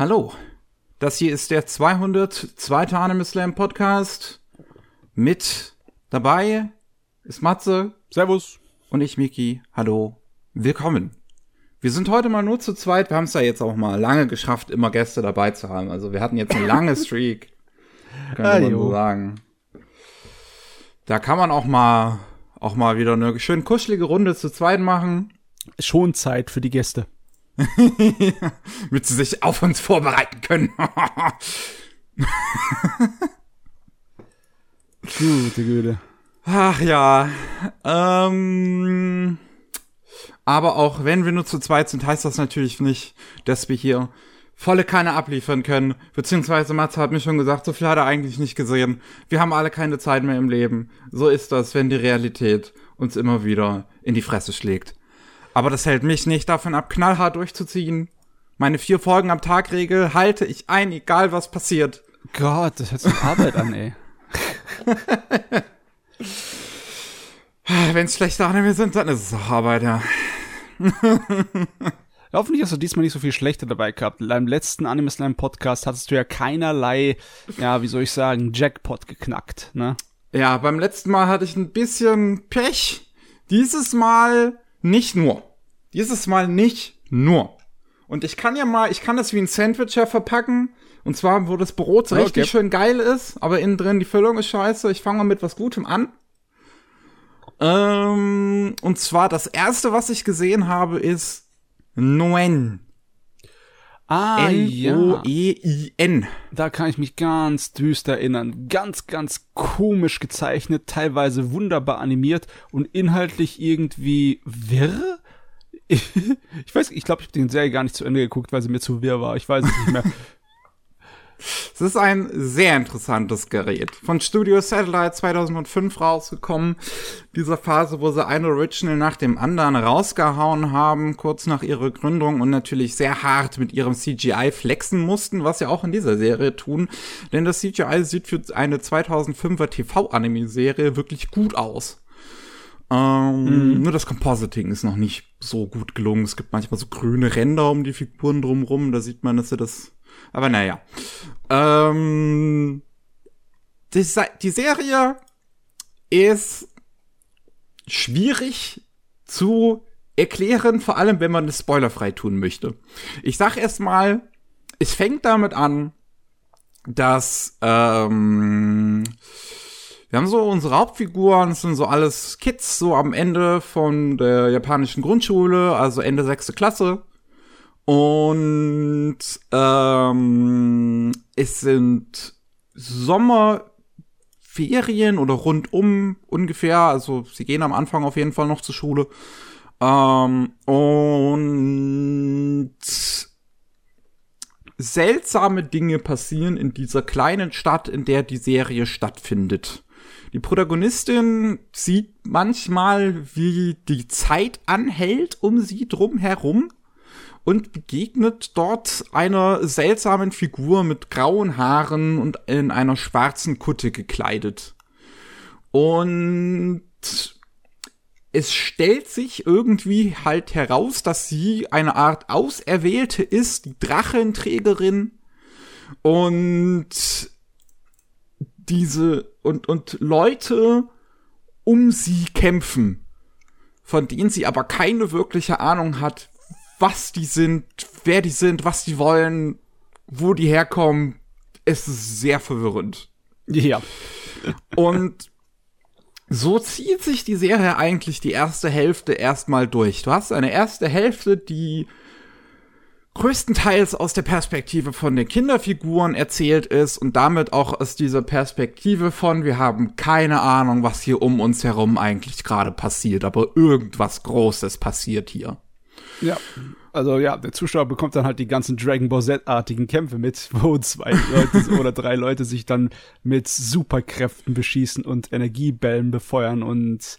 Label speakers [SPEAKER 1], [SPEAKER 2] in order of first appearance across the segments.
[SPEAKER 1] Hallo, das hier ist der 202. Anime Slam Podcast. Mit dabei ist Matze.
[SPEAKER 2] Servus.
[SPEAKER 1] Und ich, Miki. Hallo. Willkommen. Wir sind heute mal nur zu zweit. Wir haben es ja jetzt auch mal lange geschafft, immer Gäste dabei zu haben. Also wir hatten jetzt eine lange Streak. Können wir so sagen. Da kann man auch mal, auch mal wieder eine schön kuschelige Runde zu zweit machen.
[SPEAKER 2] Schon Zeit für die Gäste.
[SPEAKER 1] Damit sie sich auf uns vorbereiten können.
[SPEAKER 2] Gute Güte.
[SPEAKER 1] Ach ja. Ähm, aber auch wenn wir nur zu zweit sind, heißt das natürlich nicht, dass wir hier volle Kanne abliefern können. Beziehungsweise Matze hat mir schon gesagt, so viel hat er eigentlich nicht gesehen. Wir haben alle keine Zeit mehr im Leben. So ist das, wenn die Realität uns immer wieder in die Fresse schlägt. Aber das hält mich nicht davon ab, knallhart durchzuziehen. Meine vier Folgen am Tag Regel halte ich ein, egal was passiert.
[SPEAKER 2] Gott, das hört sich Arbeit an, ey.
[SPEAKER 1] Wenn es schlechte Anime sind, dann ist es auch Arbeit, ja.
[SPEAKER 2] Hoffentlich hast du diesmal nicht so viel Schlechte dabei gehabt. In deinem letzten Anime Slam Podcast hattest du ja keinerlei, ja, wie soll ich sagen, Jackpot geknackt, ne?
[SPEAKER 1] Ja, beim letzten Mal hatte ich ein bisschen Pech. Dieses Mal nicht nur. Dieses Mal nicht nur. Und ich kann ja mal, ich kann das wie ein Sandwicher verpacken. Und zwar, wo das Brot so richtig schön geil ist, aber innen drin die Füllung ist scheiße. Ich fange mal mit was Gutem an. Ähm, und zwar das erste, was ich gesehen habe, ist Noen.
[SPEAKER 2] Ah,
[SPEAKER 1] N-O-E-I-N.
[SPEAKER 2] Da kann ich mich ganz düster erinnern. Ganz, ganz komisch gezeichnet, teilweise wunderbar animiert und inhaltlich irgendwie wirr. Ich weiß, ich glaube, ich habe den Serie gar nicht zu Ende geguckt, weil sie mir zu wirr war. Ich weiß es nicht mehr.
[SPEAKER 1] Es ist ein sehr interessantes Gerät. Von Studio Satellite 2005 rausgekommen. Dieser Phase, wo sie ein Original nach dem anderen rausgehauen haben, kurz nach ihrer Gründung und natürlich sehr hart mit ihrem CGI flexen mussten, was sie auch in dieser Serie tun. Denn das CGI sieht für eine 2005er TV-Anime-Serie wirklich gut aus. Ähm, mhm. Nur das Compositing ist noch nicht so gut gelungen. Es gibt manchmal so grüne Ränder um die Figuren drumrum. Da sieht man, dass sie das aber naja. Ähm, die, die Serie ist schwierig zu erklären, vor allem wenn man es spoilerfrei tun möchte. Ich sag erst mal, es fängt damit an, dass ähm, wir haben so unsere Hauptfiguren, sind so alles Kids, so am Ende von der japanischen Grundschule, also Ende sechste Klasse. Und ähm, es sind Sommerferien oder rundum ungefähr. Also sie gehen am Anfang auf jeden Fall noch zur Schule. Ähm, und seltsame Dinge passieren in dieser kleinen Stadt, in der die Serie stattfindet. Die Protagonistin sieht manchmal, wie die Zeit anhält um sie drum herum und begegnet dort einer seltsamen Figur mit grauen Haaren und in einer schwarzen Kutte gekleidet. Und es stellt sich irgendwie halt heraus, dass sie eine Art Auserwählte ist, die Drachenträgerin und diese und und Leute um sie kämpfen, von denen sie aber keine wirkliche Ahnung hat, was die sind, wer die sind, was die wollen, wo die herkommen. Es ist sehr verwirrend.
[SPEAKER 2] Ja.
[SPEAKER 1] Und so zieht sich die Serie eigentlich die erste Hälfte erstmal durch. Du hast eine erste Hälfte, die größtenteils aus der Perspektive von den Kinderfiguren erzählt ist und damit auch aus dieser Perspektive von, wir haben keine Ahnung, was hier um uns herum eigentlich gerade passiert, aber irgendwas Großes passiert hier.
[SPEAKER 2] Ja. Also ja, der Zuschauer bekommt dann halt die ganzen Dragon Ball Z-artigen Kämpfe mit, wo zwei Leute oder drei Leute sich dann mit Superkräften beschießen und Energiebällen befeuern und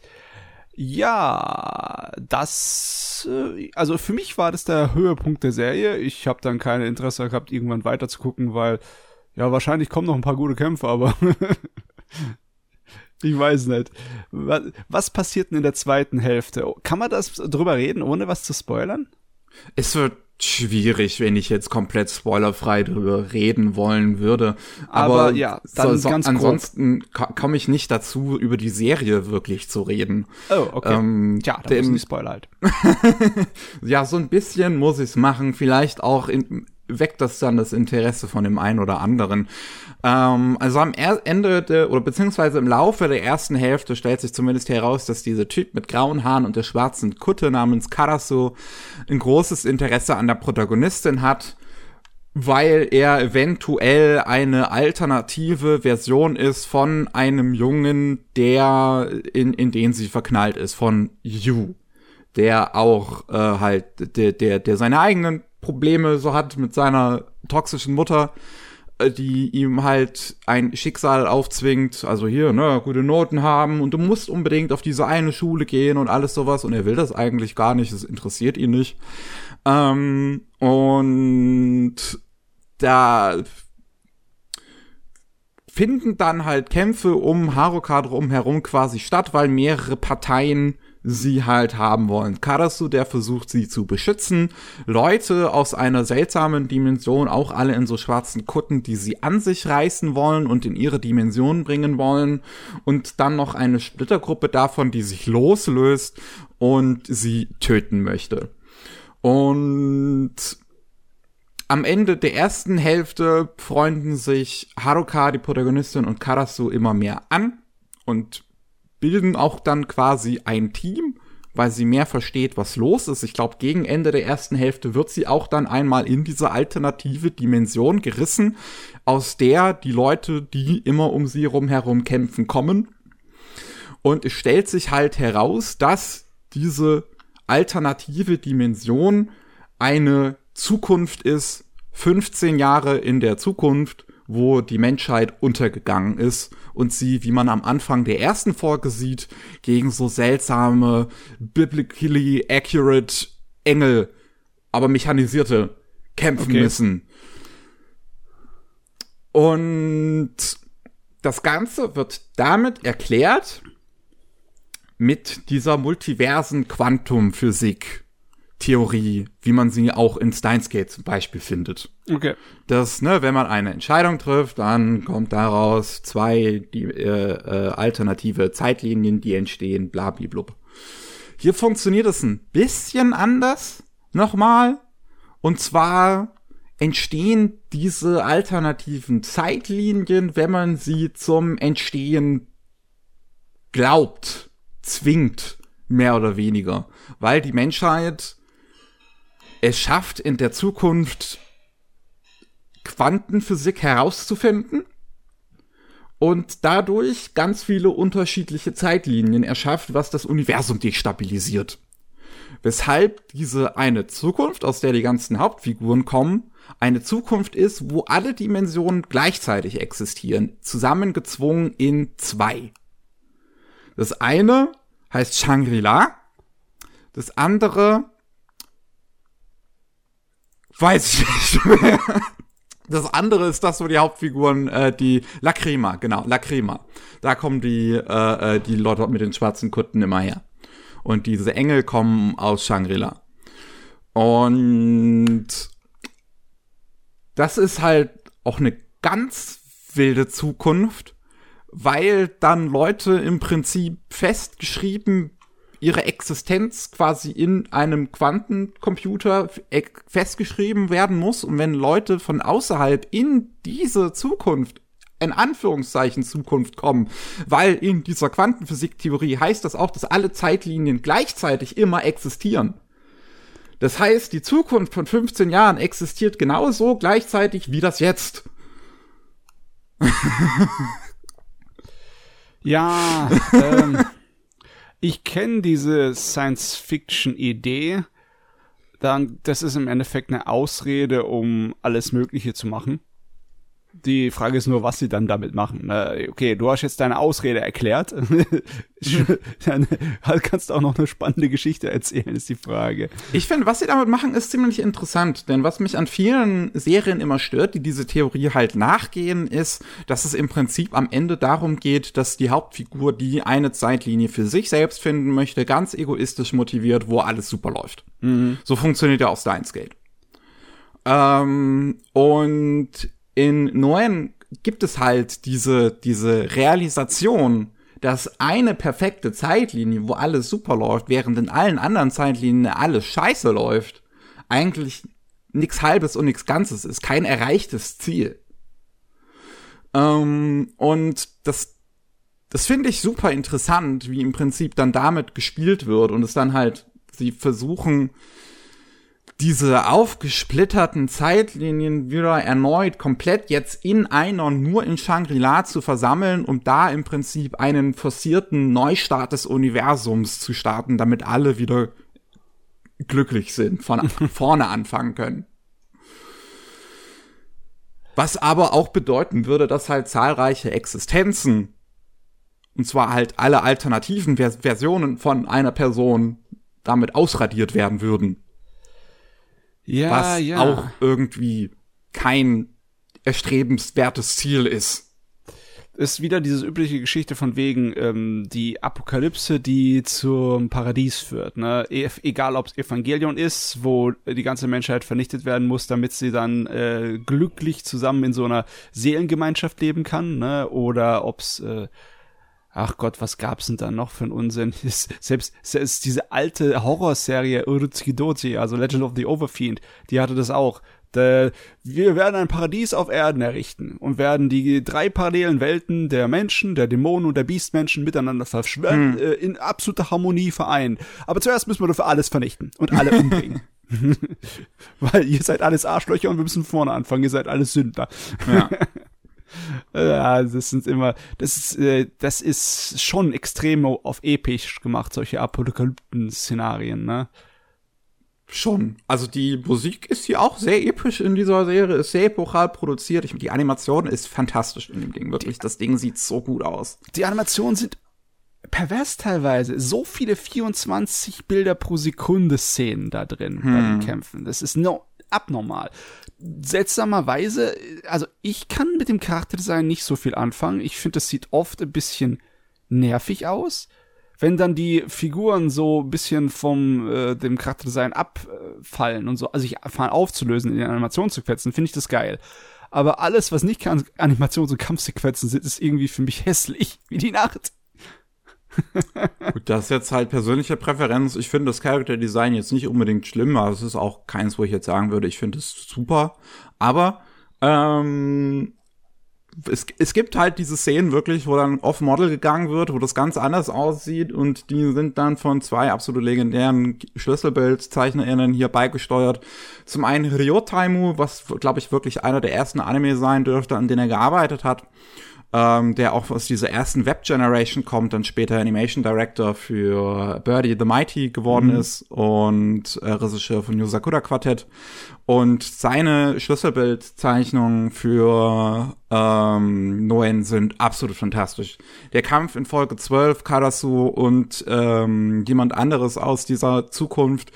[SPEAKER 2] ja, das, äh, also für mich war das der Höhepunkt der Serie. Ich habe dann kein Interesse gehabt, irgendwann weiter zu gucken, weil ja, wahrscheinlich kommen noch ein paar gute Kämpfe, aber Ich weiß nicht. Was, was passiert denn in der zweiten Hälfte? Kann man das drüber reden, ohne was zu spoilern?
[SPEAKER 1] Es wird schwierig, wenn ich jetzt komplett spoilerfrei drüber reden wollen würde. Aber,
[SPEAKER 2] Aber ja, dann
[SPEAKER 1] so,
[SPEAKER 2] ganz
[SPEAKER 1] ansonsten komme ich nicht dazu, über die Serie wirklich zu reden.
[SPEAKER 2] Oh, okay.
[SPEAKER 1] Ähm,
[SPEAKER 2] Tja, da
[SPEAKER 1] dem-
[SPEAKER 2] müssen die Spoiler halt.
[SPEAKER 1] Ja, so ein bisschen muss ich's machen. Vielleicht auch in, weckt das dann das Interesse von dem einen oder anderen. Ähm, also am Ende der, oder beziehungsweise im Laufe der ersten Hälfte stellt sich zumindest heraus, dass dieser Typ mit grauen Haaren und der schwarzen Kutte namens Karasu ein großes Interesse an der Protagonistin hat, weil er eventuell eine alternative Version ist von einem Jungen, der in, in den sie verknallt ist, von Yu der auch äh, halt der der der seine eigenen Probleme so hat mit seiner toxischen Mutter, äh, die ihm halt ein Schicksal aufzwingt, also hier, ne, gute Noten haben und du musst unbedingt auf diese eine Schule gehen und alles sowas und er will das eigentlich gar nicht, es interessiert ihn nicht. Ähm, und da finden dann halt Kämpfe um Haruka drumherum quasi statt, weil mehrere Parteien sie halt haben wollen. Karasu, der versucht sie zu beschützen. Leute aus einer seltsamen Dimension, auch alle in so schwarzen Kutten, die sie an sich reißen wollen und in ihre Dimension bringen wollen. Und dann noch eine Splittergruppe davon, die sich loslöst und sie töten möchte. Und am Ende der ersten Hälfte freunden sich Haruka, die Protagonistin, und Karasu immer mehr an und bilden auch dann quasi ein Team, weil sie mehr versteht, was los ist. Ich glaube, gegen Ende der ersten Hälfte wird sie auch dann einmal in diese alternative Dimension gerissen, aus der die Leute, die immer um sie rum herum kämpfen, kommen. Und es stellt sich halt heraus, dass diese alternative Dimension eine Zukunft ist, 15 Jahre in der Zukunft, wo die Menschheit untergegangen ist und sie, wie man am Anfang der ersten Folge sieht, gegen so seltsame, biblically accurate Engel, aber mechanisierte, kämpfen
[SPEAKER 2] Okay.
[SPEAKER 1] müssen. Und das Ganze wird damit erklärt mit dieser multiversen Quantumphysik. Theorie, wie man sie auch in Steins Gate zum Beispiel findet
[SPEAKER 2] Okay.
[SPEAKER 1] dass, ne, wenn man eine Entscheidung trifft, dann kommt daraus zwei die, äh, äh, alternative Zeitlinien, die entstehen, blablablub. Hier funktioniert es ein bisschen anders, nochmal. Und zwar entstehen diese alternativen Zeitlinien, wenn man sie zum Entstehen glaubt, zwingt, mehr oder weniger. Weil die Menschheit es schafft, in der Zukunft Quantenphysik herauszufinden und dadurch ganz viele unterschiedliche Zeitlinien erschafft, was das Universum destabilisiert. Weshalb diese eine Zukunft, aus der die ganzen Hauptfiguren kommen, eine Zukunft ist, wo alle Dimensionen gleichzeitig existieren, zusammengezwungen in zwei. Das eine heißt Shangri-La, das andere weiß ich nicht mehr. Das andere ist das, wo die Hauptfiguren, äh, die Lacrima, genau, Lacrima. Da kommen die, äh, äh, die Leute mit den schwarzen Kutten immer her. Und diese Engel kommen aus Shangri-La. Und das ist halt auch eine ganz wilde Zukunft, weil dann Leute im Prinzip festgeschrieben ihre Existenz quasi in einem Quantencomputer e- festgeschrieben werden muss. Und wenn Leute von außerhalb in diese Zukunft, in Anführungszeichen Zukunft kommen, weil in dieser Quantenphysiktheorie heißt das auch, dass alle Zeitlinien gleichzeitig immer existieren. Das heißt, die Zukunft von 15 Jahren existiert genauso gleichzeitig wie das Jetzt.
[SPEAKER 2] Ja, ähm, ich kenne diese Science-Fiction-Idee. Dann, das ist im Endeffekt eine Ausrede, um alles Mögliche zu machen. Die Frage ist nur, was sie dann damit machen. Äh, Okay, du hast jetzt deine Ausrede erklärt. dann kannst du auch noch eine spannende Geschichte erzählen, ist die Frage.
[SPEAKER 1] Ich finde, was sie damit machen, ist ziemlich interessant. Denn was mich an vielen Serien immer stört, die diese Theorie halt nachgehen, ist, dass es im Prinzip am Ende darum geht, dass die Hauptfigur die eine Zeitlinie für sich selbst finden möchte, ganz egoistisch motiviert, wo alles super läuft. So funktioniert ja auch Steins Gate. Ähm, und in Noen gibt es halt diese, diese Realisation, dass eine perfekte Zeitlinie, wo alles super läuft, während in allen anderen Zeitlinien alles scheiße läuft, eigentlich nichts Halbes und nichts Ganzes ist, kein erreichtes Ziel. Ähm, und das, das finde ich super interessant, wie im Prinzip dann damit gespielt wird und es dann halt, sie versuchen, diese aufgesplitterten Zeitlinien wieder erneut komplett jetzt in einer nur in Shangri-La zu versammeln, um da im Prinzip einen forcierten Neustart des Universums zu starten, damit alle wieder glücklich sind, von vorne anfangen können. Was aber auch bedeuten würde, dass halt zahlreiche Existenzen, und zwar halt alle alternativen Vers Versionen von einer Person, damit ausradiert werden würden.
[SPEAKER 2] Ja,
[SPEAKER 1] was
[SPEAKER 2] ja.
[SPEAKER 1] auch irgendwie kein erstrebenswertes Ziel ist.
[SPEAKER 2] ist wieder diese übliche Geschichte von wegen ähm, die Apokalypse, die zum Paradies führt. Ne? E egal, ob es Evangelion ist, wo die ganze Menschheit vernichtet werden muss, damit sie dann äh, glücklich zusammen in so einer Seelengemeinschaft leben kann, ne? oder ob's äh, Ach Gott, was gab's denn da noch für einen Unsinn? Selbst, selbst diese alte Horrorserie Urutsukidoji, also Legend of the Overfiend, die hatte das auch. Der, wir werden ein Paradies auf Erden errichten und werden die drei parallelen Welten der Menschen, der Dämonen und der Biestmenschen miteinander verschwören, hm. äh, in absoluter Harmonie vereinen. Aber zuerst müssen wir dafür alles vernichten und alle umbringen. Weil ihr seid alles Arschlöcher und wir müssen vorne anfangen, ihr seid alles Sünder. Ja. Ja, das sind immer, das ist, äh, das ist schon extrem auf episch gemacht, solche Apokalypten-Szenarien, ne?
[SPEAKER 1] Schon. Also die Musik ist hier auch sehr episch in dieser Serie, ist sehr epochal produziert. Ich, die Animation ist fantastisch in dem Ding, wirklich. Das Ding sieht so gut aus.
[SPEAKER 2] Die Animationen sind pervers teilweise. So viele 24 Bilder pro Sekunde Szenen da drin hm. bei den Kämpfen. Das ist no abnormal seltsamerweise, also ich kann mit dem Charakterdesign nicht so viel anfangen. Ich finde, das sieht oft ein bisschen nervig aus. Wenn dann die Figuren so ein bisschen vom äh, dem Charakterdesign abfallen und so, also ich fange aufzulösen in den Animationssequenzen, finde ich das geil. Aber alles, was nicht Animations- und Kampfsequenzen sind, ist irgendwie für mich hässlich wie die Nacht.
[SPEAKER 1] Gut, das ist jetzt halt persönliche Präferenz. Ich finde das Character Design jetzt nicht unbedingt schlimm, aber es ist auch keins, wo ich jetzt sagen würde, ich finde es super. Aber ähm, es, es gibt halt diese Szenen wirklich, wo dann off-Model gegangen wird, wo das ganz anders aussieht und die sind dann von zwei absolut legendären SchlüsselbildzeichnerInnen hier beigesteuert. Zum einen Ryotaimu, was glaube ich wirklich einer der ersten Anime sein dürfte, an denen er gearbeitet hat ähm, der auch aus dieser ersten Web-Generation kommt, dann später Animation Director für Birdie the Mighty geworden mhm. ist und äh, Regisseur von New Sakura Quartett. Und seine Schlüsselbildzeichnungen für ähm, Noen sind absolut fantastisch. Der Kampf in Folge 12, Karasu und ähm, jemand anderes aus dieser Zukunft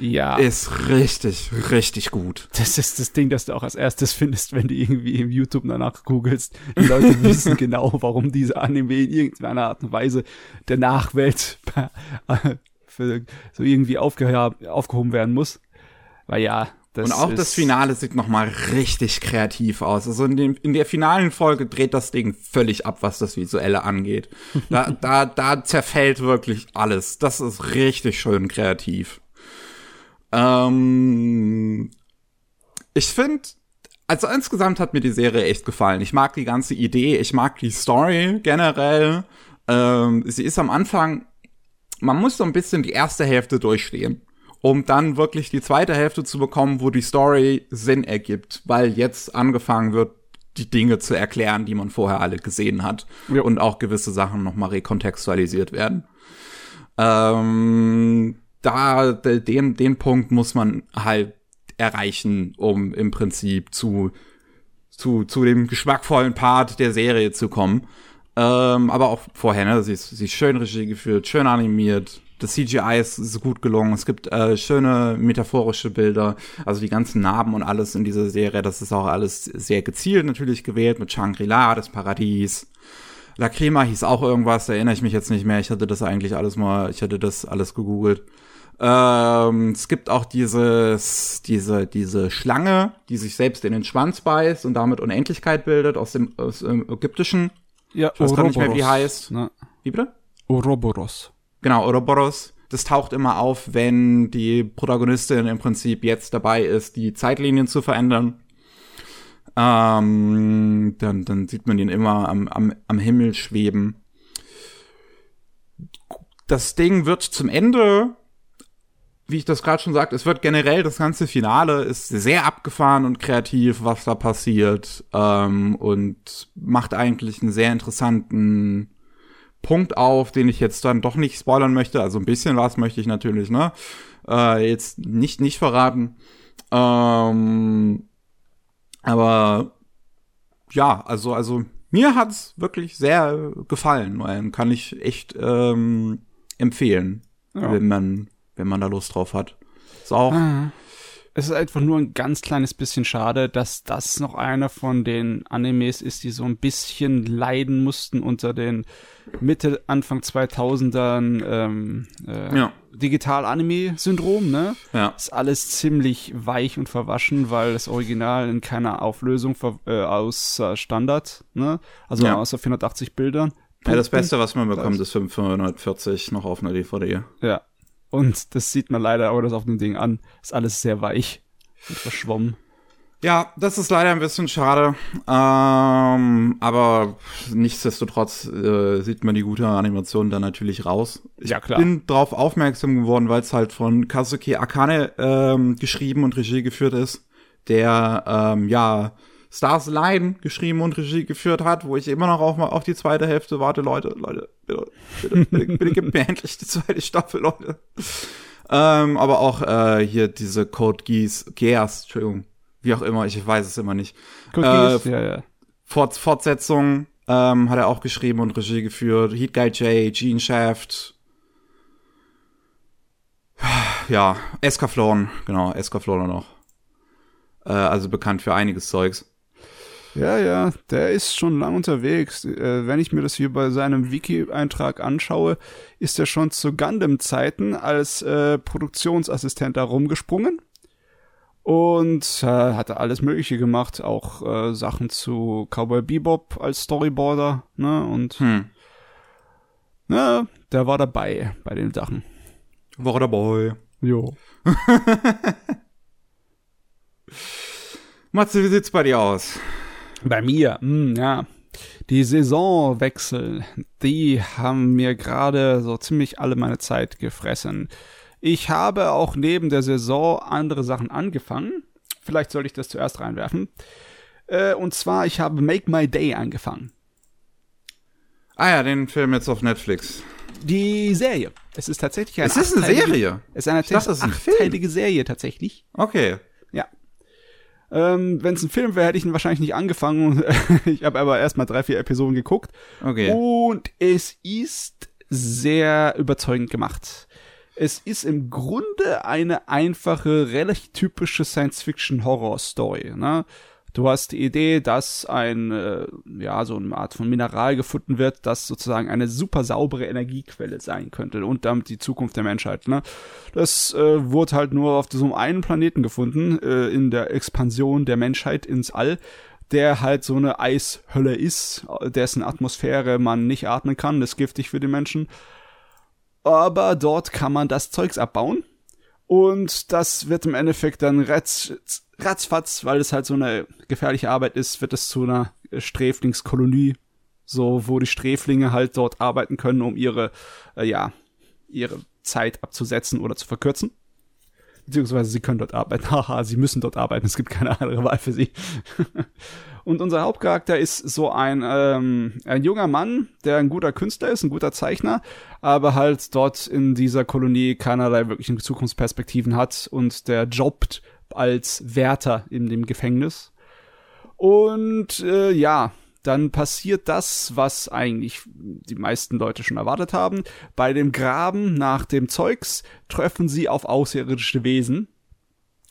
[SPEAKER 2] ja.
[SPEAKER 1] ist richtig, richtig gut.
[SPEAKER 2] Das ist das Ding, das du auch als erstes findest, wenn du irgendwie im YouTube danach googelst. Die Leute wissen genau, warum diese Anime in irgendeiner Art und Weise der Nachwelt für so irgendwie aufgehoben werden muss. Weil ja,
[SPEAKER 1] das und auch das Finale sieht noch mal richtig kreativ aus. Also in, dem, in der finalen Folge dreht das Ding völlig ab, was das Visuelle angeht. Da, da, da zerfällt wirklich alles. Das ist richtig schön kreativ. Ähm, ich finde, also insgesamt hat mir die Serie echt gefallen. Ich mag die ganze Idee, ich mag die Story generell. Ähm, sie ist am Anfang, man muss so ein bisschen die erste Hälfte durchstehen um dann wirklich die zweite Hälfte zu bekommen, wo die Story Sinn ergibt, weil jetzt angefangen wird, die Dinge zu erklären, die man vorher alle gesehen hat ja. und auch gewisse Sachen nochmal rekontextualisiert werden. Ähm, da, den, den Punkt muss man halt erreichen, um im Prinzip zu, zu, zu dem geschmackvollen Part der Serie zu kommen. Ähm, aber auch vorher, ne? Sie ist, sie ist schön Regie geführt, schön animiert, das CGI ist, ist gut gelungen. Es gibt äh, schöne metaphorische Bilder, also die ganzen Narben und alles in dieser Serie. Das ist auch alles sehr gezielt natürlich gewählt mit Shangri-La, das Paradies. Lacrima hieß auch irgendwas, da erinnere ich mich jetzt nicht mehr. Ich hatte das eigentlich alles mal, ich hatte das alles gegoogelt. Ähm, es gibt auch dieses, diese, diese Schlange, die sich selbst in den Schwanz beißt und damit Unendlichkeit bildet aus dem, aus dem Ägyptischen.
[SPEAKER 2] Ja,
[SPEAKER 1] Ich weiß gar nicht mehr, wie heißt.
[SPEAKER 2] Ne?
[SPEAKER 1] Wie bitte?
[SPEAKER 2] Ouroboros.
[SPEAKER 1] Genau, Ouroboros. Das taucht immer auf, wenn die Protagonistin im Prinzip jetzt dabei ist, die Zeitlinien zu verändern. Ähm, dann, dann sieht man ihn immer am, am, am Himmel schweben. Das Ding wird zum Ende, wie ich das gerade schon sagte, es wird generell das ganze Finale ist sehr abgefahren und kreativ, was da passiert ähm, und macht eigentlich einen sehr interessanten Punkt auf, den ich jetzt dann doch nicht spoilern möchte. Also ein bisschen was möchte ich natürlich, ne? Äh, jetzt nicht, nicht verraten. Ähm, aber ja, also, also mir hat's wirklich sehr gefallen. Kann ich echt ähm, empfehlen,
[SPEAKER 2] Ja.
[SPEAKER 1] wenn man, wenn man da Lust drauf hat. Ist auch,
[SPEAKER 2] Ah. Es ist einfach nur ein ganz kleines bisschen schade, dass das noch einer von den Animes ist, die so ein bisschen leiden mussten unter den Mitte, Anfang 2000ern ähm, äh,
[SPEAKER 1] Ja.
[SPEAKER 2] Digital-Anime-Syndrom, ne?
[SPEAKER 1] ja.
[SPEAKER 2] Ist alles ziemlich weich und verwaschen, weil das Original in keiner Auflösung äh, außer Standard, ne? Also
[SPEAKER 1] Ja.
[SPEAKER 2] außer 480 Bildern.
[SPEAKER 1] ja, das. Beste, was man bekommt, ist 540 noch auf einer DVD.
[SPEAKER 2] Ja. Und das sieht man leider aber das auf dem Ding an. Ist alles sehr weich und verschwommen.
[SPEAKER 1] Ja, das ist leider ein bisschen schade. Ähm, aber nichtsdestotrotz äh, sieht man die gute Animation dann natürlich raus. Ich
[SPEAKER 2] Ja, klar.
[SPEAKER 1] bin drauf aufmerksam geworden, weil es halt von Kazuki Akane ähm, geschrieben und Regie geführt ist, der ähm, ja Stars Line geschrieben und Regie geführt hat, wo ich immer noch auf, auf die zweite Hälfte warte. Leute, Leute, bitte, bitte, bitte, bitte gebt mir endlich die zweite Staffel, Leute. Ähm, aber auch äh, hier diese Code Geass, Geass, Entschuldigung, wie auch immer, ich weiß es immer nicht.
[SPEAKER 2] Gut,
[SPEAKER 1] Äh,
[SPEAKER 2] ja, ja.
[SPEAKER 1] Fort Fortsetzung ähm, hat er auch geschrieben und Regie geführt. Heat Guy J, Gene Shaft. Ja, Escaflowne, genau, Escaflowne noch. Äh, also bekannt für einiges Zeugs.
[SPEAKER 2] Ja, ja, der ist schon lang unterwegs. Äh, wenn ich mir das hier bei seinem Wiki-Eintrag anschaue, ist er schon zu Gundam-Zeiten als äh, Produktionsassistent da rumgesprungen. Und äh, hat er alles Mögliche gemacht, auch äh, Sachen zu Cowboy Bebop als Storyboarder, ne? Und
[SPEAKER 1] Hm.
[SPEAKER 2] ne, der war dabei bei den Sachen.
[SPEAKER 1] War dabei.
[SPEAKER 2] Jo.
[SPEAKER 1] Matze, wie sieht's bei dir aus?
[SPEAKER 2] Bei mir, hm, ja. Die Saisonwechsel, die haben mir gerade so ziemlich alle meine Zeit gefressen. Ich habe auch neben der Saison andere Sachen angefangen. Vielleicht sollte ich das zuerst reinwerfen. Äh, und zwar, ich habe Make My Day angefangen.
[SPEAKER 1] Ah ja, den Film jetzt auf Netflix.
[SPEAKER 2] Die Serie. Es ist tatsächlich eine
[SPEAKER 1] Es ist eine Serie.
[SPEAKER 2] Es ist eine
[SPEAKER 1] dachte, das ist ein Film.
[SPEAKER 2] achtteilige Serie tatsächlich.
[SPEAKER 1] Okay.
[SPEAKER 2] Ähm, Wenn es ein Film wäre, hätte ich ihn wahrscheinlich nicht angefangen. ich habe aber erst mal drei, vier Episoden geguckt.
[SPEAKER 1] Okay.
[SPEAKER 2] Und es ist sehr überzeugend gemacht. Es ist im Grunde eine einfache, relativ typische Science-Fiction-Horror-Story. Ne? Du hast die Idee, dass ein, äh, ja, so eine Art von Mineral gefunden wird, das sozusagen eine super saubere Energiequelle sein könnte und damit die Zukunft der Menschheit. Ne? Das äh, wurde halt nur auf so einem Planeten gefunden, äh, in der Expansion der Menschheit ins All der halt so eine Eishölle ist, dessen Atmosphäre man nicht atmen kann, das ist giftig für die Menschen. Aber dort kann man das Zeugs abbauen. Und das wird im Endeffekt dann ratz, ratzfatz, weil es halt so eine gefährliche Arbeit ist, wird es zu einer Sträflingskolonie. So, wo die Sträflinge halt dort arbeiten können, um ihre, äh, ja, ihre Zeit abzusetzen oder zu verkürzen. Beziehungsweise sie können dort arbeiten. Haha, sie müssen dort arbeiten. Es gibt keine andere Wahl für sie. Und unser Hauptcharakter ist so ein, ähm, ein junger Mann, der ein guter Künstler ist, ein guter Zeichner, aber halt dort in dieser Kolonie keinerlei wirklichen Zukunftsperspektiven hat und der jobbt als Wärter in dem Gefängnis. Und äh, ja, dann passiert das, was eigentlich die meisten Leute schon erwartet haben. Bei dem Graben nach dem Zeugs treffen sie auf außerirdische Wesen.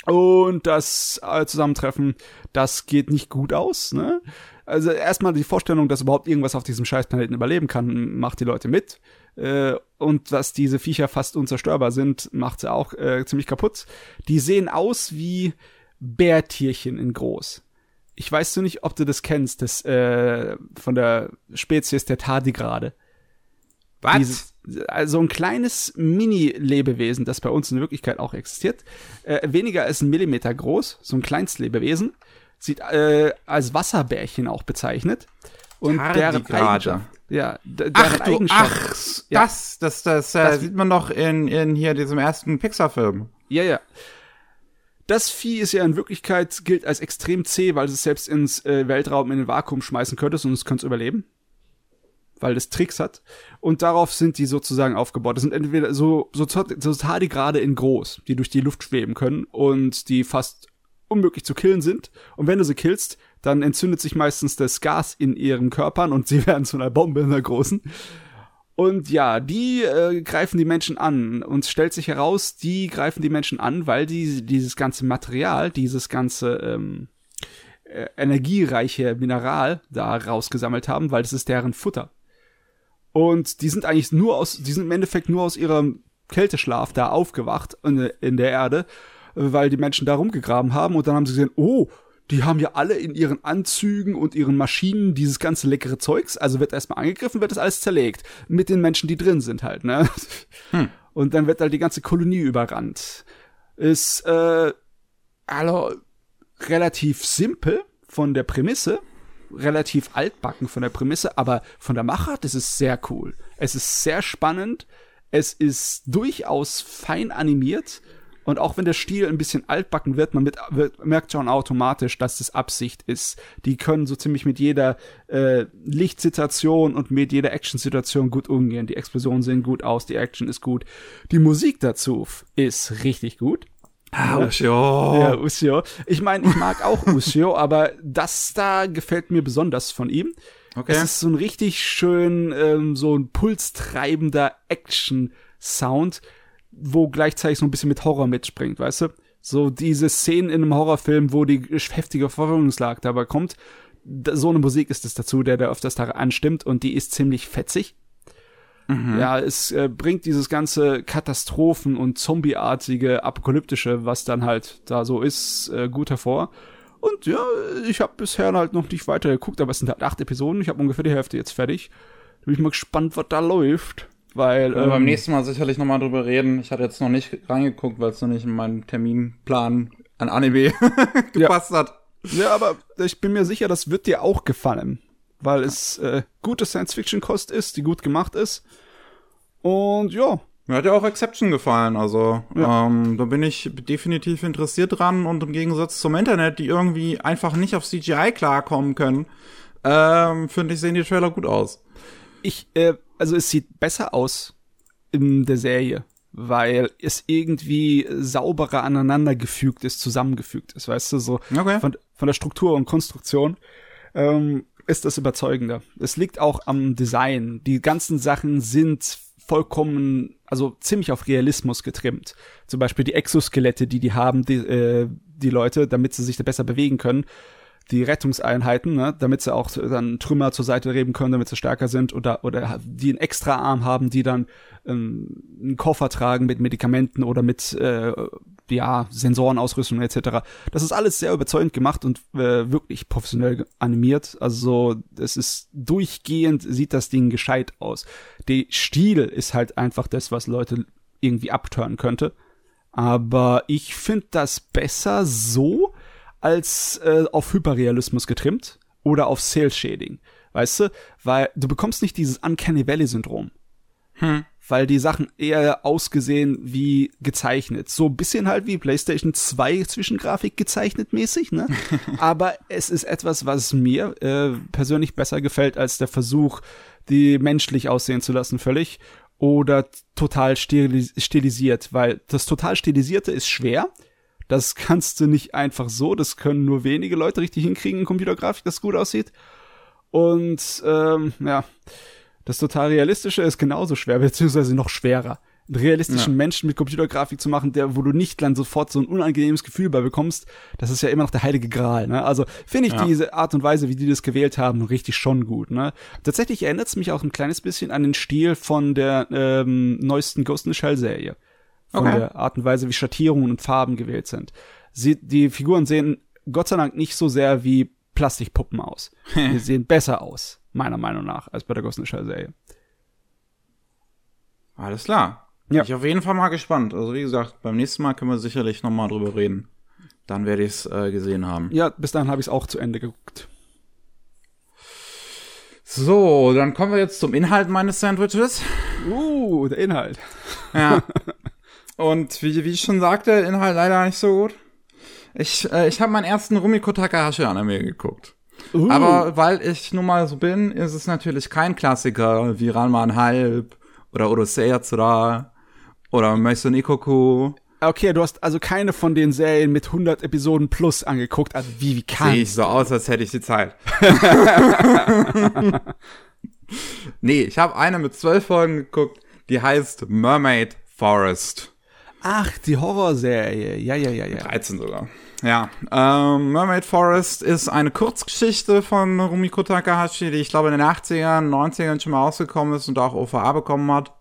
[SPEAKER 2] Und das äh, Zusammentreffen, das geht nicht gut aus. Ne? Also erstmal die Vorstellung, dass überhaupt irgendwas auf diesem Scheißplaneten überleben kann, macht die Leute mit. Äh, und dass diese Viecher fast unzerstörbar sind, macht sie auch äh, ziemlich kaputt. Die sehen aus wie Bärtierchen in groß. Ich weiß du nicht, ob du das kennst, das äh, von der Spezies der Tardigrade.
[SPEAKER 1] Was?
[SPEAKER 2] Also ein kleines Mini-Lebewesen, das bei uns in Wirklichkeit auch existiert, äh, weniger als ein Millimeter groß, so ein Kleinstlebewesen, sieht äh, als Wasserbärchen auch bezeichnet. Und deren Eigenschaft, ja, deren
[SPEAKER 1] ach, du, ach,
[SPEAKER 2] Ja.
[SPEAKER 1] das, das, das, äh,
[SPEAKER 2] Das-
[SPEAKER 1] sieht man doch in, in hier diesem ersten Pixar-Film.
[SPEAKER 2] Ja, ja. Das Vieh ist ja in Wirklichkeit gilt als extrem zäh, weil es selbst ins äh, Weltraum in den Vakuum schmeißen könntest und es könnte überleben. Weil es Tricks hat. Und darauf sind die sozusagen aufgebaut. Das sind entweder so, so, so Tardigrade in groß, die durch die Luft schweben können und die fast unmöglich zu killen sind. Und wenn du sie killst, dann entzündet sich meistens das Gas in ihren Körpern und sie werden zu einer Bombe in der großen. Und ja, die äh, greifen die Menschen an und es stellt sich heraus, die greifen die Menschen an, weil die dieses ganze Material, dieses ganze ähm, äh, energiereiche Mineral da rausgesammelt haben, weil das ist deren Futter. Und die sind eigentlich nur aus, die sind im Endeffekt nur aus ihrem Kälteschlaf da aufgewacht in, in der Erde, weil die Menschen da rumgegraben haben und dann haben sie gesehen, oh, die haben ja alle in ihren Anzügen und ihren Maschinen dieses ganze leckere Zeugs, also wird erstmal angegriffen, wird das alles zerlegt. Mit den Menschen, die drin sind halt, ne? Und dann wird halt die ganze Kolonie überrannt. Ist, äh, also relativ simpel von der Prämisse, relativ altbacken von der Prämisse, aber von der Machart ist es sehr cool. Es ist sehr spannend, es ist durchaus fein animiert und auch wenn der Stil ein bisschen altbacken wird, man mit, wird, merkt schon automatisch, dass das Absicht ist. Die können so ziemlich mit jeder äh, Lichtsituation und mit jeder Action-Situation gut umgehen. Die Explosionen sehen gut aus, die Action ist gut. Die Musik dazu ist richtig gut.
[SPEAKER 1] Ah,
[SPEAKER 2] Ja, Usio. Ich meine, ich mag auch Usio, aber das da gefällt mir besonders von ihm.
[SPEAKER 1] Okay.
[SPEAKER 2] Es ist so ein richtig schön, ähm, so ein pulstreibender Action-Sound, wo gleichzeitig so ein bisschen mit Horror mitspringt, weißt du? So diese Szenen in einem Horrorfilm, wo die heftige Verfolgungslage dabei kommt. So eine Musik ist es dazu, der da öfters da anstimmt und die ist ziemlich fetzig. Ja, es äh, bringt dieses ganze Katastrophen- und Zombieartige, apokalyptische, was dann halt da so ist, äh, gut hervor. Und ja, ich habe bisher halt noch nicht weiter geguckt, aber es sind halt acht Episoden. Ich habe ungefähr die Hälfte jetzt fertig. Bin ich mal gespannt, was da läuft. Weil
[SPEAKER 1] Wir beim
[SPEAKER 2] ähm,
[SPEAKER 1] nächsten Mal sicherlich nochmal drüber reden. Ich hatte jetzt noch nicht reingeguckt, weil es noch nicht in meinen Terminplan an Anime gepasst hat.
[SPEAKER 2] Ja, aber ich bin mir sicher, das wird dir auch gefallen. Weil es äh, gute Science-Fiction-Kost ist, die gut gemacht ist. Und ja,
[SPEAKER 1] Mir hat ja auch Exception gefallen, also
[SPEAKER 2] Ja.
[SPEAKER 1] ähm, da bin ich definitiv interessiert dran und im Gegensatz zum Internet, die irgendwie einfach nicht auf CGI klarkommen können, ähm, finde ich, sehen die Trailer gut aus.
[SPEAKER 2] ich, äh, also es sieht besser aus in der Serie, weil es irgendwie sauberer aneinander gefügt ist, zusammengefügt ist, weißt du, so
[SPEAKER 1] Okay.
[SPEAKER 2] von, von der Struktur und Konstruktion ähm, ist das überzeugender. Es liegt auch am Design. Die ganzen Sachen sind vollkommen, also ziemlich auf Realismus getrimmt. Zum Beispiel die Exoskelette, die die haben, die, äh, die Leute, damit sie sich da besser bewegen können. Die Rettungseinheiten, ne, damit sie auch dann Trümmer zur Seite reben können, damit sie stärker sind oder oder die einen extra Arm haben, die dann ähm, einen Koffer tragen mit Medikamenten oder mit äh, ja Sensorenausrüstung etc. Das ist alles sehr überzeugend gemacht und äh, wirklich professionell animiert. Also es ist durchgehend sieht das Ding gescheit aus. Der Stil ist halt einfach das, was Leute irgendwie abtören könnte. Aber ich finde das besser so als äh, auf Hyperrealismus getrimmt oder auf Sales Shading. Weißt du? Weil du bekommst nicht dieses Uncanny Valley Syndrom. Weil die Sachen eher ausgesehen wie gezeichnet. So ein bisschen halt wie PlayStation 2 Zwischengrafik gezeichnet mäßig, ne? Aber es ist etwas, was mir äh, persönlich besser gefällt als der Versuch, die menschlich aussehen zu lassen, völlig. Oder total stilis stilisiert, weil das total stilisierte ist schwer. Das kannst du nicht einfach so. Das können nur wenige Leute richtig hinkriegen in Computergrafik, das gut aussieht. Und ähm, ja, das total realistische ist genauso schwer, beziehungsweise noch schwerer. einen realistischen ja. Menschen mit Computergrafik zu machen, der, wo du nicht dann sofort so ein unangenehmes Gefühl bei bekommst, das ist ja immer noch der heilige Gral, ne? Also finde ich ja. diese Art und Weise, wie die das gewählt haben, richtig schon gut, ne? Tatsächlich erinnert es mich auch ein kleines bisschen an den Stil von der ähm, neuesten Ghost in the Shell Serie. Von okay. der Art und Weise, wie Schattierungen und Farben gewählt sind. Sie, die Figuren sehen Gott sei Dank nicht so sehr wie Plastikpuppen aus. Die sehen besser aus, meiner Meinung nach, als bei der Shell Serie.
[SPEAKER 1] Alles klar. Ja. Ich auf jeden Fall mal gespannt. Also wie gesagt, beim nächsten Mal können wir sicherlich noch mal drüber reden. Dann werde ich es äh, gesehen haben.
[SPEAKER 2] Ja, bis dahin habe ich es auch zu Ende geguckt.
[SPEAKER 1] So, dann kommen wir jetzt zum Inhalt meines Sandwiches.
[SPEAKER 2] Uh, der Inhalt.
[SPEAKER 1] Ja. Und wie, wie ich schon sagte, Inhalt leider nicht so gut. Ich, äh, ich habe meinen ersten Rumiko Takahashi Anime geguckt. Uh. Aber weil ich nun mal so bin, ist es natürlich kein Klassiker wie Ranma halb oder Urusei Yatsura oder Maison Ikoku.
[SPEAKER 2] Okay, du hast also keine von den Serien mit 100 Episoden plus angeguckt. Also wie, wie kann
[SPEAKER 1] Sehe ich so aus, als hätte ich die Zeit. nee, ich habe eine mit zwölf Folgen geguckt, die heißt Mermaid Forest.
[SPEAKER 2] Ach, die Horrorserie. Ja, ja, ja, ja.
[SPEAKER 1] 13 sogar. Ja, ähm, Mermaid Forest ist eine Kurzgeschichte von Rumiko Takahashi, die ich glaube in den 80ern, 90ern schon mal rausgekommen ist und auch OVA bekommen hat.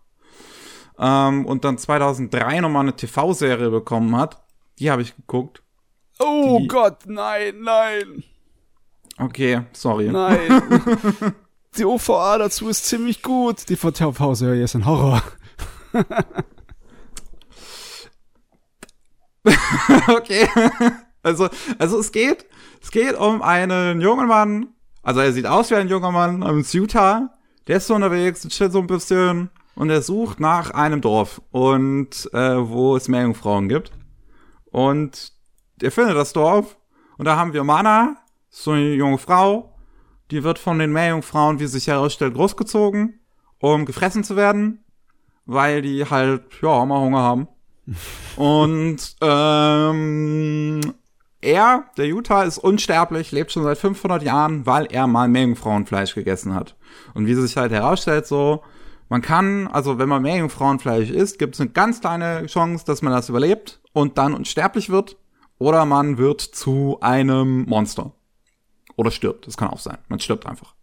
[SPEAKER 1] Ähm, und dann 2003 nochmal eine TV-Serie bekommen hat. Die habe ich geguckt.
[SPEAKER 2] Oh die... Gott, nein, nein.
[SPEAKER 1] Okay, sorry.
[SPEAKER 2] Nein. die OVA dazu ist ziemlich gut. Die TV-Serie ist ein Horror.
[SPEAKER 1] okay. Also, also es geht, es geht um einen jungen Mann, also er sieht aus wie ein junger Mann aus Utah, der ist so unterwegs, chillt so ein bisschen und er sucht nach einem Dorf und äh, wo es Meerjungfrauen gibt. Und er findet das Dorf und da haben wir Mana, so eine junge Frau, die wird von den Meerjungfrauen, wie sich herausstellt, großgezogen, um gefressen zu werden, weil die halt, ja, immer Hunger haben. und ähm, er, der Utah, ist unsterblich, lebt schon seit 500 Jahren, weil er mal Meerjungfrauenfleisch gegessen hat. Und wie sich halt herausstellt, so, man kann, also wenn man Meerjungfrauenfleisch isst, gibt es eine ganz kleine Chance, dass man das überlebt und dann unsterblich wird. Oder man wird zu einem Monster. Oder stirbt, das kann auch sein. Man stirbt einfach.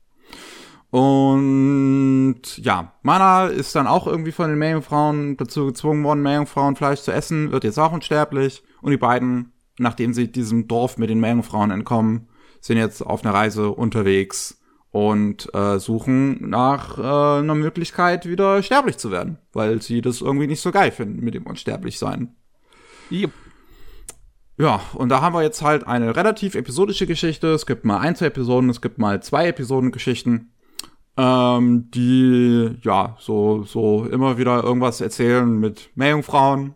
[SPEAKER 1] Und ja, Mana ist dann auch irgendwie von den Meerjungfrauen dazu gezwungen worden, Meerjungfrauenfleisch zu essen, wird jetzt auch unsterblich. Und die beiden nachdem sie diesem Dorf mit den Meerjungfrauen entkommen, sind jetzt auf einer Reise unterwegs und äh, suchen nach äh, einer Möglichkeit, wieder sterblich zu werden, weil sie das irgendwie nicht so geil finden mit dem Unsterblichsein. Yep. Ja, und da haben wir jetzt halt eine relativ episodische Geschichte. Es gibt mal ein, zwei Episoden, es gibt mal zwei Episodengeschichten, ähm, die ja so so immer wieder irgendwas erzählen mit Meerjungfrauen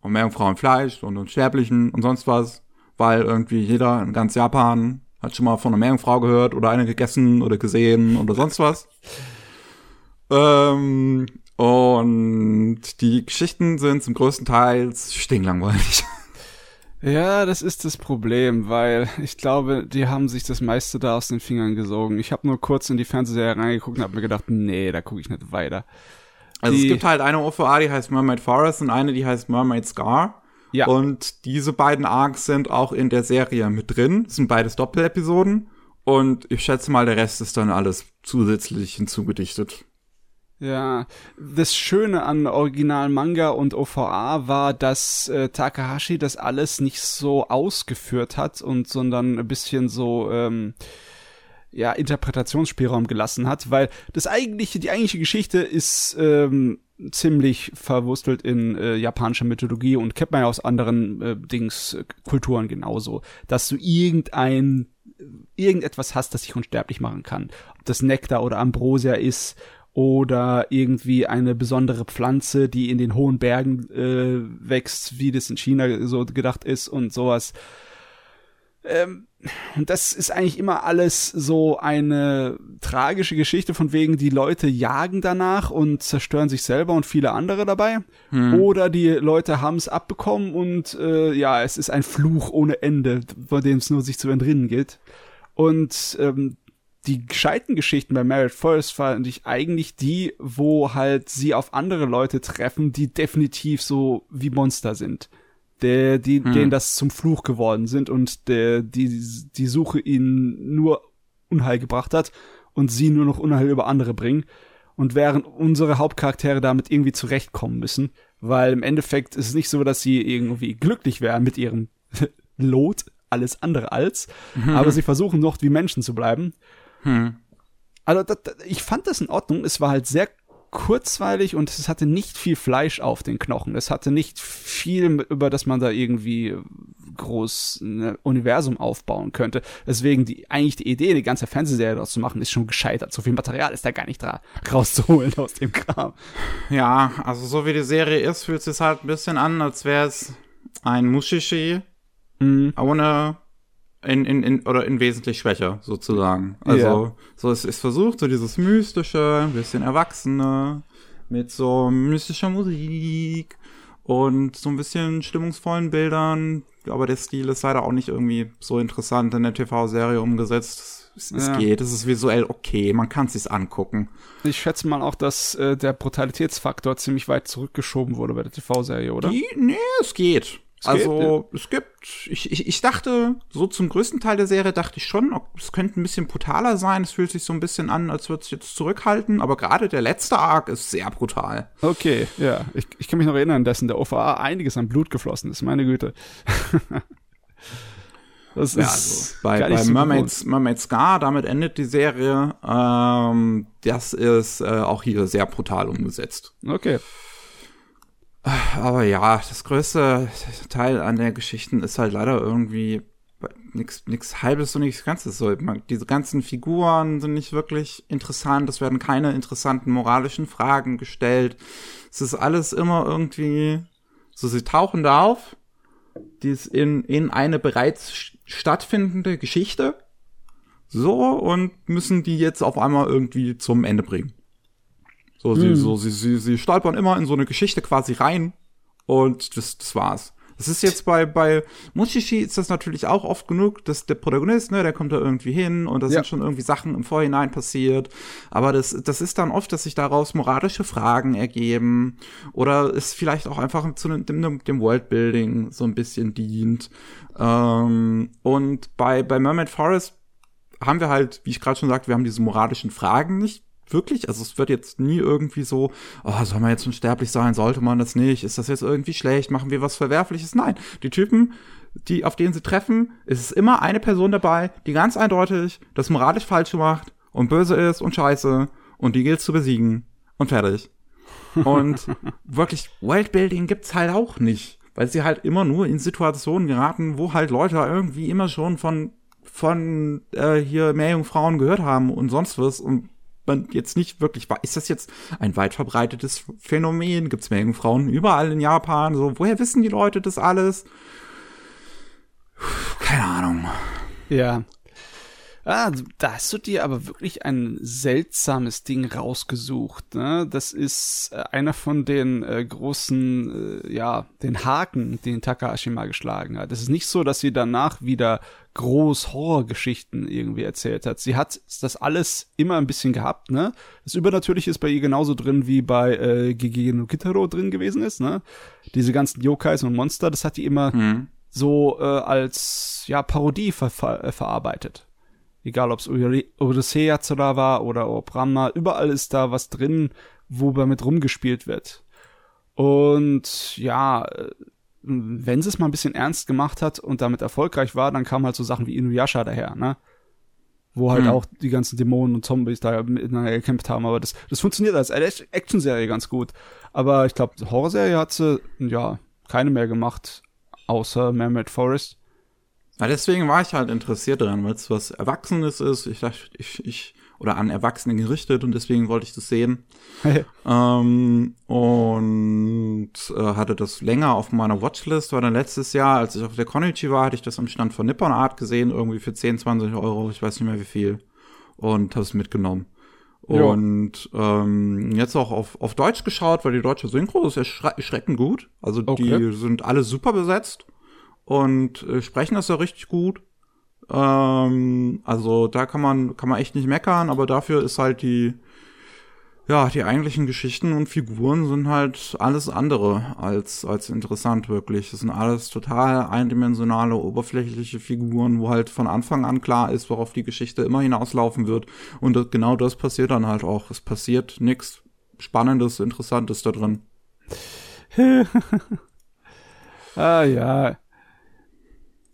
[SPEAKER 1] und Meerjungfrauenfleisch und Unsterblichen und sonst was, weil irgendwie jeder in ganz Japan hat schon mal von einer Meerjungfrau gehört oder eine gegessen oder gesehen oder sonst was. Ähm, und die Geschichten sind zum größten Teil stinklangweilig.
[SPEAKER 2] Ja, das ist das Problem, weil ich glaube, die haben sich das meiste da aus den Fingern gesogen. Ich habe nur kurz in die Fernsehserie reingeguckt und habe mir gedacht, nee, da gucke ich nicht weiter.
[SPEAKER 1] Also die, es gibt halt eine OVA, die heißt Mermaid Forest und eine, die heißt Mermaid Scar. Ja. Und diese beiden Arcs sind auch in der Serie mit drin. Das sind beides Doppelepisoden. Und ich schätze mal, der Rest ist dann alles zusätzlich hinzugedichtet.
[SPEAKER 2] Ja, das Schöne an Original Manga und OVA war, dass äh, Takahashi das alles nicht so ausgeführt hat und sondern ein bisschen so ähm, ja, Interpretationsspielraum gelassen hat, weil das eigentliche, die eigentliche Geschichte ist ähm, ziemlich verwurstelt in äh, japanischer Mythologie und kennt man ja aus anderen äh, Dings, äh, Kulturen genauso, dass du irgendein, irgendetwas hast, das dich unsterblich machen kann. Ob das Nektar oder Ambrosia ist oder irgendwie eine besondere Pflanze, die in den hohen Bergen äh, wächst, wie das in China so gedacht ist und sowas. Ähm, und das ist eigentlich immer alles so eine tragische Geschichte von wegen, die Leute jagen danach und zerstören sich selber und viele andere dabei. Hm. Oder die Leute haben es abbekommen und äh, ja, es ist ein Fluch ohne Ende, von dem es nur sich zu entrinnen gilt. Und ähm, die gescheiten Geschichten bei Merit Forest fand ich eigentlich die, wo halt sie auf andere Leute treffen, die definitiv so wie Monster sind. Der, die, hm. denen das zum Fluch geworden sind und der, die, die Suche ihnen nur Unheil gebracht hat und sie nur noch Unheil über andere bringen. Und während unsere Hauptcharaktere damit irgendwie zurechtkommen müssen, weil im Endeffekt ist es nicht so, dass sie irgendwie glücklich wären mit ihrem Lot, alles andere als, mhm. aber sie versuchen noch wie Menschen zu bleiben. Mhm. Also das, ich fand das in Ordnung. Es war halt sehr kurzweilig und es hatte nicht viel Fleisch auf den Knochen. Es hatte nicht viel, über das man da irgendwie groß ein Universum aufbauen könnte. Deswegen die eigentlich die Idee, die ganze Fernsehserie daraus zu machen, ist schon gescheitert. So viel Material ist da gar nicht dran rauszuholen aus dem Kram.
[SPEAKER 1] Ja, also so wie die Serie ist, fühlt es sich halt ein bisschen an, als wäre es ein Mushishi mhm. ohne in, in, in, oder in wesentlich schwächer, sozusagen. Also, yeah. so es ist versucht, so dieses mystische, ein bisschen Erwachsene, mit so mystischer Musik und so ein bisschen stimmungsvollen Bildern. Aber der Stil ist leider auch nicht irgendwie so interessant in der TV-Serie umgesetzt. Es, es ja. geht, es ist visuell okay, man kann es sich angucken.
[SPEAKER 2] Ich schätze mal auch, dass äh, der Brutalitätsfaktor ziemlich weit zurückgeschoben wurde bei der TV-Serie, oder?
[SPEAKER 1] Die, nee, es geht. Es also gibt, es gibt, ich, ich, ich dachte, so zum größten Teil der Serie dachte ich schon, es könnte ein bisschen brutaler sein. Es fühlt sich so ein bisschen an, als würde es jetzt zurückhalten, aber gerade der letzte Arc ist sehr brutal.
[SPEAKER 2] Okay, ja. Ich, ich kann mich noch erinnern, dass in der OVA einiges an Blut geflossen ist, meine Güte.
[SPEAKER 1] das ja, ist also bei, bei so Mermaids, Mermaid Scar, damit endet die Serie. Ähm, das ist äh, auch hier sehr brutal umgesetzt.
[SPEAKER 2] Okay.
[SPEAKER 1] Aber ja, das größte Teil an der Geschichten ist halt leider irgendwie nichts nix halbes und nichts ganzes so. Diese ganzen Figuren sind nicht wirklich interessant, es werden keine interessanten moralischen Fragen gestellt. Es ist alles immer irgendwie so, sie tauchen da auf, die ist in, in eine bereits stattfindende Geschichte, so, und müssen die jetzt auf einmal irgendwie zum Ende bringen. So, sie, hm. so, sie, sie, sie stolpern immer in so eine Geschichte quasi rein und das, das war's. Das ist jetzt bei, bei Mushishi ist das natürlich auch oft genug, dass der Protagonist, ne, der kommt da irgendwie hin und da ja. sind schon irgendwie Sachen im Vorhinein passiert. Aber das, das ist dann oft, dass sich daraus moralische Fragen ergeben oder es vielleicht auch einfach zu dem, dem Worldbuilding so ein bisschen dient. Ähm, und bei, bei Mermaid Forest haben wir halt, wie ich gerade schon sagte, wir haben diese moralischen Fragen nicht wirklich, also es wird jetzt nie irgendwie so, oh, soll man jetzt unsterblich sein, sollte man das nicht, ist das jetzt irgendwie schlecht, machen wir was Verwerfliches? Nein, die Typen, die, auf denen sie treffen, ist es immer eine Person dabei, die ganz eindeutig das moralisch falsch macht und böse ist und scheiße und die gilt zu besiegen und fertig. Und wirklich Worldbuilding gibt's halt auch nicht, weil sie halt immer nur in Situationen geraten, wo halt Leute irgendwie immer schon von von äh, hier Meerjungfrauen gehört haben und sonst was und man jetzt nicht wirklich ist das jetzt ein weit verbreitetes Phänomen? Gibt es Meerjungfrauen überall in Japan? So, woher wissen die Leute das alles? Keine Ahnung.
[SPEAKER 2] Ja. Ah, da hast du dir aber wirklich ein seltsames Ding rausgesucht. Ne? Das ist äh, einer von den äh, großen, äh, ja, den Haken, den Takahashi mal geschlagen hat. Es ist nicht so, dass sie danach wieder groß Horrorgeschichten irgendwie erzählt hat. Sie hat das alles immer ein bisschen gehabt, ne? Das Übernatürliche ist bei ihr genauso drin wie bei äh, Gigi no Kitaro drin gewesen ist, ne? Diese ganzen Yokais und Monster, das hat die immer hm. so äh, als ja Parodie ver ver äh, verarbeitet. Egal, ob es Odyssey Yatsura war oder ob Ramma, überall ist da was drin, wo damit rumgespielt wird. Und ja, äh, wenn sie es mal ein bisschen ernst gemacht hat und damit erfolgreich war, dann kamen halt so Sachen wie Inuyasha daher, ne? Wo halt mhm. auch die ganzen Dämonen und Zombies da miteinander gekämpft haben. Aber das, das funktioniert als Action-Serie ganz gut. Aber ich glaube, Horrorserie hat sie, ja, keine mehr gemacht, außer Mermaid Forest.
[SPEAKER 1] Ja, deswegen war ich halt interessiert daran, weil es was Erwachsenes ist. Ich dachte, ich, ich, oder an Erwachsene gerichtet und deswegen wollte ich das sehen. ähm, und äh, hatte das länger auf meiner Watchlist, war dann letztes Jahr, als ich auf der Konichi war, hatte ich das am Stand von Nippon Art gesehen, irgendwie für 10, 20 Euro, ich weiß nicht mehr wie viel. Und habe es mitgenommen. Und ähm, jetzt auch auf, auf Deutsch geschaut, weil die deutsche Synchro ist erschreckend gut. Also okay. die sind alle super besetzt und äh, sprechen das ja richtig gut. Ähm, also da kann man, kann man echt nicht meckern, aber dafür ist halt die, ja, die eigentlichen Geschichten und Figuren sind halt alles andere als, als interessant wirklich. Das sind alles total eindimensionale, oberflächliche Figuren, wo halt von Anfang an klar ist, worauf die Geschichte immer hinauslaufen wird. Und das, genau das passiert dann halt auch. Es passiert nichts Spannendes, Interessantes da drin.
[SPEAKER 2] ah ja.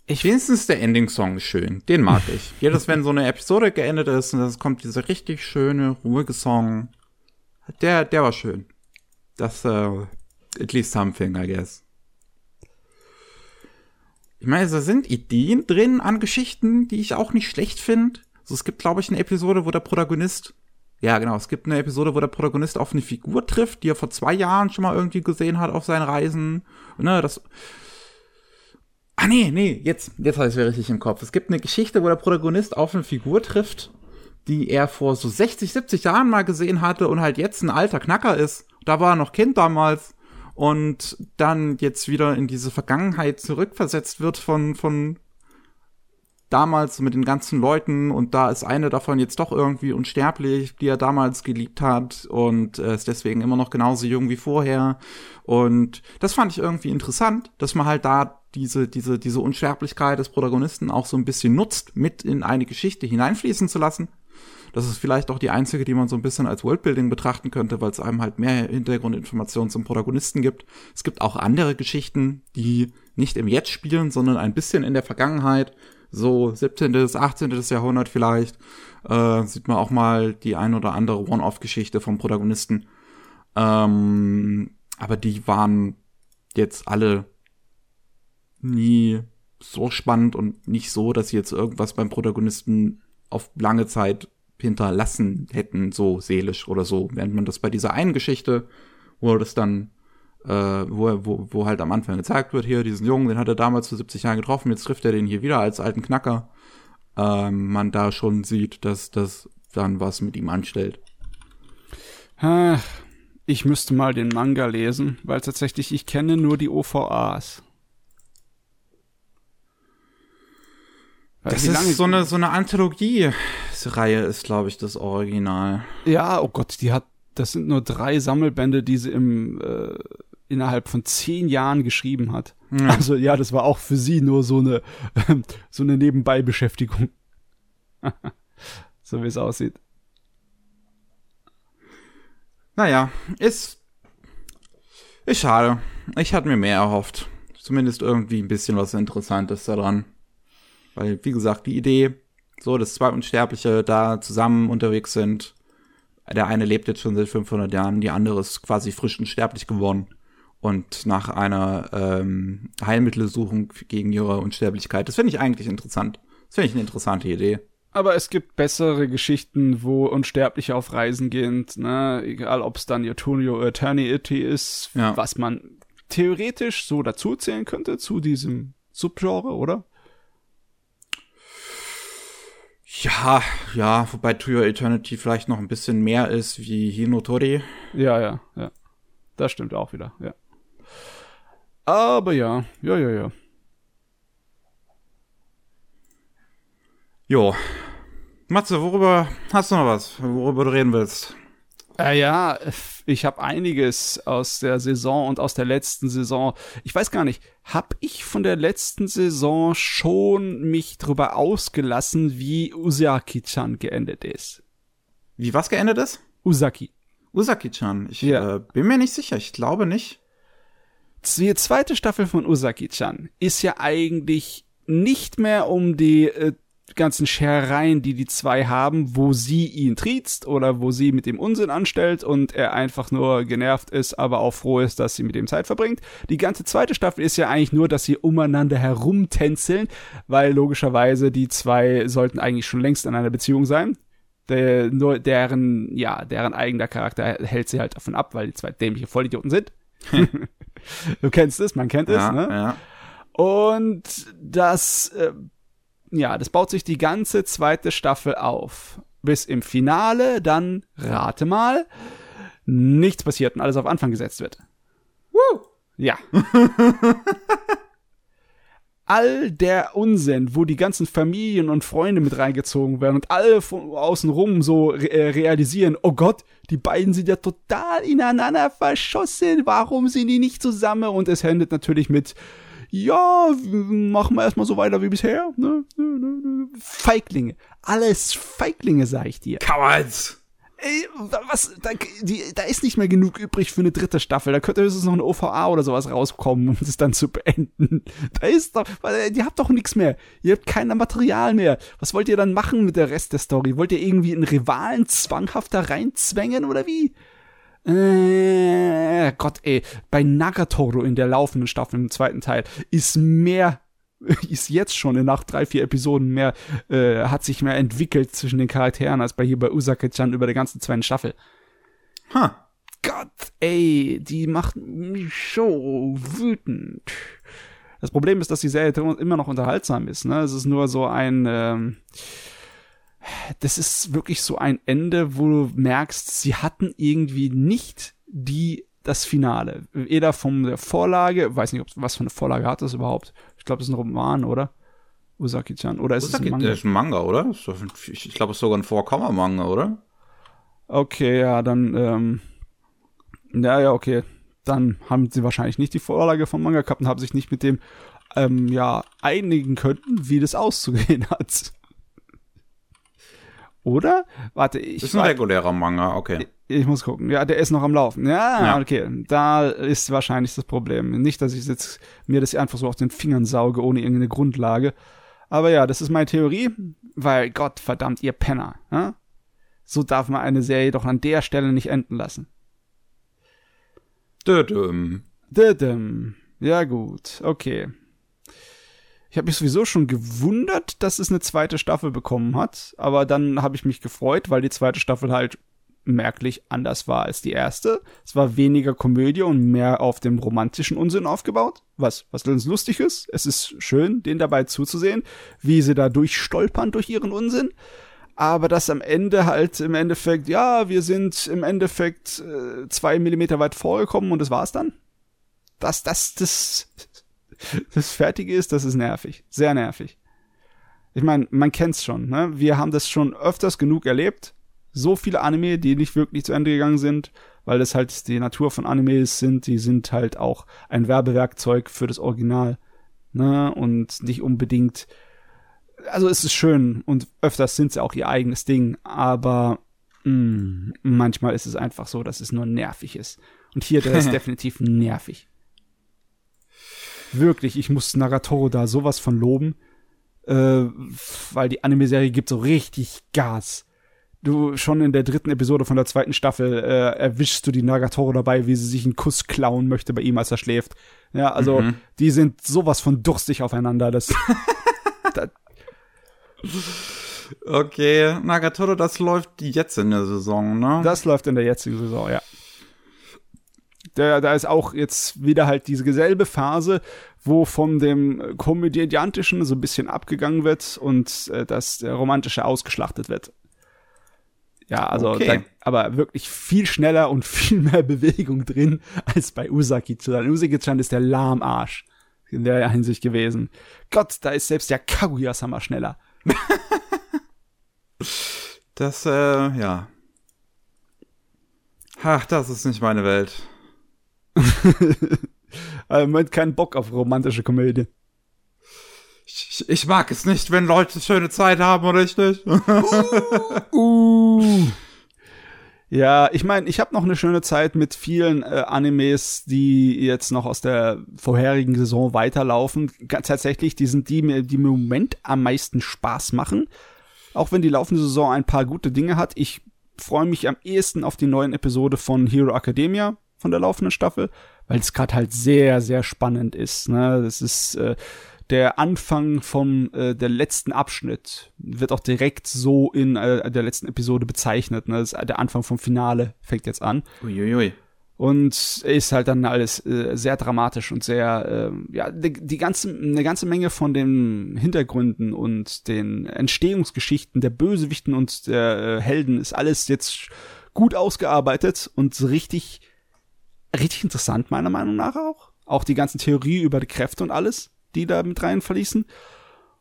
[SPEAKER 1] Ich Wenigstens der Ending-Song ist schön. Den mag ich. Jedes, wenn so eine Episode geendet ist und es kommt dieser richtig schöne, ruhige Song. Der, der war schön. Das, äh, at least something, I guess. Ich meine, da sind Ideen drin an Geschichten, die ich auch nicht schlecht finde. Also es gibt, glaube ich, eine Episode, wo der Protagonist ja, genau. Es gibt eine Episode, wo der Protagonist auf eine Figur trifft, die er vor zwei Jahren schon mal irgendwie gesehen hat auf seinen Reisen. Ne, das. Ah, nee, nee, jetzt, jetzt habe ich es wieder richtig im Kopf. Es gibt eine Geschichte, wo der Protagonist auf eine Figur trifft, die er vor so 60, 70 Jahren mal gesehen hatte und halt jetzt ein alter Knacker ist. Da war er noch Kind damals und dann jetzt wieder in diese Vergangenheit zurückversetzt wird von, von damals mit den ganzen Leuten und da ist eine davon jetzt doch irgendwie unsterblich, die er damals geliebt hat und äh, ist deswegen immer noch genauso jung wie vorher. Und das fand ich irgendwie interessant, dass man halt da diese, diese, diese Unsterblichkeit des Protagonisten auch so ein bisschen nutzt, mit in eine Geschichte hineinfließen zu lassen. Das ist vielleicht auch die einzige, die man so ein bisschen als Worldbuilding betrachten könnte, weil es einem halt mehr Hintergrundinformationen zum Protagonisten gibt. Es gibt auch andere Geschichten, die nicht im Jetzt spielen, sondern ein bisschen in der Vergangenheit, so 17. bis 18. Jahrhundert vielleicht, äh, sieht man auch mal die ein oder andere One-Off-Geschichte vom Protagonisten. Ähm, aber die waren jetzt alle nie so spannend und nicht so, dass sie jetzt irgendwas beim Protagonisten auf lange Zeit hinterlassen hätten, so seelisch oder so. Während man das bei dieser einen Geschichte, wo das dann äh, wo, wo, wo halt am Anfang gezeigt wird, hier, diesen Jungen, den hat er damals vor 70 Jahren getroffen, jetzt trifft er den hier wieder als alten Knacker. Ähm, man da schon sieht, dass das dann was mit ihm anstellt.
[SPEAKER 2] Ich müsste mal den Manga lesen, weil tatsächlich ich kenne nur die OVAs.
[SPEAKER 1] Das ist so eine, so eine Anthologie-Reihe ist, glaube ich, das Original.
[SPEAKER 2] Ja, oh Gott, die hat, das sind nur drei Sammelbände, die sie im äh, innerhalb von zehn Jahren geschrieben hat. Ja. Also ja, das war auch für sie nur so eine, so eine Nebenbeibeschäftigung. so wie es aussieht.
[SPEAKER 1] Naja, ist, ist schade. Ich hatte mir mehr erhofft. Zumindest irgendwie ein bisschen was Interessantes daran. Weil, wie gesagt, die Idee, so, dass zwei Unsterbliche da zusammen unterwegs sind. Der eine lebt jetzt schon seit 500 Jahren, die andere ist quasi frisch unsterblich geworden und nach einer ähm, Heilmittelsuchung gegen ihre Unsterblichkeit. Das finde ich eigentlich interessant. Das finde ich eine interessante Idee.
[SPEAKER 2] Aber es gibt bessere Geschichten, wo Unsterbliche auf Reisen gehen, ne? egal ob es dann Eutonio Eternity ist, ja. was man theoretisch so dazuzählen könnte zu diesem Subgenre, oder?
[SPEAKER 1] Ja, ja, wobei To Your Eternity vielleicht noch ein bisschen mehr ist wie Hinotori.
[SPEAKER 2] Ja, ja, ja. Das stimmt auch wieder, ja. Aber ja, ja, ja, ja.
[SPEAKER 1] Jo. Matze, worüber hast du noch was, worüber du reden willst?
[SPEAKER 2] Äh, ja, ich habe einiges aus der Saison und aus der letzten Saison. Ich weiß gar nicht, habe ich von der letzten Saison schon mich drüber ausgelassen, wie Usaki-chan geendet ist?
[SPEAKER 1] Wie was geendet ist?
[SPEAKER 2] Usaki.
[SPEAKER 1] Usaki-chan. Ich ja. äh, bin mir nicht sicher. Ich glaube nicht
[SPEAKER 2] die zweite Staffel von Usaki-chan ist ja eigentlich nicht mehr um die äh, ganzen Scherereien, die die zwei haben, wo sie ihn triezt oder wo sie mit dem Unsinn anstellt und er einfach nur genervt ist, aber auch froh ist, dass sie mit ihm Zeit verbringt. Die ganze zweite Staffel ist ja eigentlich nur, dass sie umeinander herumtänzeln, weil logischerweise die zwei sollten eigentlich schon längst in einer Beziehung sein. Der, nur deren, ja, deren eigener Charakter hält sie halt davon ab, weil die zwei dämliche Vollidioten sind. du kennst es, man kennt ja, es, ne? Ja. Und das, äh, ja, das baut sich die ganze zweite Staffel auf. Bis im Finale dann, rate mal, nichts passiert und alles auf Anfang gesetzt wird.
[SPEAKER 1] Woo!
[SPEAKER 2] Ja. all der Unsinn, wo die ganzen Familien und Freunde mit reingezogen werden und alle von außen rum so äh, realisieren, oh Gott, die beiden sind ja total ineinander verschossen, warum sind die nicht zusammen? Und es endet natürlich mit, ja, machen wir erstmal so weiter wie bisher. Ne? Feiglinge. Alles Feiglinge, sag ich dir.
[SPEAKER 1] Cowards!
[SPEAKER 2] Ey, was, da, die, da ist nicht mehr genug übrig für eine dritte Staffel. Da könnte höchstens noch eine OVA oder sowas rauskommen, um es dann zu beenden. Da ist doch, weil ihr habt doch nichts mehr. Ihr habt kein Material mehr. Was wollt ihr dann machen mit der Rest der Story? Wollt ihr irgendwie einen Rivalen zwanghaft da reinzwängen oder wie? Äh, Gott, ey, bei Nagatoro in der laufenden Staffel im zweiten Teil ist mehr ist jetzt schon nach drei, vier Episoden mehr, äh, hat sich mehr entwickelt zwischen den Charakteren als bei hier bei Usake-chan über der ganzen zweiten Staffel.
[SPEAKER 1] Huh.
[SPEAKER 2] Gott, ey, die macht mich so wütend. Das Problem ist, dass die Serie immer noch unterhaltsam ist. Ne? Es ist nur so ein, ähm, das ist wirklich so ein Ende, wo du merkst, sie hatten irgendwie nicht die das Finale. Weder von der Vorlage, weiß nicht, ob was für eine Vorlage hat das überhaupt. Ich glaube, es ist ein Roman, oder? Usaki-chan. Oder ist Usaki, es ein Manga?
[SPEAKER 1] Das ist ein Manga, oder? Ich glaube, es ist sogar ein Vorkomma-Manga, oder?
[SPEAKER 2] Okay, ja, dann, ähm, ja, ja, okay. Dann haben sie wahrscheinlich nicht die Vorlage vom Manga gehabt und haben sich nicht mit dem, ähm, ja, einigen können, wie das auszugehen hat. Oder? Warte, ich.
[SPEAKER 1] Das ist ein regulärer Manga, okay.
[SPEAKER 2] Ich, ich muss gucken. Ja, der ist noch am Laufen. Ja, ja, okay. Da ist wahrscheinlich das Problem. Nicht, dass ich jetzt mir das einfach so auf den Fingern sauge, ohne irgendeine Grundlage. Aber ja, das ist meine Theorie, weil Gott verdammt, ihr Penner. Ja? So darf man eine Serie doch an der Stelle nicht enden lassen.
[SPEAKER 1] Dödüm.
[SPEAKER 2] Dödüm. Ja, gut. Okay. Ich habe mich sowieso schon gewundert, dass es eine zweite Staffel bekommen hat, aber dann habe ich mich gefreut, weil die zweite Staffel halt merklich anders war als die erste. Es war weniger Komödie und mehr auf dem romantischen Unsinn aufgebaut, was was ganz lustig ist. Es ist schön, denen dabei zuzusehen, wie sie da durchstolpern durch ihren Unsinn. Aber dass am Ende halt im Endeffekt, ja, wir sind im Endeffekt äh, zwei Millimeter weit vorgekommen und das war's dann. Das, das, das, das Fertige ist, das ist nervig. Sehr nervig. Ich meine, man kennt's schon, ne? Wir haben das schon öfters genug erlebt. So viele Anime, die nicht wirklich zu Ende gegangen sind, weil das halt die Natur von Animes sind, die sind halt auch ein Werbewerkzeug für das Original, ne? Und nicht unbedingt, also es ist schön und öfters sind sie auch ihr eigenes Ding, aber mh, mm, manchmal ist es einfach so, dass es nur nervig ist. Und hier, der ist definitiv nervig. Wirklich, ich muss Nagatoro da sowas von loben. Äh, weil die Anime-Serie gibt so richtig Gas. Du, schon in der dritten Episode von der zweiten Staffel äh, erwischst du die Nagatoro dabei, wie sie sich einen Kuss klauen möchte bei ihm, als er schläft. Ja, also mhm. die sind sowas von durstig aufeinander. Das,
[SPEAKER 1] das Okay, Nagatoro, das läuft jetzt in der Saison, ne?
[SPEAKER 2] Das läuft in der jetzigen Saison, ja der, da ist auch jetzt wieder halt diese selbe Phase, wo von dem Komödiantischen so ein bisschen abgegangen wird und äh, das Romantische ausgeschlachtet wird. Ja, also, okay. da, aber wirklich viel schneller und viel mehr Bewegung drin als bei Usaki-chan. Usaki-chan ist der Lahmarsch in der Hinsicht gewesen. Gott, da ist selbst der Kaguya-sama schneller.
[SPEAKER 1] das, äh, ja. Ach, das ist nicht meine Welt
[SPEAKER 2] also man hat keinen Bock auf romantische Komödie.
[SPEAKER 1] Ich, ich, mag es nicht, wenn Leute schöne Zeit haben, richtig?
[SPEAKER 2] uh, uh. Ja, ich meine, ich habe noch eine schöne Zeit mit vielen äh, Animes, die jetzt noch aus der vorherigen Saison weiterlaufen. Tatsächlich, die sind die, die im Moment am meisten Spaß machen. Auch wenn die laufende Saison ein paar gute Dinge hat. Ich freue mich am ehesten auf die neuen Episode von Hero Academia von der laufenden Staffel weil es gerade halt sehr, sehr spannend ist. Ne? Das ist äh, der Anfang vom äh, der letzten Abschnitt wird auch direkt so in äh, der letzten Episode bezeichnet. Ne? Das ist der Anfang vom Finale fängt jetzt an.
[SPEAKER 1] Uiuiui.
[SPEAKER 2] Und ist halt dann alles äh, sehr dramatisch und sehr, äh, ja, die, die ganze, eine ganze Menge von den Hintergründen und den Entstehungsgeschichten der Bösewichten und der äh, Helden ist alles jetzt gut ausgearbeitet und richtig richtig interessant, meiner Meinung nach auch. Auch die ganzen Theorie über die Kräfte und alles. die da mit rein verließen.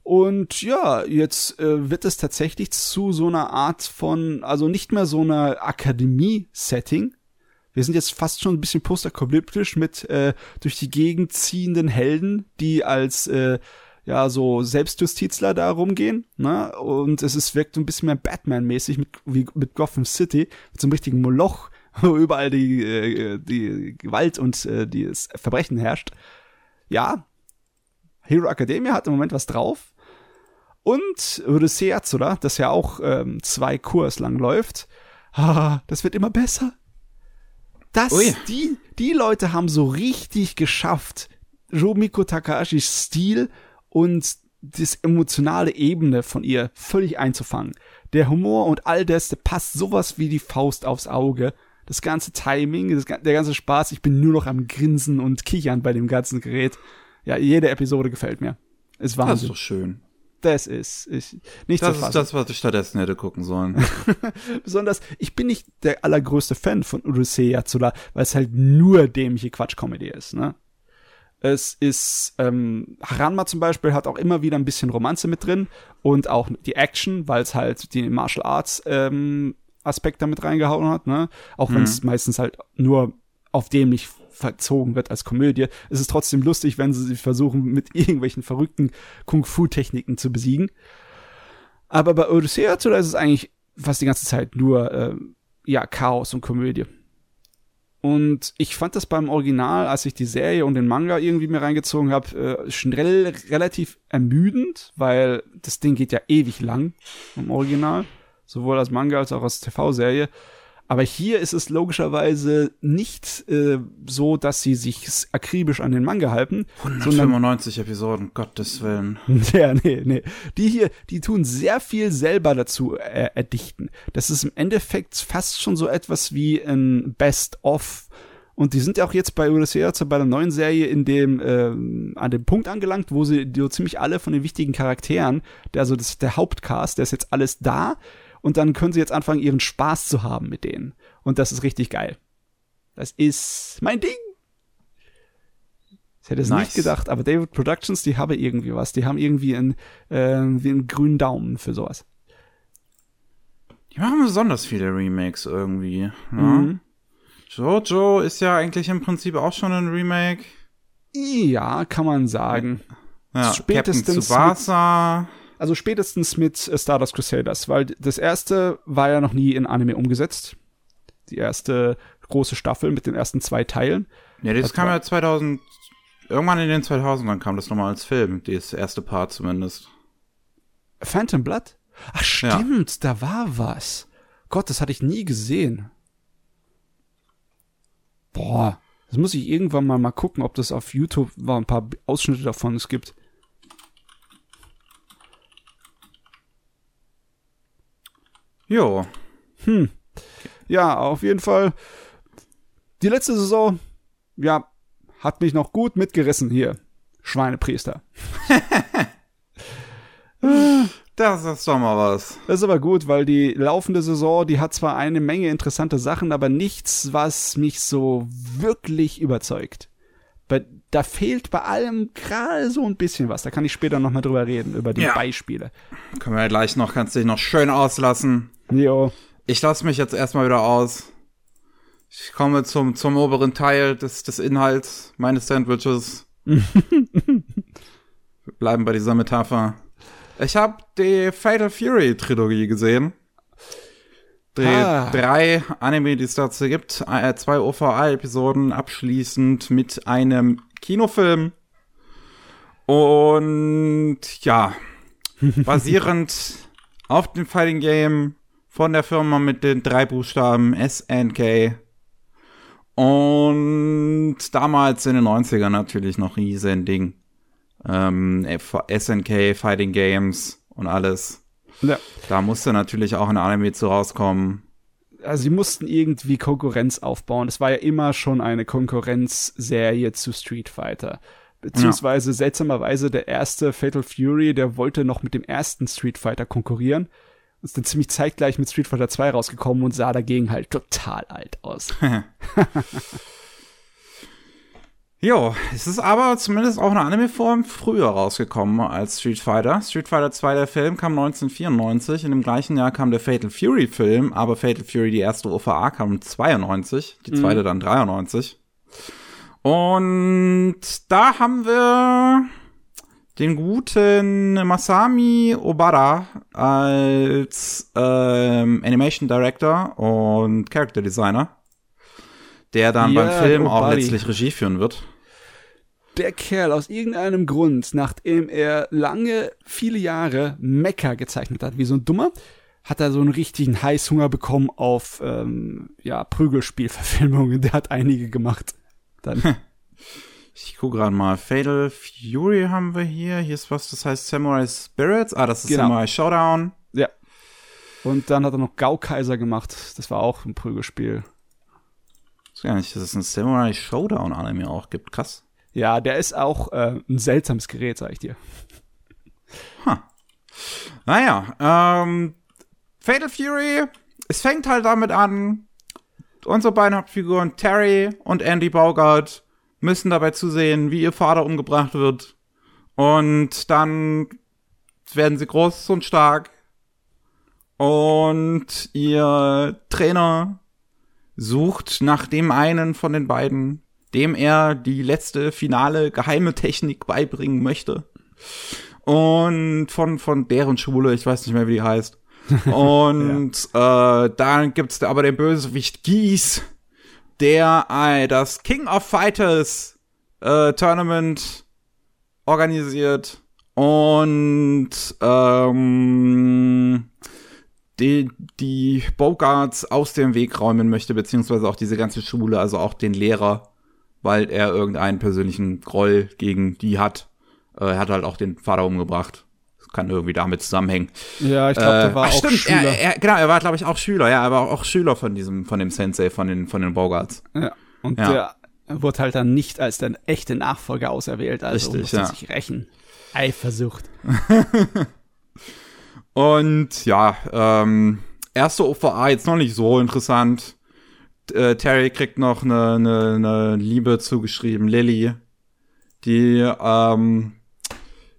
[SPEAKER 2] Und ja, jetzt äh, wird es tatsächlich zu so einer Art von, also nicht mehr so einer Akademie-Setting. Wir sind jetzt fast schon ein bisschen postapokalyptisch mit äh, durch die Gegend ziehenden Helden, die als äh, ja so Selbstjustizler da rumgehen, ne? Und es ist wirkt ein bisschen mehr Batman-mäßig mit wie mit Gotham City, mit so einem richtigen Moloch, wo überall die äh, die Gewalt und äh, die Verbrechen herrscht. Ja, Hero Academia hat im Moment was drauf. Und Odyssey Yatsura, das ja auch ähm, zwei Kurs lang läuft, ah, das wird immer besser. Das, Ui. die, die Leute haben so richtig geschafft, Romiko Takahashis Stil und das emotionale Ebene von ihr völlig einzufangen. Der Humor und all das, der passt sowas wie die Faust aufs Auge. Das ganze Timing, das, der ganze Spaß, ich bin nur noch am Grinsen und Kichern bei dem ganzen Gerät. Ja, jede Episode gefällt mir. Ist Wahnsinn. Das ist
[SPEAKER 1] doch schön
[SPEAKER 2] das ist. Ich, nicht
[SPEAKER 1] das ist das, was ich stattdessen hätte gucken sollen.
[SPEAKER 2] Besonders, ich bin nicht der allergrößte Fan von Odyssey Yatsura, weil es halt nur dämliche Quatsch-Comedy ist, ne? Es ist, ähm, Haranma zum Beispiel hat auch immer wieder ein bisschen Romanze mit drin und auch die Action, weil es halt die Martial Arts ähm, Aspekt damit reingehauen hat, ne? Auch wenn es mhm. meistens halt nur auf dämlich verzogen wird als Komödie. Es ist trotzdem lustig, wenn sie sich versuchen, mit irgendwelchen verrückten Kung-Fu-Techniken zu besiegen. Aber bei Odyssey ist es eigentlich fast die ganze Zeit nur äh, ja Chaos und Komödie. Und ich fand das beim Original, als ich die Serie und den Manga irgendwie mir reingezogen habe, äh, schnell relativ ermüdend, weil das Ding geht ja ewig lang im Original, sowohl als Manga als auch als TV-Serie. Aber hier ist es logischerweise nicht äh, so, dass sie sich akribisch an den Manga halten.
[SPEAKER 1] 195 Episoden, Gottes Willen.
[SPEAKER 2] Ja, nee, nee. Die hier, die tun sehr viel selber dazu äh, erdichten. Das ist im Endeffekt fast schon so etwas wie ein Best-of. Und die sind ja auch jetzt bei Odyssey bei der neuen Serie in dem, äh, an dem Punkt angelangt, wo sie so ziemlich alle von den wichtigen Charakteren, der, also das, der Hauptcast, der ist jetzt alles da und dann können sie jetzt anfangen, ihren Spaß zu haben mit denen. Und das ist richtig geil. Das ist mein Ding. Ich hätte es nice. nicht gedacht, aber David Productions, die haben irgendwie was. Die haben irgendwie einen, äh, wie einen grünen Daumen für sowas.
[SPEAKER 1] Die machen besonders viele Remakes irgendwie. Ne? Mhm. Jojo ist ja eigentlich im Prinzip auch schon ein Remake.
[SPEAKER 2] Ja, kann man sagen.
[SPEAKER 1] Ja, Spätestens Captain Tsubasa.
[SPEAKER 2] Also spätestens mit äh, Stardust Crusaders, weil das erste war ja noch nie in Anime umgesetzt. Die erste große Staffel mit den ersten zwei Teilen.
[SPEAKER 1] Ja, das, das kam ja 2000, irgendwann in den 2000ern kam das nochmal als Film, das erste Part zumindest.
[SPEAKER 2] Phantom Blood? Ach stimmt, ja. da war was. Gott, das hatte ich nie gesehen. Boah, das muss ich irgendwann mal mal gucken, ob das auf YouTube war ein paar Ausschnitte davon es gibt.
[SPEAKER 1] Jo.
[SPEAKER 2] Hm. Ja, auf jeden Fall. Die letzte Saison, ja, hat mich noch gut mitgerissen hier. Schweinepriester.
[SPEAKER 1] Das ist doch mal was.
[SPEAKER 2] Das ist aber gut, weil die laufende Saison, die hat zwar eine Menge interessante Sachen, aber nichts, was mich so wirklich überzeugt. Bei, da fehlt bei allem gerade so ein bisschen was. Da kann ich später noch mal drüber reden, über die ja. Beispiele.
[SPEAKER 1] Können wir ja gleich noch, kannst du dich noch schön auslassen.
[SPEAKER 2] Jo.
[SPEAKER 1] Ich lasse mich jetzt erstmal wieder aus. Ich komme zum, zum oberen Teil des, des Inhalts meines Sandwiches. wir bleiben bei dieser Metapher. Ich habe die Fatal Fury Trilogie gesehen. Die ah. drei Anime, die es dazu gibt. Äh, zwei OVA-Episoden abschließend mit einem Kinofilm. Und ja, basierend auf dem Fighting Game von der Firma mit den drei Buchstaben SNK. Und damals in den 90ern natürlich noch riesen Ding. Ähm, SNK, Fighting Games und alles. Ja. Da musste natürlich auch ein Anime zu rauskommen.
[SPEAKER 2] Also sie mussten irgendwie Konkurrenz aufbauen. Es war ja immer schon eine Konkurrenzserie zu Street Fighter. Beziehungsweise ja. seltsamerweise der erste Fatal Fury, der wollte noch mit dem ersten Street Fighter konkurrieren ist dann ziemlich zeitgleich mit Street Fighter 2 rausgekommen und sah dagegen halt total alt aus.
[SPEAKER 1] Jo, es ist aber zumindest auch eine Anime-Form früher rausgekommen als Street Fighter. Street Fighter 2, der Film, kam 1994. In dem gleichen Jahr kam der Fatal Fury-Film, aber Fatal Fury, die erste OVA, kam 92, die zweite mhm. dann 93. Und da haben wir den guten Masami Obara als ähm, Animation Director und Character Designer, der dann ja, beim Film auch letztlich Regie führen wird.
[SPEAKER 2] Der Kerl aus irgendeinem Grund, nachdem er lange, viele Jahre Mecha gezeichnet hat, wie so ein Dummer, hat er so einen richtigen Heißhunger bekommen auf ähm, ja, Prügelspielverfilmungen. Der hat einige gemacht. Dann.
[SPEAKER 1] Ich gucke gerade mal. Fatal Fury haben wir hier. Hier ist was, das heißt Samurai Spirits. Ah, das ist genau. Samurai Showdown.
[SPEAKER 2] Ja. Und dann hat er noch Gaukaiser gemacht. Das war auch ein Prügelspiel.
[SPEAKER 1] Ich weiß gar nicht, dass es ein Samurai Showdown Anime auch gibt. Krass.
[SPEAKER 2] Ja, der ist auch äh, ein seltsames Gerät, sag ich dir.
[SPEAKER 1] Huh. Naja, ähm, Fatal Fury, es fängt halt damit an, unsere beiden Hauptfiguren Terry und Andy Bogart müssen dabei zusehen, wie ihr Vater umgebracht wird. Und dann werden sie groß und stark. Und ihr Trainer sucht nach dem einen von den beiden, dem er die letzte finale geheime Technik beibringen möchte. Und von, von deren Schule, ich weiß nicht mehr, wie die heißt. Und ja. äh, dann gibt's da aber den Bösewicht Gies, der äh, das King of Fighters äh, Tournament organisiert und ähm, die, die Bogarts aus dem Weg räumen möchte, beziehungsweise auch diese ganze Schule, also auch den Lehrer, weil er irgendeinen persönlichen Groll gegen die hat. Äh, er hat halt auch den Vater umgebracht. Das kann irgendwie damit zusammenhängen.
[SPEAKER 2] Ja, ich glaube, der äh, war ach, auch stimmt, Schüler.
[SPEAKER 1] Er, er, genau, er war, glaube ich, auch Schüler. Ja, er war auch Schüler von diesem, von dem Sensei, von den, von den Bogarts.
[SPEAKER 2] Ja, und ja. der wurde halt dann nicht als der echte Nachfolger auserwählt, also Richtig, musste ja. sich rächen. Eifersucht.
[SPEAKER 1] und ja, ähm, erste OVA jetzt noch nicht so interessant. Äh, Terry kriegt noch eine, eine, eine Liebe zugeschrieben, Lily, die ähm,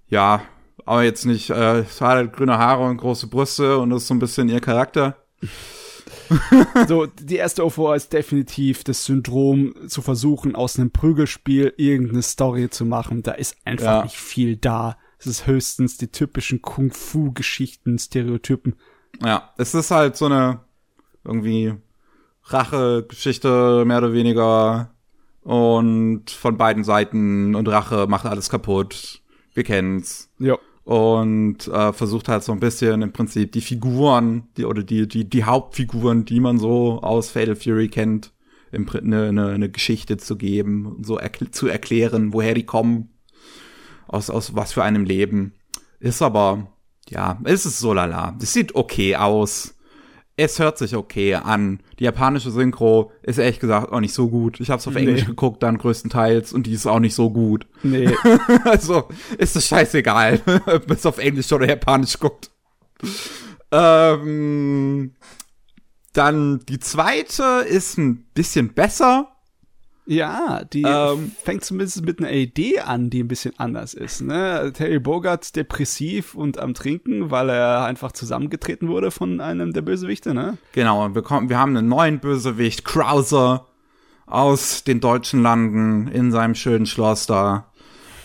[SPEAKER 1] ja aber jetzt nicht, äh, hat halt grüne Haare und große Brüste und das ist so ein bisschen ihr Charakter.
[SPEAKER 2] so, die erste OVA ist definitiv das Syndrom zu versuchen, aus einem Prügelspiel irgendeine Story zu machen. Da ist einfach ja. nicht viel da. Es ist höchstens die typischen Kung-Fu-Geschichten, Stereotypen.
[SPEAKER 1] Ja, es ist halt so eine irgendwie Rache-Geschichte, mehr oder weniger. Und von beiden Seiten und Rache macht alles kaputt. Wir kennen's.
[SPEAKER 2] Ja
[SPEAKER 1] und äh, versucht halt so ein bisschen im Prinzip die Figuren, die oder die die die Hauptfiguren, die man so aus Fatal Fury kennt, im eine, eine, eine Geschichte zu geben, so erkl zu erklären, woher die kommen, aus aus was für einem Leben. Ist aber ja, es ist so lala. Es sieht okay aus es hört sich okay an. Die japanische Synchro ist ehrlich gesagt auch nicht so gut. Ich habe es auf nee. Englisch geguckt, dann größtenteils, und die ist auch nicht so gut.
[SPEAKER 2] Nee.
[SPEAKER 1] also ist es scheißegal, ob man es auf Englisch oder Japanisch guckt. Ähm, dann die zweite ist ein bisschen besser.
[SPEAKER 2] Ja, die ähm, fängt zumindest mit einer Idee an, die ein bisschen anders ist. Ne? Terry Bogart depressiv und am Trinken, weil er einfach zusammengetreten wurde von einem der Bösewichte, ne?
[SPEAKER 1] Genau, wir, kommen, wir haben einen neuen Bösewicht, Krauser, aus den deutschen Landen in seinem schönen Schloss da.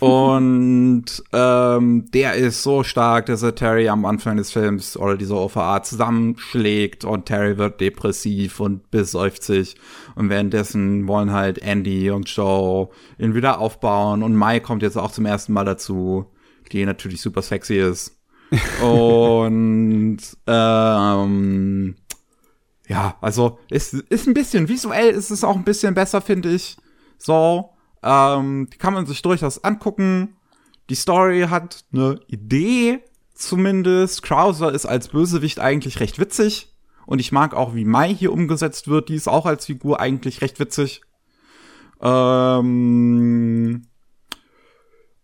[SPEAKER 1] Und ähm, der ist so stark, dass er Terry am Anfang des Films oder dieser OVA zusammenschlägt und Terry wird depressiv und besäuft sich. Und währenddessen wollen halt Andy und Joe ihn wieder aufbauen. Und Mai kommt jetzt auch zum ersten Mal dazu, die natürlich super sexy ist. und ähm, ja, also ist, ist ein bisschen visuell, ist es auch ein bisschen besser, finde ich. So, ähm, die kann man sich durchaus angucken. Die Story hat eine Idee, zumindest. Krauser ist als Bösewicht eigentlich recht witzig. Und ich mag auch, wie Mai hier umgesetzt wird. Die ist auch als Figur eigentlich recht witzig. Ähm,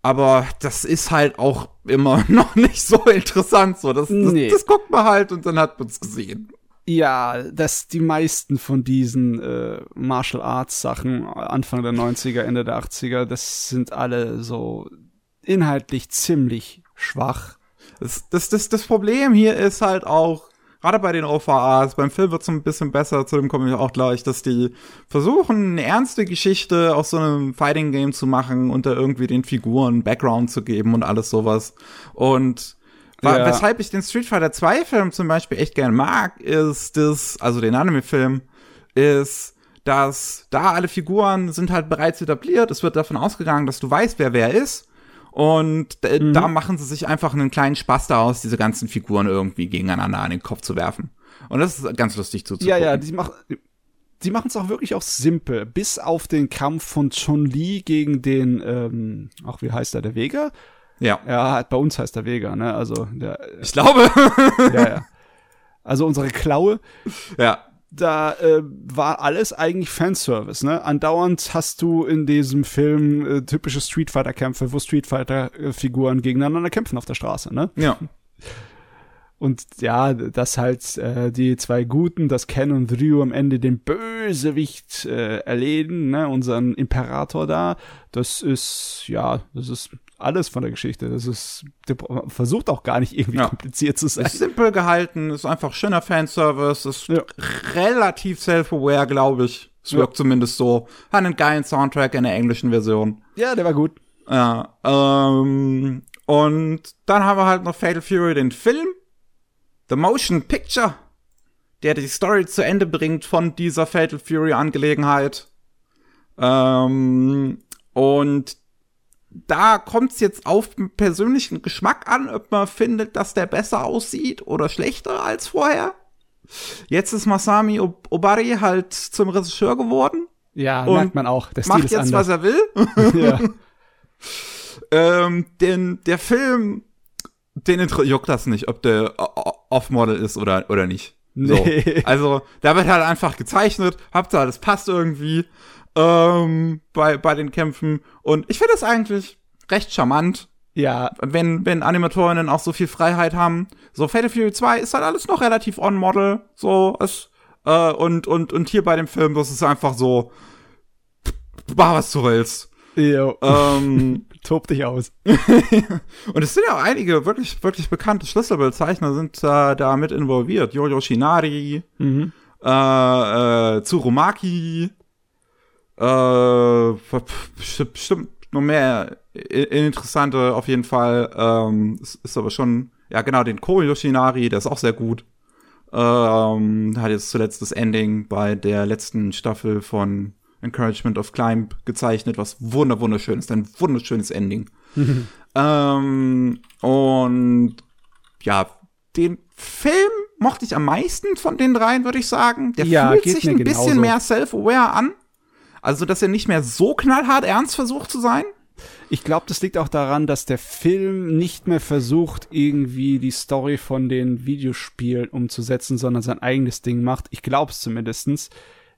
[SPEAKER 1] aber das ist halt auch immer noch nicht so interessant. So, das, das, nee. das guckt man halt und dann hat man es gesehen.
[SPEAKER 2] Ja, dass die meisten von diesen äh, Martial Arts Sachen Anfang der 90er, Ende der 80er, das sind alle so inhaltlich ziemlich schwach.
[SPEAKER 1] Das, das, das, das Problem hier ist halt auch, gerade bei den OVAs, beim Film wird es ein bisschen besser, zu dem komme ich auch gleich, dass die versuchen, eine ernste Geschichte aus so einem Fighting Game zu machen und da irgendwie den Figuren Background zu geben und alles sowas. Und ja. weshalb ich den Street Fighter 2 Film zum Beispiel echt gern mag, ist das, also den Anime-Film, ist, dass da alle Figuren sind halt bereits etabliert. Es wird davon ausgegangen, dass du weißt, wer wer ist. Und mhm. da machen sie sich einfach einen kleinen Spaß daraus, diese ganzen Figuren irgendwie gegeneinander an den Kopf zu werfen. Und das ist ganz lustig zuzugucken.
[SPEAKER 2] Ja, ja, die machen, sie machen es auch wirklich auch simpel. Bis auf den Kampf von Chun-Li gegen den, ähm, ach, wie heißt er, der Vega?
[SPEAKER 1] Ja.
[SPEAKER 2] Ja, bei uns heißt er Vega, ne? Also der.
[SPEAKER 1] Ich glaube.
[SPEAKER 2] ja, ja. Also unsere Klaue.
[SPEAKER 1] Ja.
[SPEAKER 2] Da äh, war alles eigentlich Fanservice, ne? Andauernd hast du in diesem Film äh, typische Street Fighter Kämpfe, wo Street Fighter Figuren gegeneinander kämpfen auf der Straße, ne?
[SPEAKER 1] Ja.
[SPEAKER 2] Und ja, dass halt äh, die zwei Guten, das Ken und Ryu am Ende den Bösewicht äh, erledigen, ne, unseren Imperator da, das ist, ja, das ist alles von der Geschichte. Das ist, der versucht auch gar nicht irgendwie ja. kompliziert zu sein.
[SPEAKER 1] Ist simpel gehalten, ist einfach schöner Fanservice, ist ja. relativ self-aware, glaube ich. Es wirkt ja. zumindest so. Hat einen geilen Soundtrack in der englischen Version.
[SPEAKER 2] Ja, der war gut.
[SPEAKER 1] Ja, ähm, und dann haben wir halt noch Fatal Fury, den Film. The Motion Picture, der die Story zu Ende bringt von dieser Fatal Fury Angelegenheit. Ähm, und da kommt es jetzt auf persönlichen Geschmack an, ob man findet, dass der besser aussieht oder schlechter als vorher. Jetzt ist Masami Obari halt zum Regisseur geworden.
[SPEAKER 2] Ja, merkt man auch.
[SPEAKER 1] Der Stil macht jetzt, anders. was er will. ja. ähm, den, der Film den juckt das nicht, ob der Off-Model ist oder, oder nicht. Nee. So. Also, da wird halt einfach gezeichnet, Hauptsache, das passt irgendwie ähm, bei, bei den Kämpfen. Und ich finde das eigentlich recht charmant.
[SPEAKER 2] Ja.
[SPEAKER 1] Wenn, wenn Animatorinnen auch so viel Freiheit haben. So, Fatal Fury 2 ist halt alles noch relativ on-model. So, es, äh, und, und, und hier bei dem Film, das ist einfach so, mach was du willst.
[SPEAKER 2] Jo.
[SPEAKER 1] Ähm,
[SPEAKER 2] Tob dich aus.
[SPEAKER 1] und es sind ja auch einige wirklich, wirklich bekannte Schlüsselbildzeichner sind äh, da mit involviert. Yoyo Shinari, mhm. äh, äh, Tsurumaki, bestimmt noch mehr interessante auf jeden Fall. Ähm, es ist aber schon, ja genau, den Ko Yoshinari, der ist auch sehr gut. Ähm, hat jetzt zuletzt das Ending bei der letzten Staffel von Encouragement of Climb gezeichnet, was wunder wunderschön ist, ein wunderschönes Ending. Ähm, und ja, den Film mochte ich am meisten von den dreien, würde ich sagen. Der ja, fühlt sich ein genauso. bisschen mehr self-aware an. Also, dass er nicht mehr so knallhart ernst versucht zu sein.
[SPEAKER 2] Ich glaube, das liegt auch daran, dass der Film nicht mehr versucht, irgendwie die Story von den Videospielen umzusetzen, sondern sein eigenes Ding macht. Ich glaube es zumindestens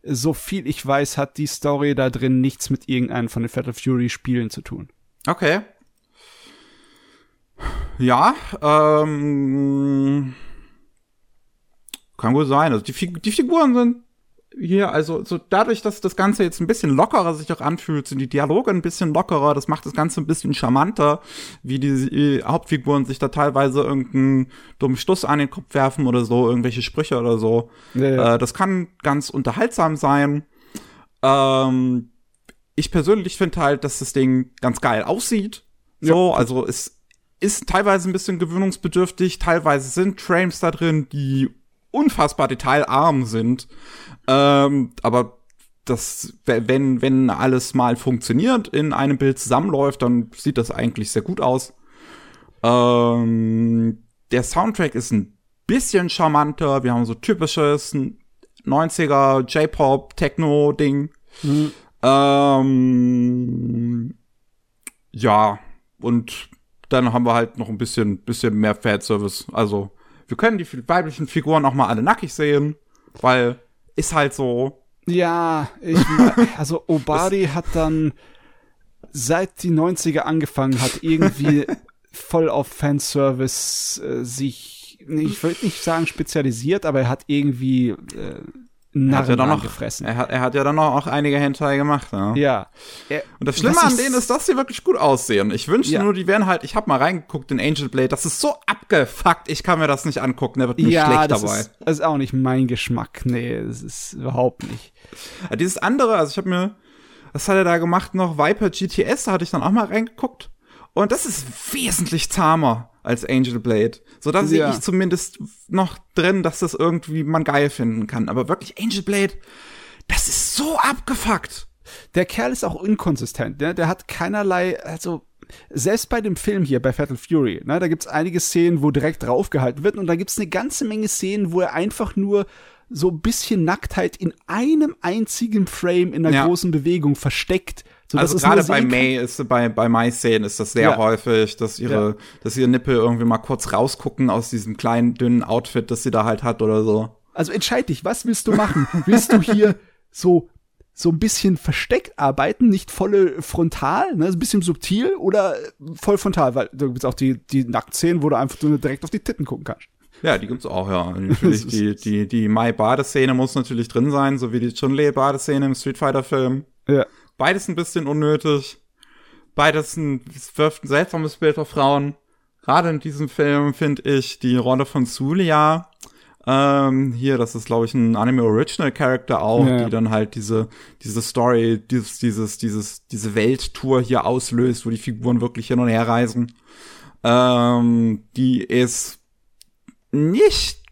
[SPEAKER 2] so viel ich weiß, hat die Story da drin nichts mit irgendeinem von den Fatal Fury Spielen zu tun.
[SPEAKER 1] Okay. Ja, ähm, kann wohl sein. Also die, Fig die Figuren sind hier, also so dadurch, dass das Ganze jetzt ein bisschen lockerer sich auch anfühlt, sind die Dialoge ein bisschen lockerer, das macht das Ganze ein bisschen charmanter, wie die, Hauptfiguren sich da teilweise irgendeinen dummen Stuss an den Kopf werfen oder so, irgendwelche Sprüche oder so. Ja, ja. Äh, das kann ganz unterhaltsam sein. Ähm, ich persönlich finde halt, dass das Ding ganz geil aussieht. So, ja. also es ist teilweise ein bisschen gewöhnungsbedürftig, teilweise sind Frames da drin, die unfassbar detailarm sind. Ähm, aber das, wenn, wenn alles mal funktioniert, in einem Bild zusammenläuft, dann sieht das eigentlich sehr gut aus. Ähm, der Soundtrack ist ein bisschen charmanter. Wir haben so typisches 90er J-Pop, Techno-Ding. Mhm. Ähm, ja, und dann haben wir halt noch ein bisschen, bisschen mehr Fanservice. Also wir können die weiblichen Figuren auch mal alle nackig sehen, weil ist halt so.
[SPEAKER 2] Ja, ich, also Obari hat dann seit die 90er angefangen hat, irgendwie voll auf Fanservice äh, sich ich würde nicht sagen spezialisiert, aber er hat irgendwie äh,
[SPEAKER 1] Er hat, ja
[SPEAKER 2] Narren
[SPEAKER 1] dann noch,
[SPEAKER 2] gefressen.
[SPEAKER 1] er, hat, er hat ja dann noch auch einige Hentai gemacht. Ja.
[SPEAKER 2] ja. Er,
[SPEAKER 1] Und das Schlimme an denen ist, dass sie wirklich gut aussehen. Ich wünschte
[SPEAKER 2] Ja.
[SPEAKER 1] nur, die wären halt, ich habe mal reingeguckt in Angel Blade, das ist so abgefuckt, ich kann mir das nicht angucken, der wird mir
[SPEAKER 2] ja,
[SPEAKER 1] schlecht
[SPEAKER 2] das
[SPEAKER 1] dabei.
[SPEAKER 2] ist, das ist auch nicht mein Geschmack. Nee, das ist überhaupt nicht.
[SPEAKER 1] Ja, dieses andere, also ich habe mir, was hat er da gemacht noch? Viper GTS, da hatte ich dann auch mal reingeguckt. Und das ist wesentlich zahmer als Angel Blade. So, da sehe
[SPEAKER 2] Ja.
[SPEAKER 1] ich zumindest noch drin, dass das irgendwie man geil finden kann. Aber wirklich, Angel Blade, das ist so abgefuckt.
[SPEAKER 2] Der Kerl ist auch inkonsistent. Ne? Der hat keinerlei, also selbst bei dem Film hier, bei Fatal Fury, ne, da gibt's einige Szenen, wo direkt draufgehalten wird und da gibt's eine ganze Menge Szenen, wo er einfach nur so ein bisschen Nacktheit in einem einzigen Frame in einer
[SPEAKER 1] Ja.
[SPEAKER 2] großen Bewegung versteckt. Sodass
[SPEAKER 1] Also gerade bei. May ist bei bei Mai Szenen ist das sehr
[SPEAKER 2] Ja.
[SPEAKER 1] häufig, dass ihre
[SPEAKER 2] Ja.
[SPEAKER 1] dass ihre Nippel irgendwie mal kurz rausgucken aus diesem kleinen dünnen Outfit, das sie da halt hat oder so.
[SPEAKER 2] Also entscheid dich, was willst du machen? willst du hier so so ein bisschen versteckt arbeiten, nicht volle frontal, ne, ein bisschen subtil oder voll frontal, weil da gibt's auch die die Nacktszenen, wo du einfach nur direkt auf die Titten gucken kannst.
[SPEAKER 1] Ja, die gibt's auch, ja. Natürlich, die, die, die Mai-Badeszene muss natürlich drin sein, so wie die Chun-Li-Badeszene im Street Fighter-Film.
[SPEAKER 2] Ja.
[SPEAKER 1] Beides ein bisschen unnötig. Beides ein, es wirft ein seltsames Bild auf Frauen. Gerade in diesem Film finde ich die Rolle von Zulia, ähm, hier, das ist, glaube ich, ein Anime Original Character auch,
[SPEAKER 2] Ja.
[SPEAKER 1] die dann halt diese, diese Story, dieses, dieses, dieses, diese Welttour hier auslöst, wo die Figuren wirklich hin und her reisen. Ähm, die ist nicht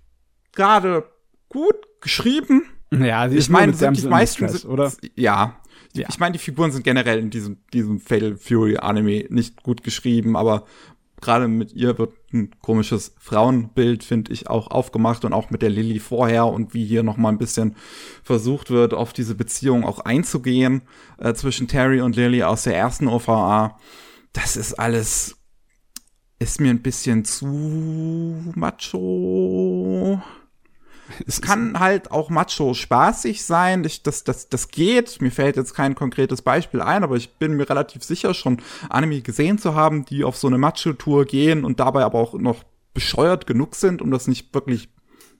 [SPEAKER 1] gerade gut geschrieben.
[SPEAKER 2] Ja,
[SPEAKER 1] Ich meine, sind die meisten, sind,
[SPEAKER 2] oder?
[SPEAKER 1] Ja.
[SPEAKER 2] Ja.
[SPEAKER 1] Ich meine, die Figuren sind generell in diesem, diesem Fatal Fury Anime nicht gut geschrieben, aber gerade mit ihr wird ein komisches Frauenbild, finde ich, auch aufgemacht und auch mit der Lilly vorher und wie hier noch mal ein bisschen versucht wird, auf diese Beziehung auch einzugehen äh, zwischen Terry und Lilly aus der ersten OVA. Das ist alles, ist mir ein bisschen zu macho. Es kann halt auch macho spaßig sein. Ich, das, das, das geht. Mir fällt jetzt kein konkretes Beispiel ein, aber ich bin mir relativ sicher, schon Anime gesehen zu haben, die auf so eine Macho-Tour gehen und dabei aber auch noch bescheuert genug sind, um das nicht wirklich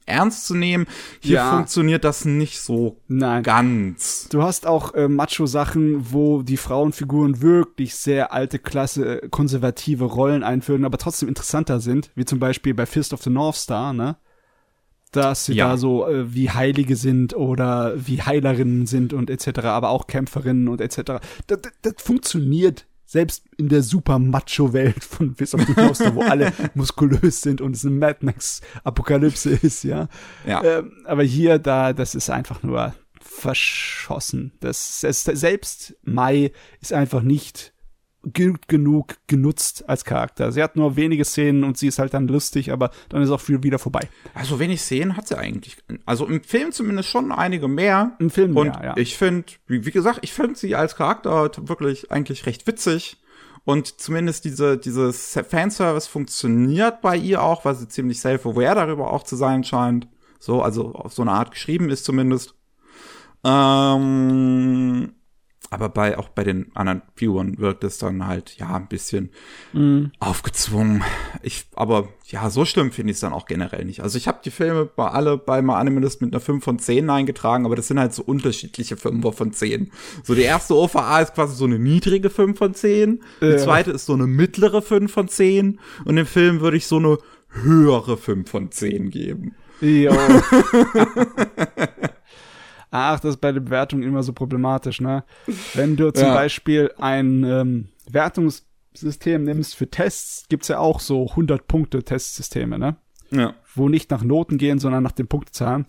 [SPEAKER 1] ernst zu nehmen. Hier
[SPEAKER 2] Ja.
[SPEAKER 1] funktioniert das nicht so
[SPEAKER 2] Nein.
[SPEAKER 1] ganz.
[SPEAKER 2] Du hast auch äh, Macho-Sachen, wo die Frauenfiguren wirklich sehr alte Klasse, äh, konservative Rollen einführen, aber trotzdem interessanter sind, wie zum Beispiel bei Fist of the North Star, ne? Dass sie
[SPEAKER 1] Ja.
[SPEAKER 2] da so äh, wie Heilige sind oder wie Heilerinnen sind und etc., aber auch Kämpferinnen und etc. Das, das, das funktioniert selbst in der super Macho-Welt von Fist of the North Star, wo alle muskulös sind und es eine Mad Max-Apokalypse ist, ja.
[SPEAKER 1] Ja.
[SPEAKER 2] Ähm, aber hier, da, das ist einfach nur verschossen. Das, das, selbst Mai ist einfach nicht gut genug genutzt als Charakter. Sie hat nur wenige Szenen und sie ist halt dann lustig, aber dann ist auch viel wieder vorbei.
[SPEAKER 1] Also wenig Szenen hat sie eigentlich. Also im Film zumindest schon einige mehr.
[SPEAKER 2] Im Film
[SPEAKER 1] Und
[SPEAKER 2] mehr, ja.
[SPEAKER 1] ich finde, wie, wie gesagt, ich finde sie als Charakter wirklich eigentlich recht witzig. Und zumindest diese, dieses Fanservice funktioniert bei ihr auch, weil sie ziemlich self-aware darüber auch zu sein scheint. So, also auf so eine Art geschrieben ist zumindest. Ähm, aber bei, auch bei den anderen Figuren wirkt es dann halt, ja, ein bisschen aufgezwungen. Ich, aber ja, so schlimm finde ich es dann auch generell nicht. Also ich habe die Filme bei alle bei My Animalist mit einer 5 von 10 eingetragen, aber das sind halt so unterschiedliche 5 von 10. So die erste OVA ist quasi so eine niedrige 5 von 10, die
[SPEAKER 2] Ja.
[SPEAKER 1] zweite ist so eine mittlere 5 von 10 und im Film würde ich so eine höhere 5 von 10 geben.
[SPEAKER 2] Jo. Ach, das ist bei der Bewertung immer so problematisch, ne? Wenn du zum
[SPEAKER 1] Ja.
[SPEAKER 2] Beispiel ein ähm, Wertungssystem nimmst für Tests, gibt's ja auch so 100-Punkte-Testsysteme, ne?
[SPEAKER 1] Ja.
[SPEAKER 2] wo nicht nach Noten gehen, sondern nach den Punktezahlen.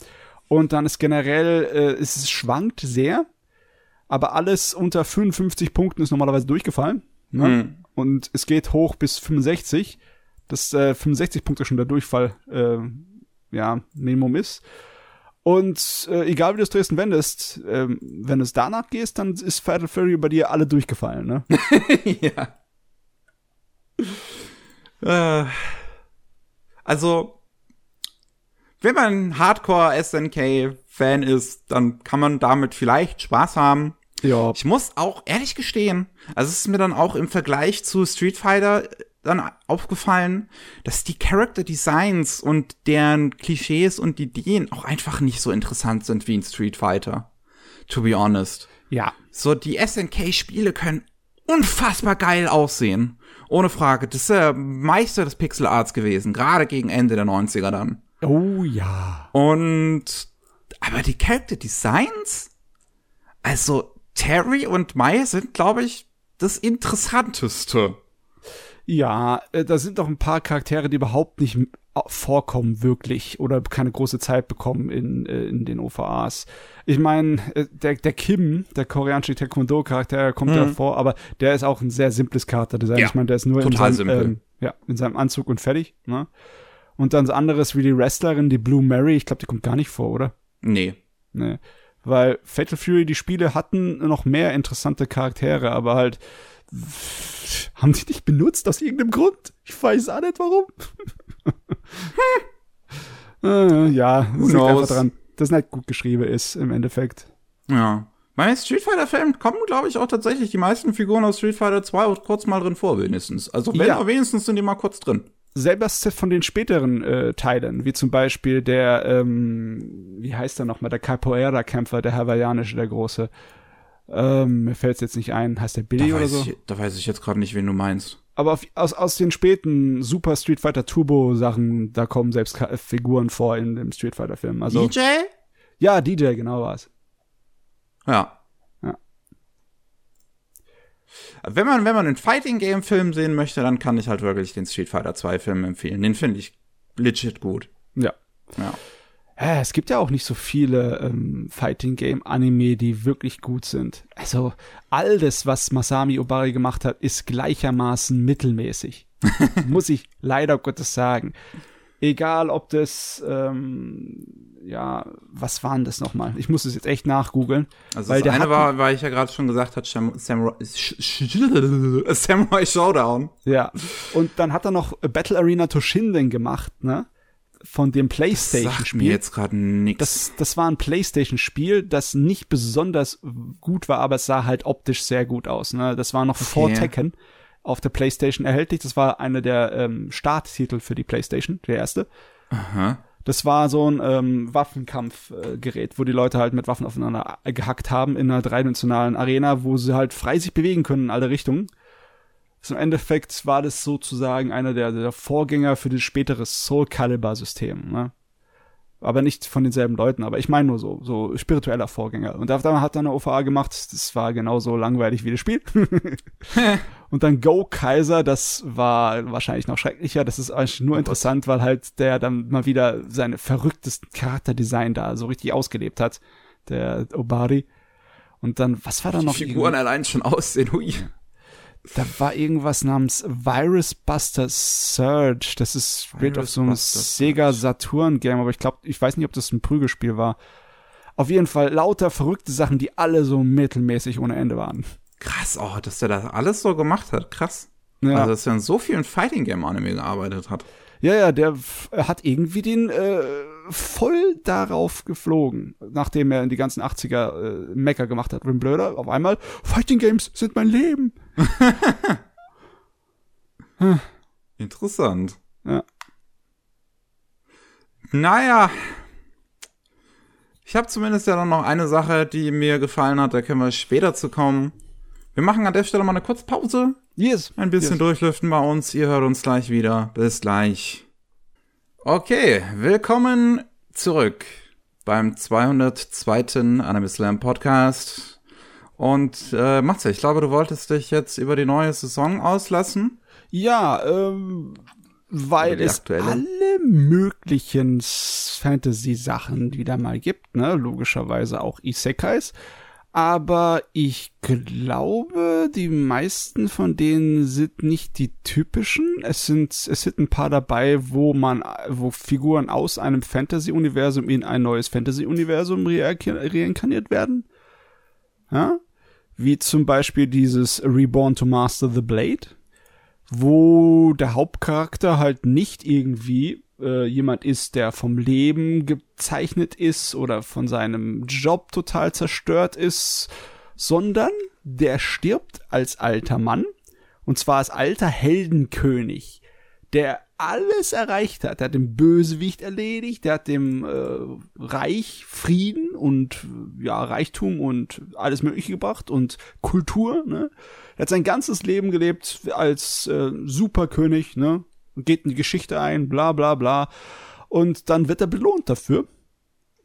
[SPEAKER 2] Und dann ist generell, äh, es schwankt sehr, aber alles unter 55 Punkten ist normalerweise durchgefallen. Ne?
[SPEAKER 1] Mhm.
[SPEAKER 2] Und es geht hoch bis 65, dass äh, 65 Punkte schon der Durchfall, äh, ja, Minimum ist. Und äh, egal wie du es drehst und wendest, ähm, wenn du es danach gehst, dann ist Fatal Fury bei dir alle durchgefallen, ne?
[SPEAKER 1] ja. Äh, also, wenn man Hardcore SNK-Fan ist, dann kann man damit vielleicht Spaß haben.
[SPEAKER 2] Ja.
[SPEAKER 1] Ich muss auch ehrlich gestehen, also es ist mir dann auch im Vergleich zu Street Fighter dann aufgefallen, dass die Character Designs und deren Klischees und Ideen auch einfach nicht so interessant sind wie in Street Fighter. To be honest.
[SPEAKER 2] Ja.
[SPEAKER 1] So, die SNK-Spiele können unfassbar geil aussehen. Ohne Frage. Das ist der Meister des Pixel Arts gewesen, gerade gegen Ende der 90er dann.
[SPEAKER 2] Oh ja.
[SPEAKER 1] Und, aber die Character Designs, also Terry und Mai sind, glaube ich, das Interessanteste.
[SPEAKER 2] Ja, äh, da sind doch ein paar Charaktere, die überhaupt nicht vorkommen wirklich oder keine große Zeit bekommen in, äh, in den OVAs. Ich meine, äh, der, der Kim, der koreanische Taekwondo-Charakter, kommt mhm. ja vor, aber der ist auch ein sehr simples Charakterdesign.
[SPEAKER 1] Ja,
[SPEAKER 2] ich meine, der ist nur in seinem, ähm, ja, in seinem Anzug und fertig. Ne? Und dann so anderes wie die Wrestlerin, die Blue Mary, ich glaube, die kommt gar nicht vor, oder?
[SPEAKER 1] Nee.
[SPEAKER 2] Nee. Weil Fatal Fury, die Spiele hatten noch mehr interessante Charaktere, aber halt haben die nicht benutzt aus irgendeinem Grund? Ich weiß auch nicht warum. äh, ja, das liegt einfach dran, dass nicht gut geschrieben ist im Endeffekt.
[SPEAKER 1] Ja. Bei Street Fighter Film kommen, glaube ich, auch tatsächlich die meisten Figuren aus Street Fighter 2 auch kurz mal drin vor, wenigstens. Also wenn ja. wenigstens sind die mal kurz drin
[SPEAKER 2] selbst von den späteren äh, Teilen, wie zum Beispiel der, ähm, wie heißt er nochmal, der Capoeira-Kämpfer, der hawaiianische, der große. Ähm, mir fällt es jetzt nicht ein, heißt der Billy oder so?
[SPEAKER 1] Ich, da weiß ich jetzt gerade nicht, wen du meinst.
[SPEAKER 2] Aber auf, aus, aus den späten Super Street Fighter Turbo Sachen, da kommen selbst Figuren vor in dem Street Fighter Film. Also,
[SPEAKER 1] DJ?
[SPEAKER 2] Ja, DJ, genau war's.
[SPEAKER 1] Ja. Wenn man, wenn man einen Fighting Game Film sehen möchte, dann kann ich halt wirklich den Street Fighter 2 Film empfehlen. Den finde ich legit gut.
[SPEAKER 2] Ja.
[SPEAKER 1] Ja.
[SPEAKER 2] Ja, es gibt ja auch nicht so viele ähm, Fighting Game Anime, die wirklich gut sind. Also all das, was Masami Obari gemacht hat, ist gleichermaßen mittelmäßig. Muss ich leider Gottes sagen. Egal, ob das, ähm, ja, was waren das nochmal? Ich muss es jetzt echt nachgoogeln.
[SPEAKER 1] Also weil das eine war, weil ich ja gerade schon gesagt habe, Samurai, Samurai Showdown.
[SPEAKER 2] Ja, und dann hat er noch Battle Arena Toshinden gemacht, ne? Von dem PlayStation-Spiel.
[SPEAKER 1] jetzt gerade nichts.
[SPEAKER 2] Das, das war ein PlayStation-Spiel, das nicht besonders gut war, aber es sah halt optisch sehr gut aus. Ne? Das war noch okay. vor Tekken auf der PlayStation erhältlich. Das war einer der ähm, Starttitel für die PlayStation, der erste.
[SPEAKER 1] Aha.
[SPEAKER 2] Das war so ein ähm, Waffenkampfgerät, äh, wo die Leute halt mit Waffen aufeinander gehackt haben in einer dreidimensionalen Arena, wo sie halt frei sich bewegen können in alle Richtungen. So Im Endeffekt war das sozusagen einer der, der Vorgänger für das spätere Soul Calibur System. Ne? aber nicht von denselben Leuten, aber ich meine nur so, so spiritueller Vorgänger. Und da hat er eine OVA gemacht, das war genauso langweilig wie das Spiel. und dann Go Kaiser, das war wahrscheinlich noch schrecklicher. Das ist eigentlich nur oh interessant, weil halt der dann mal wieder seine verrücktesten Charakterdesign da so richtig ausgelebt hat, der Obari. Und dann, was war da noch?
[SPEAKER 1] Die Figuren allein schon aussehen, hui
[SPEAKER 2] da war irgendwas namens Virus Buster Surge. Das ist Spirit auf so einem Sega Saturn Game, aber ich glaube, ich weiß nicht, ob das ein Prügelspiel war. Auf jeden Fall lauter verrückte Sachen, die alle so mittelmäßig ohne Ende waren.
[SPEAKER 1] Krass, oh, dass der das alles so gemacht hat. Krass. Ja. Also, dass er in so vielen Fighting Game Anime gearbeitet hat.
[SPEAKER 2] Ja, ja, der hat irgendwie den äh, voll darauf geflogen, nachdem er in die ganzen 80er äh, Mecker gemacht hat. Wim Blöder auf einmal, Fighting Games sind mein Leben.
[SPEAKER 1] Interessant.
[SPEAKER 2] Ja.
[SPEAKER 1] Naja. Ich habe zumindest ja dann noch eine Sache, die mir gefallen hat, da können wir später zu kommen. Wir machen an der Stelle mal eine kurze Pause.
[SPEAKER 2] Yes.
[SPEAKER 1] Ein bisschen yes. durchlüften bei uns. Ihr hört uns gleich wieder. Bis gleich. Okay, willkommen zurück beim 202. Anime Slam Podcast. Und äh, Matze, ich glaube, du wolltest dich jetzt über die neue Saison auslassen.
[SPEAKER 2] Ja, ähm, weil es alle möglichen Fantasy-Sachen wieder mal gibt, ne? Logischerweise auch Isekais aber ich glaube, die meisten von denen sind nicht die typischen. Es sind, es sind ein paar dabei, wo man, wo Figuren aus einem Fantasy-Universum in ein neues Fantasy-Universum reinkarniert werden. Ja? Wie zum Beispiel dieses Reborn to Master the Blade, wo der Hauptcharakter halt nicht irgendwie äh, jemand ist, der vom Leben gezeichnet ist oder von seinem Job total zerstört ist, sondern der stirbt als alter Mann Und zwar als alter Heldenkönig, der alles erreicht hat. Der hat den Bösewicht erledigt, der hat dem äh, Reich Frieden und ja Reichtum und alles Mögliche gebracht und Kultur. Ne? Er hat sein ganzes Leben gelebt als äh, Superkönig, ne? Geht in die Geschichte ein, bla bla bla. Und dann wird er belohnt dafür,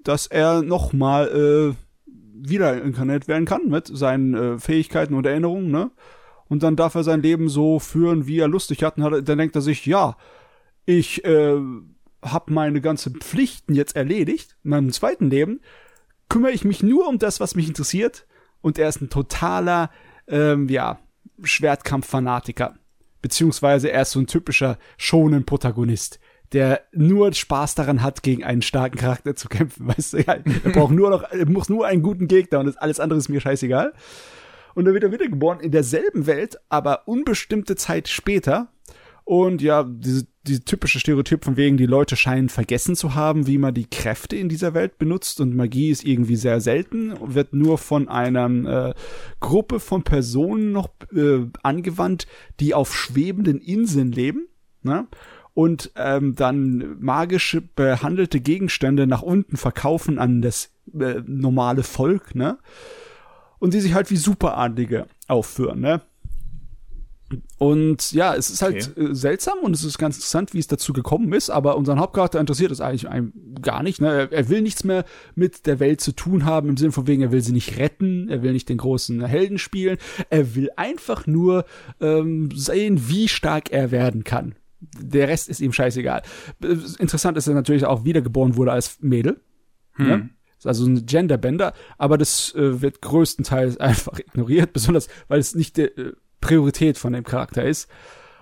[SPEAKER 2] dass er nochmal äh, wieder inkarniert werden kann mit seinen äh, Fähigkeiten und Erinnerungen, ne? Und dann darf er sein Leben so führen, wie er lustig hat. Und dann denkt er sich, ja, ich äh, habe meine ganzen Pflichten jetzt erledigt. In meinem zweiten Leben kümmere ich mich nur um das, was mich interessiert. Und er ist ein totaler, ähm, ja, Schwertkampf-Fanatiker. Beziehungsweise er ist so ein typischer schonen Protagonist, der nur Spaß daran hat, gegen einen starken Charakter zu kämpfen. Weißt du, er braucht nur noch, er muss nur einen guten Gegner und alles andere ist mir scheißegal. Und dann wird er wiedergeboren in derselben Welt, aber unbestimmte Zeit später. Und ja, diese die typische Stereotyp von wegen, die Leute scheinen vergessen zu haben, wie man die Kräfte in dieser Welt benutzt und Magie ist irgendwie sehr selten, wird nur von einer äh, Gruppe von Personen noch äh, angewandt, die auf schwebenden Inseln leben. Ne? und ähm, dann magische behandelte Gegenstände nach unten verkaufen an das äh, normale Volk, ne? Und die sich halt wie Superadlige aufführen, ne? Und ja, es ist halt okay. äh, seltsam und es ist ganz interessant, wie es dazu gekommen ist, aber unseren Hauptcharakter interessiert es eigentlich gar nicht. Ne? Er, er, will nichts mehr mit der Welt zu tun haben, im Sinne von wegen, er will sie nicht retten, er will nicht den großen Helden spielen, er will einfach nur ähm, sehen, wie stark er werden kann. Der Rest ist ihm scheißegal. Interessant ist, dass er natürlich auch wiedergeboren wurde als Mädel. Hm. Ne? also ein Genderbender, aber das äh, wird größtenteils einfach ignoriert, besonders weil es nicht der äh, Priorität von dem Charakter ist.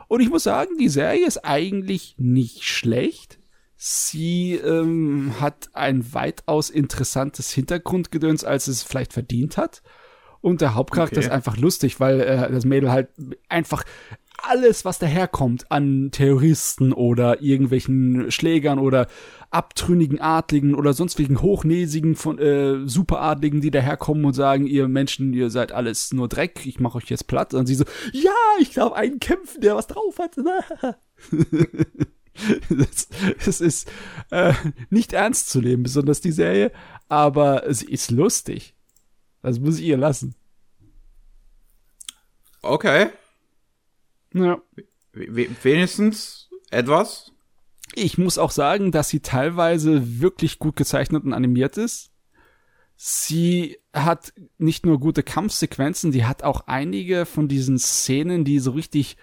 [SPEAKER 2] Und ich muss sagen, die Serie ist eigentlich nicht schlecht. Sie ähm, hat ein weitaus interessantes Hintergrundgedöns, als es vielleicht verdient hat. Und der Hauptcharakter okay. ist einfach lustig, weil äh, das Mädel halt einfach alles, was daherkommt an Terroristen oder irgendwelchen Schlägern oder abtrünnigen Adligen oder sonst wegen hochnäsigen von äh, Superadligen, die daherkommen und sagen, ihr Menschen, ihr seid alles nur Dreck, ich mache euch jetzt platt. Und sie so, ja, ich glaube einen kämpfen, der was drauf hat. das, das ist äh, nicht ernst zu nehmen, besonders die Serie, aber sie ist lustig. Das muss ich ihr lassen.
[SPEAKER 1] Okay.
[SPEAKER 2] Ja.
[SPEAKER 1] wenigstens etwas.
[SPEAKER 2] Ich muss auch sagen, dass sie teilweise wirklich gut gezeichnet und animiert ist. Sie hat nicht nur gute Kampfsequenzen, die hat auch einige von diesen Szenen, die so richtig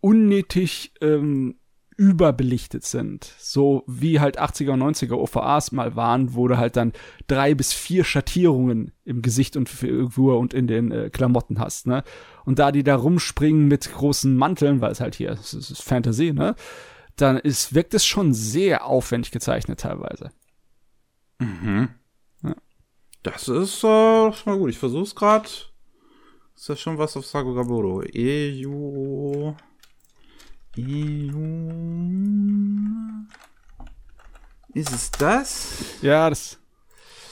[SPEAKER 2] unnötig ähm, überbelichtet sind. So wie halt 80er und 90er OVAs mal waren, wo du halt dann drei bis vier Schattierungen im Gesicht und Figur und in den äh, Klamotten hast, ne? Und da die da rumspringen mit großen Manteln, weil es halt hier, es ist Fantasy, ne? Dann ist, wirkt es schon sehr aufwendig gezeichnet teilweise.
[SPEAKER 1] Mhm. Ja. Das ist äh, schon mal gut. Ich versuch's gerade. Ist das schon was auf Sagogaburo? EU ist es das?
[SPEAKER 2] Ja, das.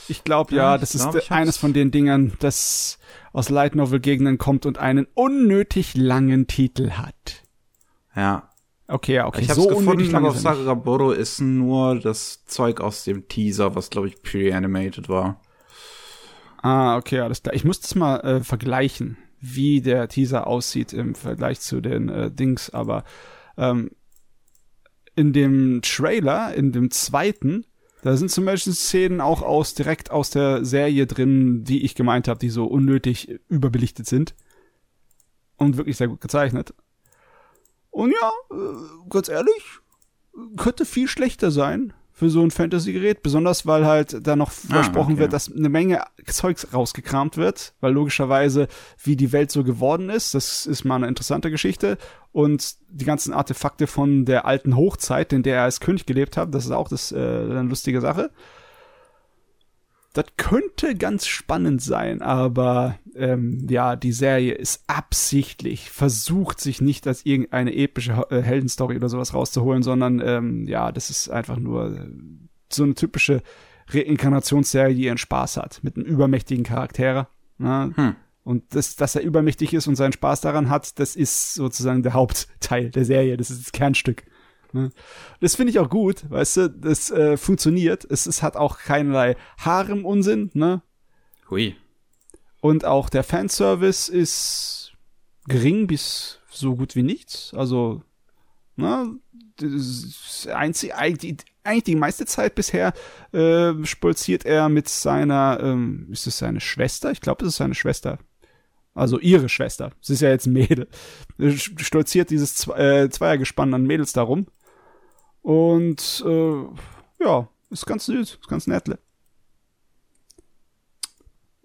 [SPEAKER 2] Ich glaube ja, ja, das glaub, ist eines von den Dingern, das aus Light Novel Gegenden kommt und einen unnötig langen Titel hat.
[SPEAKER 1] Ja.
[SPEAKER 2] Okay, ja, okay.
[SPEAKER 1] Ich habe so gefunden, aber auf Sagaboro ist nur das Zeug aus dem Teaser, was glaube ich pre-animated war.
[SPEAKER 2] Ah, okay, alles klar. Ich muss das mal äh, vergleichen wie der Teaser aussieht im Vergleich zu den äh, Dings, aber ähm, in dem Trailer, in dem zweiten, da sind zum Beispiel Szenen auch aus direkt aus der Serie drin, die ich gemeint habe, die so unnötig überbelichtet sind und wirklich sehr gut gezeichnet. Und ja, äh, ganz ehrlich, könnte viel schlechter sein für so ein Fantasy-Gerät, besonders weil halt da noch ah, versprochen okay. wird, dass eine Menge Zeugs rausgekramt wird, weil logischerweise, wie die Welt so geworden ist, das ist mal eine interessante Geschichte und die ganzen Artefakte von der alten Hochzeit, in der er als König gelebt hat, das ist auch das, äh, eine lustige Sache. Das könnte ganz spannend sein, aber ähm, ja, die Serie ist absichtlich, versucht sich nicht als irgendeine epische äh, Heldenstory oder sowas rauszuholen, sondern ähm, ja, das ist einfach nur äh, so eine typische Reinkarnationsserie, die ihren Spaß hat, mit einem übermächtigen Charakter. Ne? Hm. Und das, dass er übermächtig ist und seinen Spaß daran hat, das ist sozusagen der Hauptteil der Serie. Das ist das Kernstück. Ne? Das finde ich auch gut, weißt du, das äh, funktioniert. Es, es hat auch keinerlei Harem-Unsinn, ne?
[SPEAKER 1] Hui.
[SPEAKER 2] Und auch der Fanservice ist gering bis so gut wie nichts. Also, ne, das einzig, eigentlich, eigentlich die meiste Zeit bisher äh, spolziert er mit seiner, ähm, ist es seine Schwester? Ich glaube, es ist seine Schwester. Also ihre Schwester. Sie ist ja jetzt ein Mädel. Stolziert dieses äh, Zweiergespann an Mädels darum. Und äh, ja, ist ganz süß, ist ganz nettle.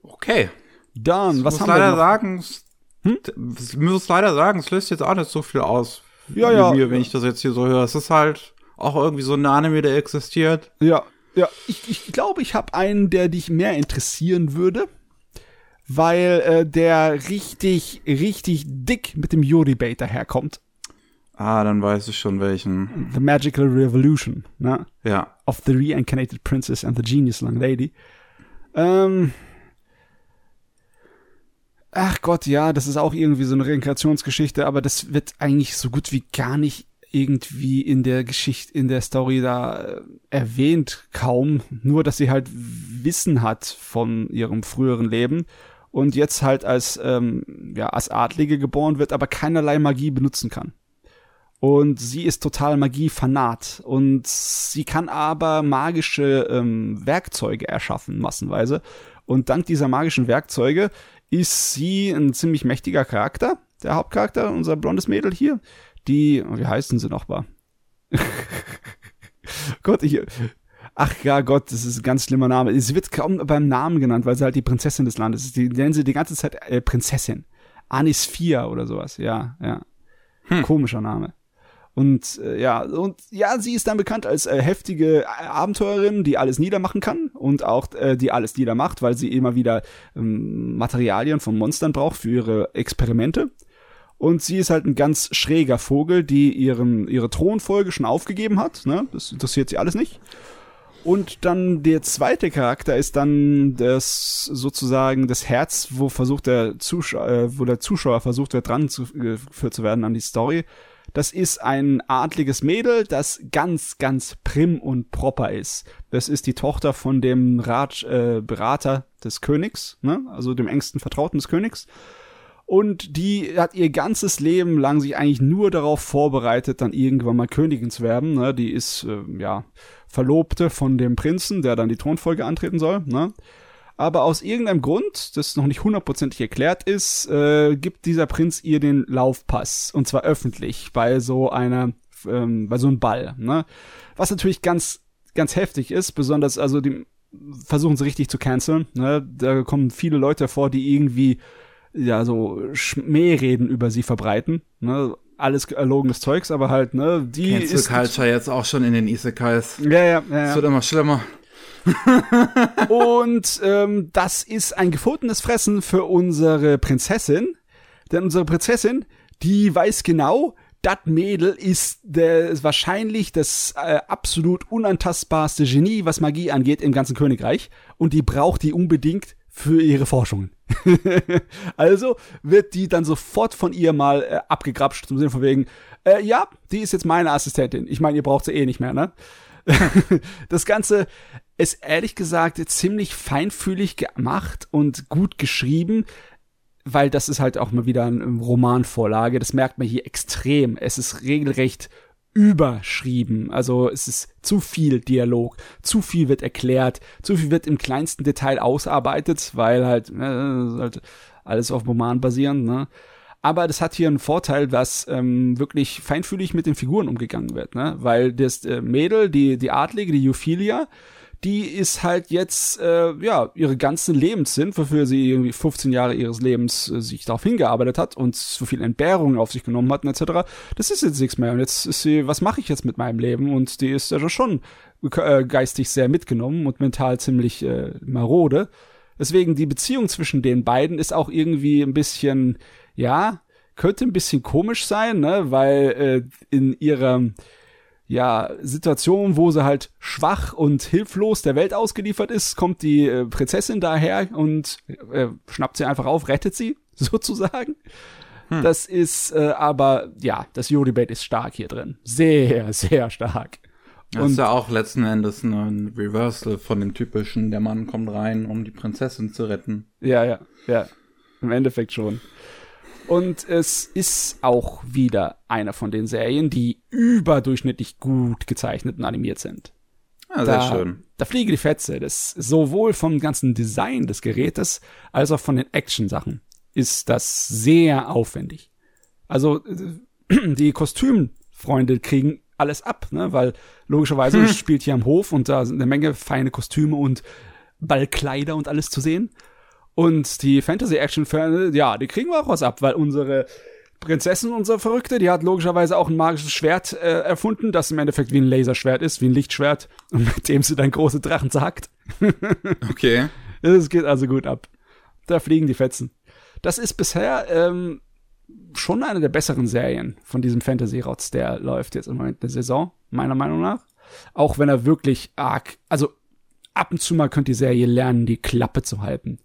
[SPEAKER 1] Okay.
[SPEAKER 2] Dann,
[SPEAKER 1] ich
[SPEAKER 2] was haben
[SPEAKER 1] leider
[SPEAKER 2] wir noch?
[SPEAKER 1] sagen, hm? ich muss leider sagen, es löst jetzt auch nicht so viel aus.
[SPEAKER 2] Ja, ja.
[SPEAKER 1] Mir, wenn ich das jetzt hier so höre. Es ist halt auch irgendwie so ein Anime, der existiert.
[SPEAKER 2] Ja, ja. Ich, ich glaube, ich habe einen, der dich mehr interessieren würde, weil äh, der richtig, richtig dick mit dem Yuri-Bait daherkommt.
[SPEAKER 1] Ah, dann weiß ich schon welchen.
[SPEAKER 2] The Magical Revolution, ne?
[SPEAKER 1] Ja.
[SPEAKER 2] Of the Reincarnated Princess and the Genius Young Lady. Ähm, Ach Gott, ja, das ist auch irgendwie so eine Reinkarnationsgeschichte, aber das wird eigentlich so gut wie gar nicht irgendwie in der Geschichte, in der Story da äh, erwähnt, kaum. Nur, dass sie halt Wissen hat von ihrem früheren Leben und jetzt halt als, ähm, ja, als Adlige geboren wird, aber keinerlei Magie benutzen kann. Und sie ist total Magie-Fanat. Und sie kann aber magische ähm, Werkzeuge erschaffen, massenweise. Und dank dieser magischen Werkzeuge ist sie ein ziemlich mächtiger Charakter, der Hauptcharakter, unser blondes Mädel hier. Die, wie heißen sie noch mal? Gott, ich, ach ja Gott, das ist ein ganz schlimmer Name. Sie wird kaum beim Namen genannt, weil sie halt die Prinzessin des Landes ist. Die nennen sie die ganze Zeit äh, Prinzessin. Anis 4 oder sowas, ja, ja. Hm. Komischer Name. Und äh, ja, und ja, sie ist dann bekannt als äh, heftige Abenteurerin, die alles niedermachen kann und auch äh, die alles niedermacht, weil sie immer wieder ähm, Materialien von Monstern braucht für ihre Experimente. Und sie ist halt ein ganz schräger Vogel, die ihren, ihre Thronfolge schon aufgegeben hat. Ne? Das interessiert sie alles nicht. Und dann der zweite Charakter ist dann das sozusagen das Herz, wo versucht der Zuschauer, äh, wo der Zuschauer versucht wird, dran zu, geführt zu werden an die Story. Das ist ein adliges Mädel, das ganz, ganz prim und proper ist. Das ist die Tochter von dem Rat, äh, Berater des Königs, ne? also dem engsten Vertrauten des Königs. Und die hat ihr ganzes Leben lang sich eigentlich nur darauf vorbereitet, dann irgendwann mal Königin zu werden. Ne? Die ist, äh, ja, Verlobte von dem Prinzen, der dann die Thronfolge antreten soll. Ne? aber aus irgendeinem Grund, das noch nicht hundertprozentig erklärt ist, äh, gibt dieser Prinz ihr den Laufpass und zwar öffentlich bei so einer, ähm, bei so einem Ball, ne? Was natürlich ganz, ganz heftig ist, besonders also die versuchen sie richtig zu canceln, ne? Da kommen viele Leute vor, die irgendwie ja so Schmähreden über sie verbreiten, ne? Alles erlogenes Zeugs, aber halt, ne, die
[SPEAKER 1] Cancel
[SPEAKER 2] ist
[SPEAKER 1] Culture jetzt auch schon in den Isekais.
[SPEAKER 2] Ja, ja, ja.
[SPEAKER 1] Es
[SPEAKER 2] ja.
[SPEAKER 1] wird immer schlimmer.
[SPEAKER 2] Und ähm, das ist ein gefundenes Fressen für unsere Prinzessin. Denn unsere Prinzessin, die weiß genau, das Mädel ist, der, ist wahrscheinlich das äh, absolut unantastbarste Genie, was Magie angeht im ganzen Königreich. Und die braucht die unbedingt für ihre Forschungen. also wird die dann sofort von ihr mal äh, abgegrapscht, zum Sinne von wegen, äh, ja, die ist jetzt meine Assistentin. Ich meine, ihr braucht sie eh nicht mehr, ne? das Ganze ist ehrlich gesagt ziemlich feinfühlig gemacht und gut geschrieben, weil das ist halt auch mal wieder eine Romanvorlage. Das merkt man hier extrem. Es ist regelrecht überschrieben. Also es ist zu viel Dialog, zu viel wird erklärt, zu viel wird im kleinsten Detail ausarbeitet, weil halt, äh, halt alles auf Roman basierend, ne? Aber das hat hier einen Vorteil, dass ähm, wirklich feinfühlig mit den Figuren umgegangen wird, ne? Weil das äh, Mädel, die, die Adlige, die Euphilia, die ist halt jetzt, äh, ja, ihre ganzen Lebenssinn, wofür sie irgendwie 15 Jahre ihres Lebens äh, sich darauf hingearbeitet hat und so viel Entbehrungen auf sich genommen hat, etc. Das ist jetzt nichts mehr. Und jetzt ist sie, was mache ich jetzt mit meinem Leben? Und die ist ja schon äh, geistig sehr mitgenommen und mental ziemlich äh, marode. Deswegen die Beziehung zwischen den beiden ist auch irgendwie ein bisschen, ja, könnte ein bisschen komisch sein, ne, weil äh, in ihrer ja, Situation, wo sie halt schwach und hilflos der Welt ausgeliefert ist, kommt die äh, Prinzessin daher und äh, schnappt sie einfach auf, rettet sie, sozusagen. Hm. Das ist äh, aber, ja, das Yo-Debate ist stark hier drin. Sehr, sehr stark.
[SPEAKER 1] Das ist ja auch letzten Endes ein Reversal von dem typischen, der Mann kommt rein, um die Prinzessin zu retten.
[SPEAKER 2] Ja, ja, ja. Im Endeffekt schon. Und es ist auch wieder eine von den Serien, die überdurchschnittlich gut gezeichnet und animiert sind.
[SPEAKER 1] Ja, sehr da, schön.
[SPEAKER 2] Da fliege die Fetze. Das sowohl vom ganzen Design des Gerätes als auch von den Action-Sachen ist das sehr aufwendig. Also die Kostümfreunde kriegen alles ab, ne? weil logischerweise hm. spielt hier am Hof und da sind eine Menge feine Kostüme und Ballkleider und alles zu sehen. Und die Fantasy-Action-Fans, ja, die kriegen wir auch was ab, weil unsere Prinzessin, unsere Verrückte, die hat logischerweise auch ein magisches Schwert äh, erfunden, das im Endeffekt wie ein Laserschwert ist, wie ein Lichtschwert, und mit dem sie dann große Drachen sagt.
[SPEAKER 1] okay.
[SPEAKER 2] Es geht also gut ab. Da fliegen die Fetzen. Das ist bisher ähm, schon eine der besseren Serien von diesem Fantasy-Rotz, der läuft jetzt im Moment der Saison, meiner Meinung nach. Auch wenn er wirklich arg, also ab und zu mal könnte die Serie lernen, die Klappe zu halten.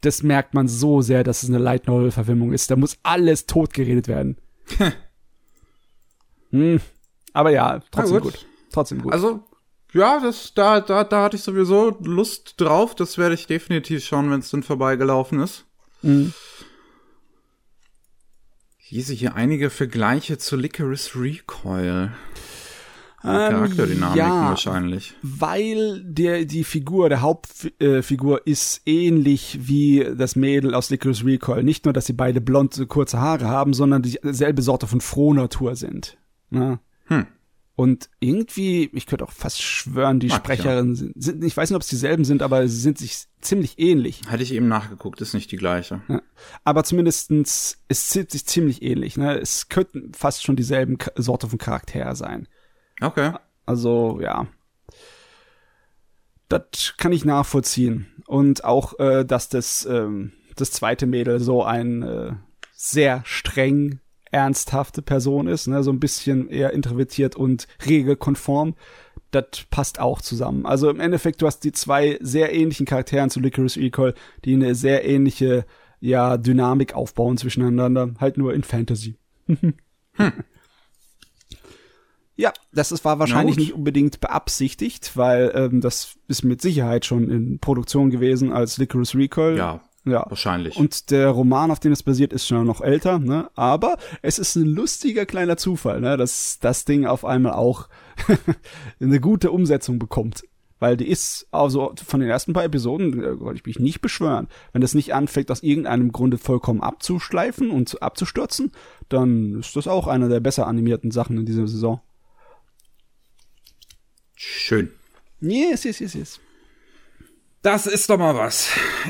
[SPEAKER 2] Das merkt man so sehr, dass es eine Light Novel Verfilmung ist. Da muss alles totgeredet werden. hm. Aber ja, trotzdem gut. gut. Trotzdem gut.
[SPEAKER 1] Also, ja, das, da, da, da hatte ich sowieso Lust drauf. Das werde ich definitiv schauen, wenn es dann vorbeigelaufen ist. Mhm. Ich lese hier einige Vergleiche zu Licorice Recoil.
[SPEAKER 2] Ähm, Charakterdynamik ja, wahrscheinlich. Weil der, die Figur, der Hauptfigur äh, ist ähnlich wie das Mädel aus Licorice Recoil. Nicht nur, dass sie beide blonde, kurze Haare haben, sondern dieselbe Sorte von Frohnatur sind. Ne? Hm. Und irgendwie, ich könnte auch fast schwören, die Mag Sprecherinnen ja. sind, sind, ich weiß nicht, ob es dieselben sind, aber sie sind sich ziemlich ähnlich.
[SPEAKER 1] Hatte ich eben nachgeguckt, ist nicht die gleiche. Ja.
[SPEAKER 2] Aber zumindestens, es zieht sich ziemlich ähnlich, ne? Es könnten fast schon dieselben Sorte von Charakter sein.
[SPEAKER 1] Okay.
[SPEAKER 2] Also, ja. Das kann ich nachvollziehen. Und auch, äh, dass das, ähm, das zweite Mädel so ein äh, sehr streng ernsthafte Person ist, ne, so ein bisschen eher introvertiert und regelkonform. Das passt auch zusammen. Also im Endeffekt, du hast die zwei sehr ähnlichen Charakteren zu Licorice Recall, die eine sehr ähnliche, ja, Dynamik aufbauen zwischeneinander, halt nur in Fantasy. hm. Ja, das ist, war wahrscheinlich nicht unbedingt beabsichtigt, weil ähm, das ist mit Sicherheit schon in Produktion gewesen als Licorice Recall.
[SPEAKER 1] Ja, ja, wahrscheinlich.
[SPEAKER 2] Und der Roman, auf dem es basiert, ist schon noch älter, ne? Aber es ist ein lustiger kleiner Zufall, ne? Dass das Ding auf einmal auch eine gute Umsetzung bekommt. Weil die ist, also von den ersten paar Episoden, äh, wollte ich mich nicht beschwören. Wenn das nicht anfängt, aus irgendeinem Grunde vollkommen abzuschleifen und abzustürzen, dann ist das auch eine der besser animierten Sachen in dieser Saison.
[SPEAKER 1] Schön.
[SPEAKER 2] Yes, yes, yes, yes.
[SPEAKER 1] Das ist doch mal was.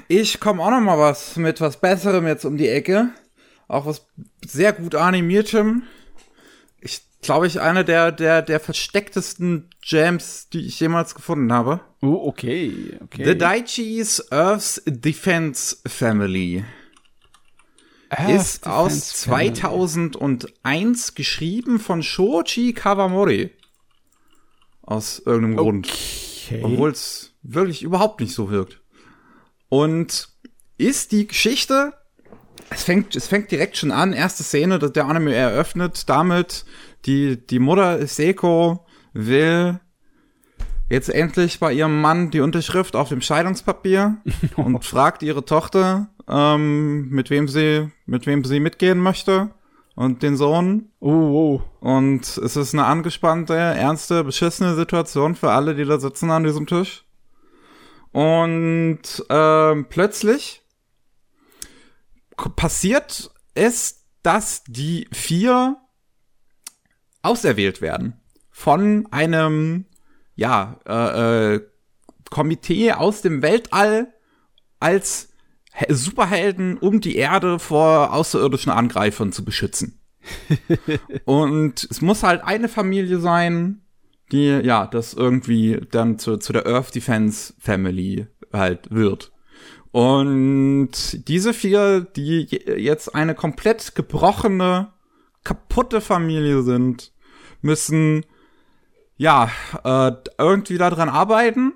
[SPEAKER 1] Ich komme auch noch mal was mit was Besserem jetzt um die Ecke. Auch was sehr gut animiertem. Ich glaube ich eine der der der verstecktesten Jams, die ich jemals gefunden habe.
[SPEAKER 2] Oh, okay, okay.
[SPEAKER 1] The Daichi's Earth's Defense Family. Earth ist Defense aus 2001 Family. geschrieben von Shoji Kawamori. Aus irgendeinem okay. Grund. Obwohl es wirklich überhaupt nicht so wirkt. Und ist die Geschichte, es fängt, es fängt direkt schon an, erste Szene, dass der Anime eröffnet damit, die, die Mutter Seko will jetzt endlich bei ihrem Mann die Unterschrift auf dem Scheidungspapier und fragt ihre Tochter, ähm, mit wem sie, mit wem sie mitgehen möchte und den Sohn.
[SPEAKER 2] Oh, oh.
[SPEAKER 1] Und es ist eine angespannte, ernste, beschissene Situation für alle, die da sitzen an diesem Tisch. Und ähm, plötzlich passiert es, dass die vier auserwählt werden von einem ja äh, äh, Komitee aus dem Weltall als Superhelden, um die Erde vor außerirdischen Angreifern zu beschützen. und es muss halt eine Familie sein, die, ja, das irgendwie dann zu, zu der Earth Defense Family halt wird. Und diese vier, die jetzt eine komplett gebrochene, kaputte Familie sind, müssen ja äh, irgendwie daran arbeiten,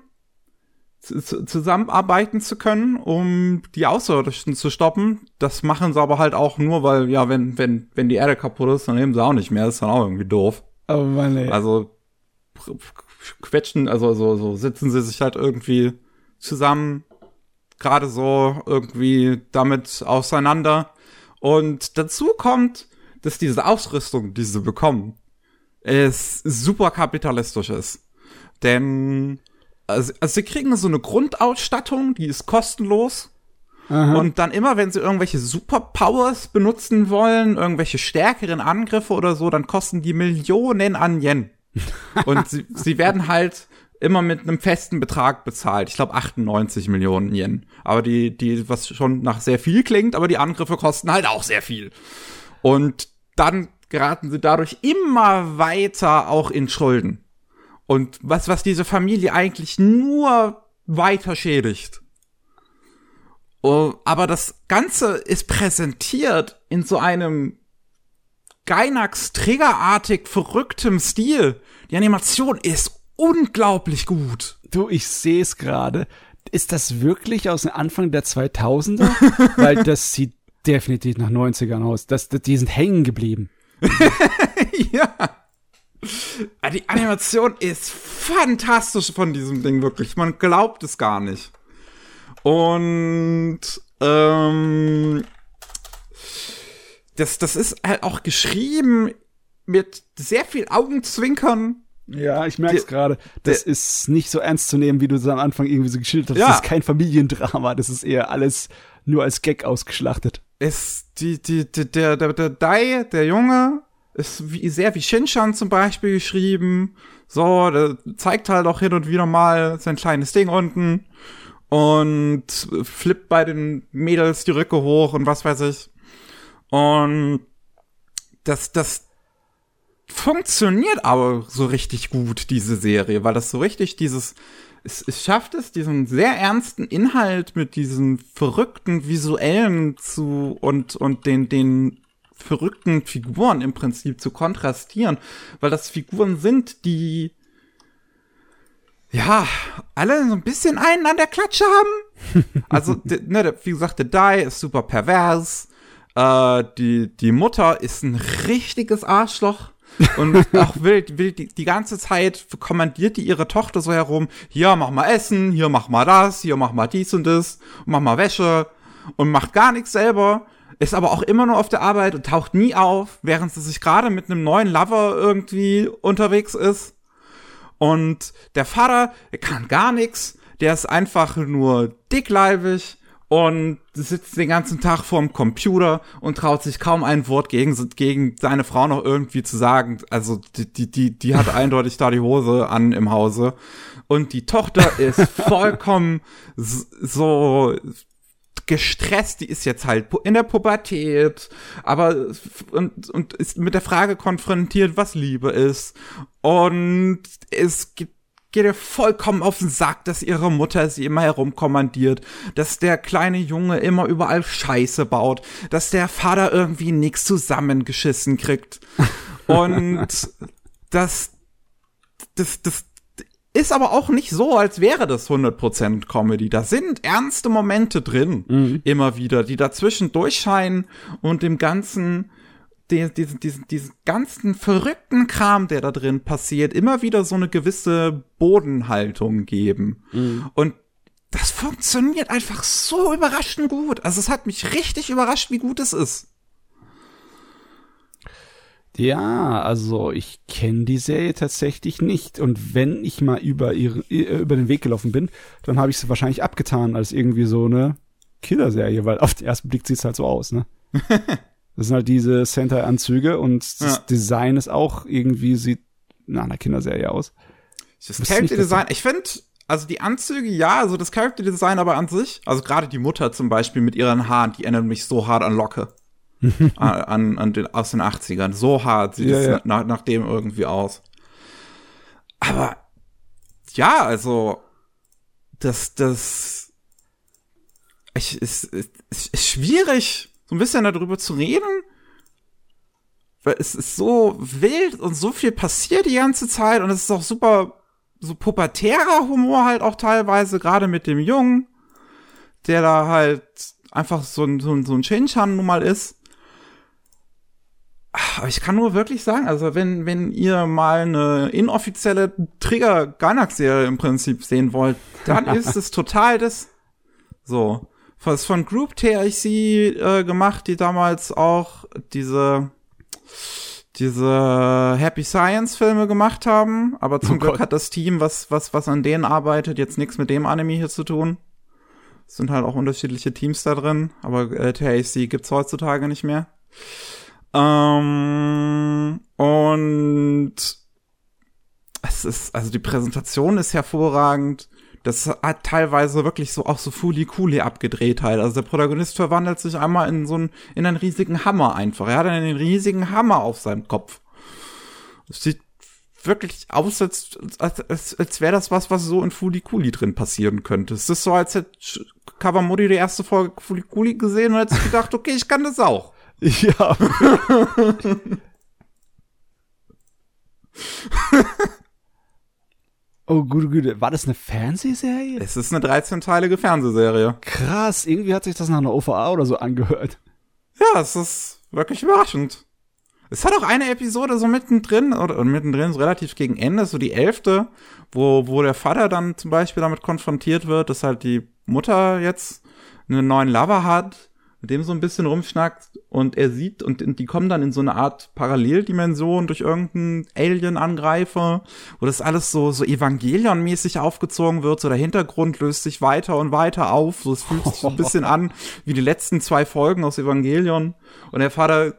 [SPEAKER 1] zusammenarbeiten zu können, um die Außerirdischen zu stoppen. Das machen sie aber halt auch nur, weil, ja, wenn, wenn, wenn die Erde kaputt ist, dann nehmen sie auch nicht mehr. Das ist dann auch irgendwie doof.
[SPEAKER 2] Oh Mann, ey.
[SPEAKER 1] Also quetschen, also so, so sitzen sie sich halt irgendwie zusammen, gerade so irgendwie damit auseinander. Und dazu kommt, dass diese Ausrüstung, die sie bekommen, ist super kapitalistisch ist. Denn also, also sie kriegen so eine Grundausstattung, die ist kostenlos. Aha. Und dann immer, wenn sie irgendwelche Superpowers benutzen wollen, irgendwelche stärkeren Angriffe oder so, dann kosten die Millionen an Yen. Und sie, sie werden halt immer mit einem festen Betrag bezahlt. Ich glaube 98 Millionen Yen. Aber die, die, was schon nach sehr viel klingt, aber die Angriffe kosten halt auch sehr viel. Und dann geraten sie dadurch immer weiter auch in Schulden. Und was, was diese Familie eigentlich nur weiter schädigt. Oh, aber das Ganze ist präsentiert in so einem Gainax-Triggerartig verrücktem Stil. Die Animation ist unglaublich gut.
[SPEAKER 2] Du, ich sehe es gerade. Ist das wirklich aus dem Anfang der 2000er? Weil das sieht definitiv nach 90ern aus. Das, das, die sind hängen geblieben.
[SPEAKER 1] ja. Ah, die Animation ist fantastisch von diesem Ding, wirklich. Man glaubt es gar nicht. Und ähm, das, das ist halt auch geschrieben mit sehr viel Augenzwinkern.
[SPEAKER 2] Ja, ich merke es gerade. Das ist nicht so ernst zu nehmen, wie du es am Anfang irgendwie so geschildert hast. Ja. Das ist kein Familiendrama. Das ist eher alles nur als Gag ausgeschlachtet.
[SPEAKER 1] Ist die, die, die der, der, der Dai, der Junge, ist wie, sehr wie Shinshan zum Beispiel geschrieben. So, der zeigt halt auch hin und wieder mal sein kleines Ding unten und flippt bei den Mädels die Rücke hoch und was weiß ich. Und das, das funktioniert aber so richtig gut, diese Serie, weil das so richtig dieses, es, es schafft es, diesen sehr ernsten Inhalt mit diesen verrückten visuellen zu und, und den, den verrückten Figuren im Prinzip zu kontrastieren, weil das Figuren sind, die ja, alle so ein bisschen einen an der Klatsche haben. Also, ne, wie gesagt, der Die ist super pervers. Äh, die, die Mutter ist ein richtiges Arschloch. und auch will, will die, die ganze Zeit kommandiert die ihre Tochter so herum, hier mach mal Essen, hier mach mal das, hier mach mal dies und das, mach mal Wäsche und macht gar nichts selber ist aber auch immer nur auf der Arbeit und taucht nie auf, während sie sich gerade mit einem neuen Lover irgendwie unterwegs ist. Und der Vater, der kann gar nichts, der ist einfach nur dickleibig und sitzt den ganzen Tag vorm Computer und traut sich kaum ein Wort gegen, gegen seine Frau noch irgendwie zu sagen. Also die, die, die, die hat eindeutig da die Hose an im Hause. Und die Tochter ist vollkommen so gestresst, die ist jetzt halt in der Pubertät, aber und, und ist mit der Frage konfrontiert, was Liebe ist. Und es gibt geht ihr vollkommen auf den Sack, dass ihre Mutter sie immer herumkommandiert, dass der kleine Junge immer überall Scheiße baut, dass der Vater irgendwie nichts zusammengeschissen kriegt. Und das, das, das, ist aber auch nicht so, als wäre das 100% Comedy. Da sind ernste Momente drin, mhm. immer wieder, die dazwischen durchscheinen und dem ganzen, diesen, diesen, diesen, diesen ganzen verrückten Kram, der da drin passiert, immer wieder so eine gewisse Bodenhaltung geben. Mhm. Und das funktioniert einfach so überraschend gut. Also es hat mich richtig überrascht, wie gut es ist.
[SPEAKER 2] Ja, also ich kenne die Serie tatsächlich nicht. Und wenn ich mal über, ihre, über den Weg gelaufen bin, dann habe ich sie wahrscheinlich abgetan als irgendwie so eine Killerserie, weil auf den ersten Blick sieht es halt so aus, ne? das sind halt diese Sentai-Anzüge und das ja. Design ist auch irgendwie, sieht nach einer Kinderserie aus.
[SPEAKER 1] Das Character Design, ich finde, also die Anzüge, ja, also das Character Design aber an sich, also gerade die Mutter zum Beispiel mit ihren Haaren, die erinnern mich so hart an Locke. An, an den, aus den 80ern. So hart sieht ja, es ja. Nach, nach dem irgendwie aus. Aber ja, also das, das ich, ist, ist, ist schwierig, so ein bisschen darüber zu reden, es ist so wild und so viel passiert die ganze Zeit und es ist auch super so pubertärer Humor halt auch teilweise, gerade mit dem Jungen, der da halt einfach so ein, so ein, so ein Shinchan nun mal ist. Aber ich kann nur wirklich sagen, also wenn, wenn ihr mal eine inoffizielle Trigger Gainax Serie im Prinzip sehen wollt, dann ist es total das, so. Was von Group THC äh, gemacht, die damals auch diese, diese Happy Science Filme gemacht haben, aber zum oh Glück Gott. hat das Team, was, was, was an denen arbeitet, jetzt nichts mit dem Anime hier zu tun. Es sind halt auch unterschiedliche Teams da drin, aber äh, THC gibt's heutzutage nicht mehr. Ähm, und es ist, also die Präsentation ist hervorragend. Das hat teilweise wirklich so auch so Fuli-Kuli abgedreht halt. Also der Protagonist verwandelt sich einmal in so einen, in einen riesigen Hammer einfach. Er hat einen riesigen Hammer auf seinem Kopf. Es sieht wirklich aus, als, als, als, wäre das was, was so in Fuli-Kuli drin passieren könnte. Es ist so, als hätte Kawamori die erste Folge Fuli-Kuli gesehen und hätte gedacht, okay, ich kann das auch. Ja.
[SPEAKER 2] oh, gute Güte. War das eine Fernsehserie?
[SPEAKER 1] Es ist eine 13-teilige Fernsehserie.
[SPEAKER 2] Krass. Irgendwie hat sich das nach einer OVA oder so angehört.
[SPEAKER 1] Ja, es ist wirklich überraschend. Es hat auch eine Episode so mittendrin, oder mittendrin, so relativ gegen Ende, so die elfte, wo, wo der Vater dann zum Beispiel damit konfrontiert wird, dass halt die Mutter jetzt einen neuen Lover hat mit dem so ein bisschen rumschnackt und er sieht und die kommen dann in so eine Art Paralleldimension durch irgendeinen Alien-Angreifer, wo das alles so, so Evangelion-mäßig aufgezogen wird, so der Hintergrund löst sich weiter und weiter auf, so es fühlt sich so ein bisschen an wie die letzten zwei Folgen aus Evangelion. Und der Vater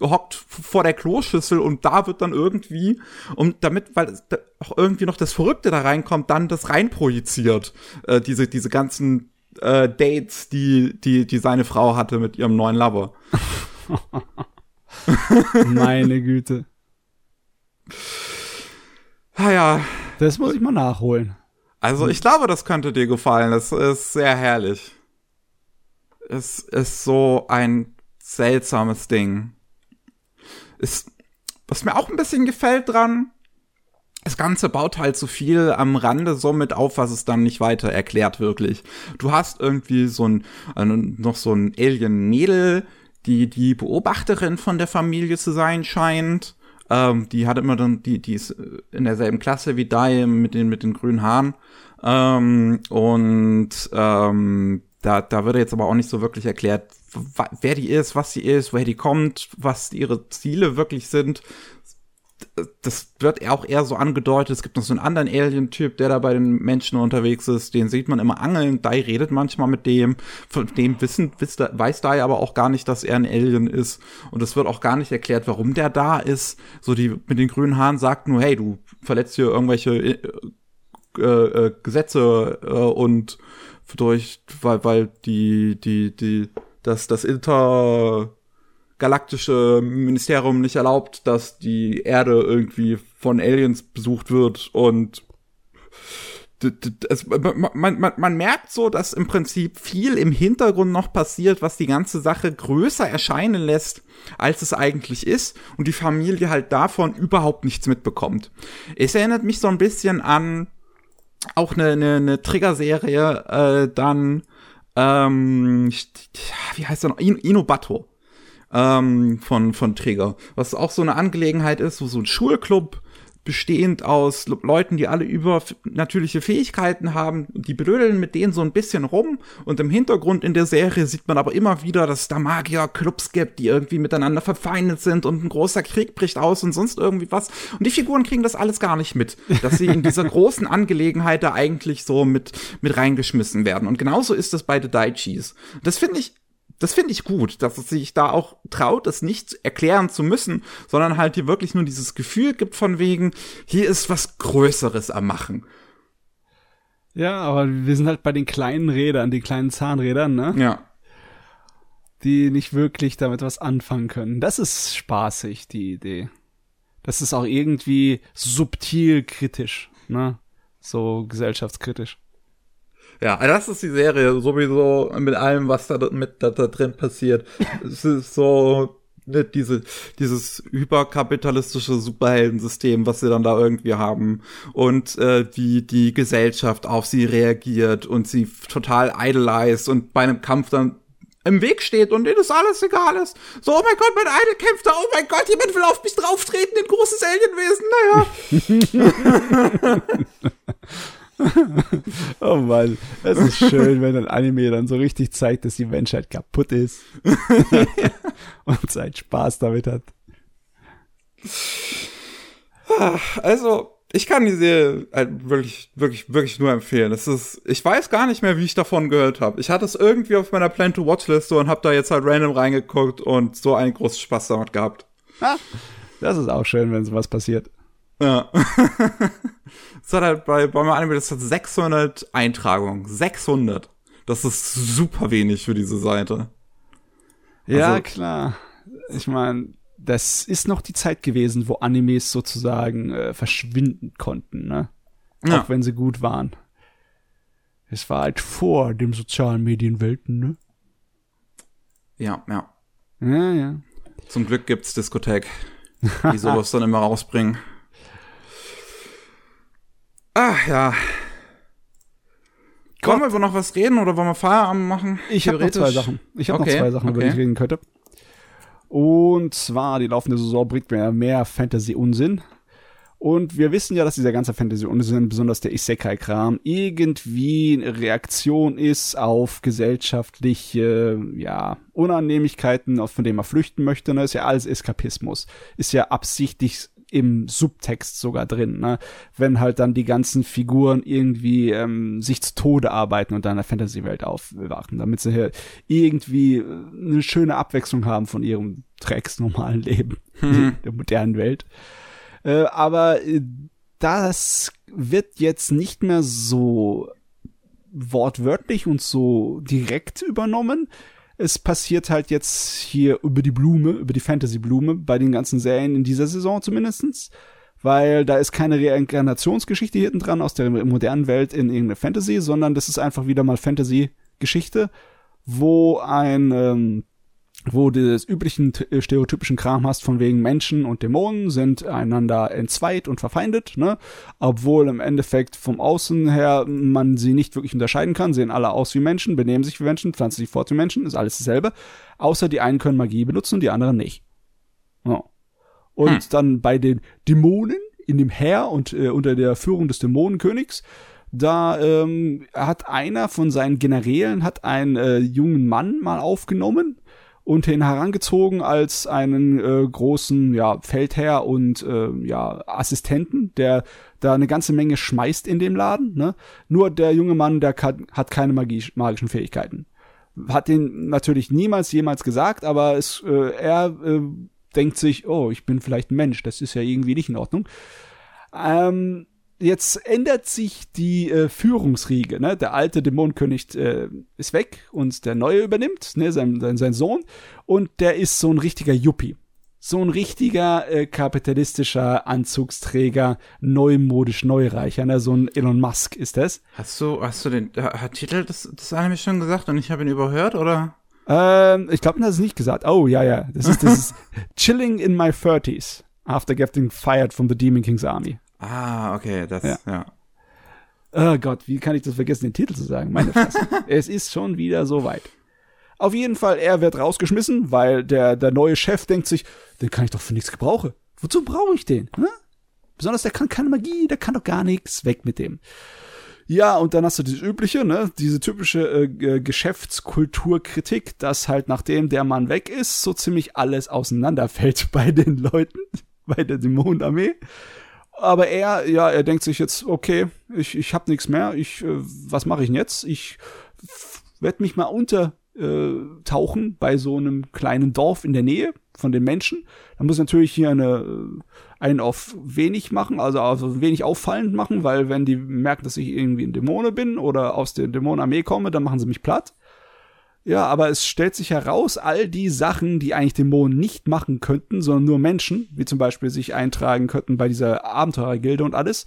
[SPEAKER 1] hockt vor der Kloschüssel und da wird dann irgendwie, und damit, weil auch irgendwie noch das Verrückte da reinkommt, dann das reinprojiziert, äh, diese, diese ganzen äh, Dates, die, die, die seine Frau hatte mit ihrem neuen Lover.
[SPEAKER 2] Meine Güte.
[SPEAKER 1] Ah ja.
[SPEAKER 2] Das muss ich mal nachholen.
[SPEAKER 1] Also ich glaube, das könnte dir gefallen. Das ist sehr herrlich. Es ist so ein seltsames Ding. Ist, was mir auch ein bisschen gefällt dran, das Ganze baut halt so viel am Rande so mit auf, was es dann nicht weiter erklärt wirklich. Du hast irgendwie so ein, äh, noch so ein Alien-Mädel, die die Beobachterin von der Familie zu sein scheint. Ähm, die hat immer dann, die, die ist in derselben Klasse wie Dai mit den, mit den grünen Haaren. Ähm, und ähm, da, da wird jetzt aber auch nicht so wirklich erklärt, wer die ist, was sie ist, woher die kommt, was ihre Ziele wirklich sind, das wird auch eher so angedeutet. Es gibt noch so einen anderen Alien-Typ, der da bei den Menschen unterwegs ist. Den sieht man immer angeln. Dai redet manchmal mit dem. Von dem wissen, weiß Dai aber auch gar nicht, dass er ein Alien ist. Und es wird auch gar nicht erklärt, warum der da ist. So die mit den grünen Haaren sagt nur, hey, du verletzt hier irgendwelche äh, äh, äh Gesetze äh, und durch, weil, weil die, die, die, das, das Inter galaktische Ministerium nicht erlaubt, dass die Erde irgendwie von Aliens besucht wird und es, man, man, man merkt so, dass im Prinzip viel im Hintergrund noch passiert, was die ganze Sache größer erscheinen lässt, als es eigentlich ist und die Familie halt davon überhaupt nichts mitbekommt. Es erinnert mich so ein bisschen an auch eine, eine, eine Trigger-Serie, äh, dann ähm, wie heißt der noch? Inobato ähm, von, von Trigger. Was auch so eine Angelegenheit ist, wo so ein Schulclub bestehend aus Leuten, die alle übernatürliche Fähigkeiten haben, die blödeln mit denen so ein bisschen rum und im Hintergrund in der Serie sieht man aber immer wieder, dass es da Magier-Clubs gibt, die irgendwie miteinander verfeindet sind und ein großer Krieg bricht aus und sonst irgendwie was und die Figuren kriegen das alles gar nicht mit, dass sie in dieser großen Angelegenheit da eigentlich so mit, mit reingeschmissen werden und genauso ist es bei The Daichis. Das finde ich das finde ich gut, dass es sich da auch traut, es nicht erklären zu müssen, sondern halt hier wirklich nur dieses Gefühl gibt von wegen, hier ist was Größeres am Machen.
[SPEAKER 2] Ja, aber wir sind halt bei den kleinen Rädern, die kleinen Zahnrädern, ne?
[SPEAKER 1] Ja.
[SPEAKER 2] Die nicht wirklich damit was anfangen können. Das ist spaßig, die Idee. Das ist auch irgendwie subtil kritisch, ne? So gesellschaftskritisch.
[SPEAKER 1] Ja, das ist die Serie sowieso mit allem, was da mit da, da drin passiert. es ist so ne, diese, dieses hyperkapitalistische Superheldensystem, was sie dann da irgendwie haben und äh, wie die Gesellschaft auf sie reagiert und sie total idolized und bei einem Kampf dann im Weg steht und denen ist alles egal ist. So, oh mein Gott, mein Idol kämpft da, oh mein Gott, jemand will auf mich drauftreten, ein großes Alienwesen, naja.
[SPEAKER 2] oh Mann, es ist schön, wenn ein Anime dann so richtig zeigt, dass die Menschheit kaputt ist und seinen Spaß damit hat.
[SPEAKER 1] Also, ich kann die Serie halt wirklich, wirklich, wirklich nur empfehlen. Es ist, ich weiß gar nicht mehr, wie ich davon gehört habe. Ich hatte es irgendwie auf meiner Plan to Watch Liste und habe da jetzt halt random reingeguckt und so einen großen Spaß damit gehabt.
[SPEAKER 2] Ah, das ist auch schön, wenn sowas passiert.
[SPEAKER 1] Ja. Es hat halt bei, bei meinem Anime, das hat 600 Eintragungen. 600. Das ist super wenig für diese Seite.
[SPEAKER 2] Ja, also, klar. Ich meine, das ist noch die Zeit gewesen, wo Animes sozusagen äh, verschwinden konnten, ne? Ja. Auch wenn sie gut waren. Es war halt vor dem sozialen Medienwelten, ne?
[SPEAKER 1] Ja, ja.
[SPEAKER 2] Ja, ja.
[SPEAKER 1] Zum Glück gibt's Diskothek, die sowas dann immer rausbringen. Ach ja. Gott. Wollen wir über noch was reden oder wollen wir Feierabend machen?
[SPEAKER 2] Ich habe noch zwei Sachen. Ich habe okay. noch zwei Sachen, okay. über die ich reden könnte. Und zwar, die laufende Saison bringt mir mehr Fantasy-Unsinn. Und wir wissen ja, dass dieser ganze Fantasy-Unsinn, besonders der Isekai-Kram, irgendwie eine Reaktion ist auf gesellschaftliche, ja, Unannehmlichkeiten, von denen man flüchten möchte. Das ne? ist ja alles Eskapismus. Ist ja absichtlich im Subtext sogar drin, ne? Wenn halt dann die ganzen Figuren irgendwie ähm, sich zu Tode arbeiten und dann in der Fantasy-Welt aufwachen, damit sie hier irgendwie äh, eine schöne Abwechslung haben von ihrem Drecks normalen Leben hm. der modernen Welt. Äh, aber äh, das wird jetzt nicht mehr so wortwörtlich und so direkt übernommen, es passiert halt jetzt hier über die Blume, über die Fantasy-Blume, bei den ganzen Serien in dieser Saison zumindestens, weil da ist keine Reinkarnationsgeschichte hinten dran aus der modernen Welt in irgendeine Fantasy, sondern das ist einfach wieder mal Fantasy-Geschichte, wo ein ähm, wo du das üblichen äh, stereotypischen Kram hast von wegen Menschen und Dämonen sind einander entzweit und verfeindet, ne? Obwohl im Endeffekt vom Außen her man sie nicht wirklich unterscheiden kann, sehen alle aus wie Menschen, benehmen sich wie Menschen, pflanzen sich fort wie Menschen, ist alles dasselbe. Außer die einen können Magie benutzen, die anderen nicht. Ja. Und hm. dann bei den Dämonen in dem Heer und äh, unter der Führung des Dämonenkönigs da ähm, hat einer von seinen Generälen hat einen äh, jungen Mann mal aufgenommen und ihn herangezogen als einen äh, großen ja, Feldherr und äh, ja, Assistenten, der da eine ganze Menge schmeißt in dem Laden. Ne? Nur der junge Mann, der kann, hat keine Magie, magischen Fähigkeiten. Hat den natürlich niemals jemals gesagt, aber es, äh, er äh, denkt sich, oh, ich bin vielleicht ein Mensch, das ist ja irgendwie nicht in Ordnung. Ähm, jetzt ändert sich die äh, Führungsriege. Ne? Der alte Dämonenkönig äh, ist weg und der neue übernimmt, ne? sein, sein, sein Sohn. Und der ist so ein richtiger Yuppie. So ein richtiger äh, kapitalistischer Anzugsträger, neumodisch neureicher, ne? so ein Elon Musk ist das.
[SPEAKER 1] Hast du, hast du den hat Titel das, das Anime schon gesagt und ich habe ihn überhört, oder?
[SPEAKER 2] Ähm, ich glaube, das ist nicht gesagt. Oh, ja, ja. Das ist, das ist Chilling in my 30s after getting fired from the Demon King's Army.
[SPEAKER 1] Ah, okay, das, ja. ja.
[SPEAKER 2] Oh Gott, wie kann ich das vergessen, den Titel zu sagen? Meine Fresse. es ist schon wieder so weit. Auf jeden Fall, er wird rausgeschmissen, weil der, der neue Chef denkt sich, den kann ich doch für nichts gebrauchen. Wozu brauche ich den? Hm? Besonders der kann keine Magie, der kann doch gar nichts. Weg mit dem. Ja, und dann hast du dieses übliche, ne, diese typische äh, Geschäftskulturkritik, dass halt nachdem der Mann weg ist, so ziemlich alles auseinanderfällt bei den Leuten, bei der Dämonenarmee. Aber er, ja, er denkt sich jetzt, okay, ich, ich habe nichts mehr, ich, äh, was mache ich denn jetzt? Ich werde mich mal untertauchen äh, bei so einem kleinen Dorf in der Nähe von den Menschen. Da muss ich natürlich hier eine, äh, einen auf wenig machen, also auf wenig auffallend machen, weil wenn die merken, dass ich irgendwie ein Dämone bin oder aus der Dämonenarmee komme, dann machen sie mich platt. Ja, aber es stellt sich heraus, all die Sachen, die eigentlich Dämonen nicht machen könnten, sondern nur Menschen, wie zum Beispiel sich eintragen könnten bei dieser Abenteurergilde und alles,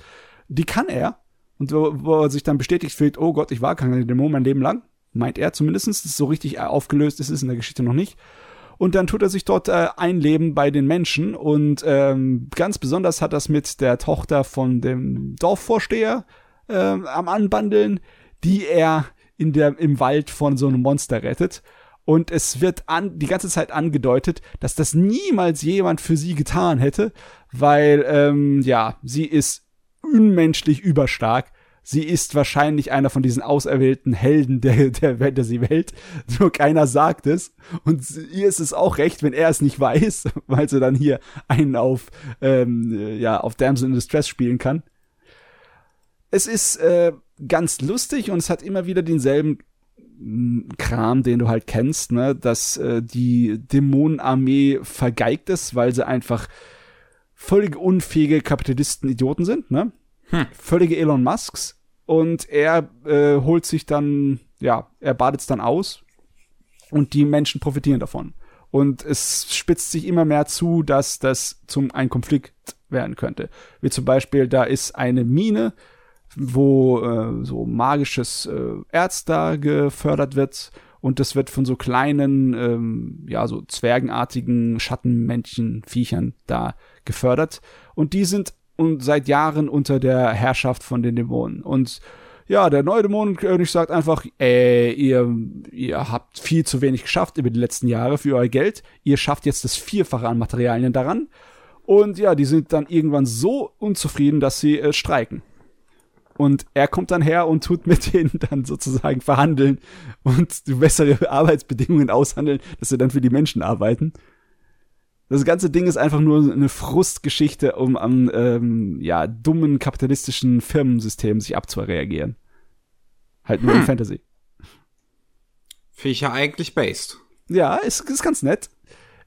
[SPEAKER 2] die kann er. Und wo, wo er sich dann bestätigt fühlt, oh Gott, ich war kein Dämon mein Leben lang, meint er zumindest, das ist so richtig aufgelöst ist es in der Geschichte noch nicht. Und dann tut er sich dort äh, einleben bei den Menschen. Und ähm, ganz besonders hat das mit der Tochter von dem Dorfvorsteher äh, am Anbandeln, die er in der, im Wald von so einem Monster rettet. Und es wird an, die ganze Zeit angedeutet, dass das niemals jemand für sie getan hätte, weil, ähm, ja, sie ist unmenschlich überstark. Sie ist wahrscheinlich einer von diesen auserwählten Helden der, der Fantasy-Welt. Nur keiner sagt es. Und ihr ist es auch recht, wenn er es nicht weiß, weil sie dann hier einen auf, ähm, ja, auf Damsel in Distress spielen kann. Es ist äh, ganz lustig und es hat immer wieder denselben Kram, den du halt kennst, ne, dass äh, die Dämonenarmee vergeigt ist, weil sie einfach völlig unfähige Kapitalisten Idioten sind, ne? Hm. Völlige Elon Musks und er äh, holt sich dann, ja, er badet es dann aus und die Menschen profitieren davon. Und es spitzt sich immer mehr zu, dass das zum ein Konflikt werden könnte. Wie zum Beispiel, da ist eine Mine, wo äh, so magisches äh, Erz da gefördert wird und das wird von so kleinen, ähm, ja, so zwergenartigen Schattenmännchen, Viechern da gefördert. Und die sind und seit Jahren unter der Herrschaft von den Dämonen. Und ja, der neue Dämonenkönig sagt einfach, ey, ihr, ihr habt viel zu wenig geschafft über die letzten Jahre für euer Geld. Ihr schafft jetzt das Vierfache an Materialien daran. Und ja, die sind dann irgendwann so unzufrieden, dass sie äh, streiken. Und er kommt dann her und tut mit denen dann sozusagen verhandeln und bessere Arbeitsbedingungen aushandeln, dass sie dann für die Menschen arbeiten. Das ganze Ding ist einfach nur eine Frustgeschichte, um am ähm, ja, dummen kapitalistischen Firmensystem sich abzureagieren. Halt nur hm. in Fantasy.
[SPEAKER 1] Finde ich ja eigentlich based.
[SPEAKER 2] Ja, ist, ist ganz nett.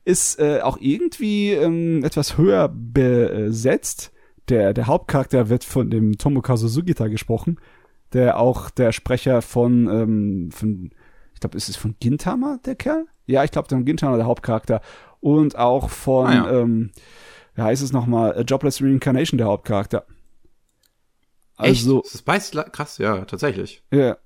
[SPEAKER 2] Ist äh, auch irgendwie ähm, etwas höher besetzt der, der Hauptcharakter wird von dem Tomokazu Sugita gesprochen, der auch der Sprecher von, ähm, von ich glaube, ist es von Gintama, der Kerl? Ja, ich glaube, dann Gintama, der Hauptcharakter. Und auch von, ah, ja. ähm, wie heißt es nochmal, Jobless Reincarnation, der Hauptcharakter.
[SPEAKER 1] Also, Echt? Das ist krass, ja, tatsächlich.
[SPEAKER 2] Ja. Äh,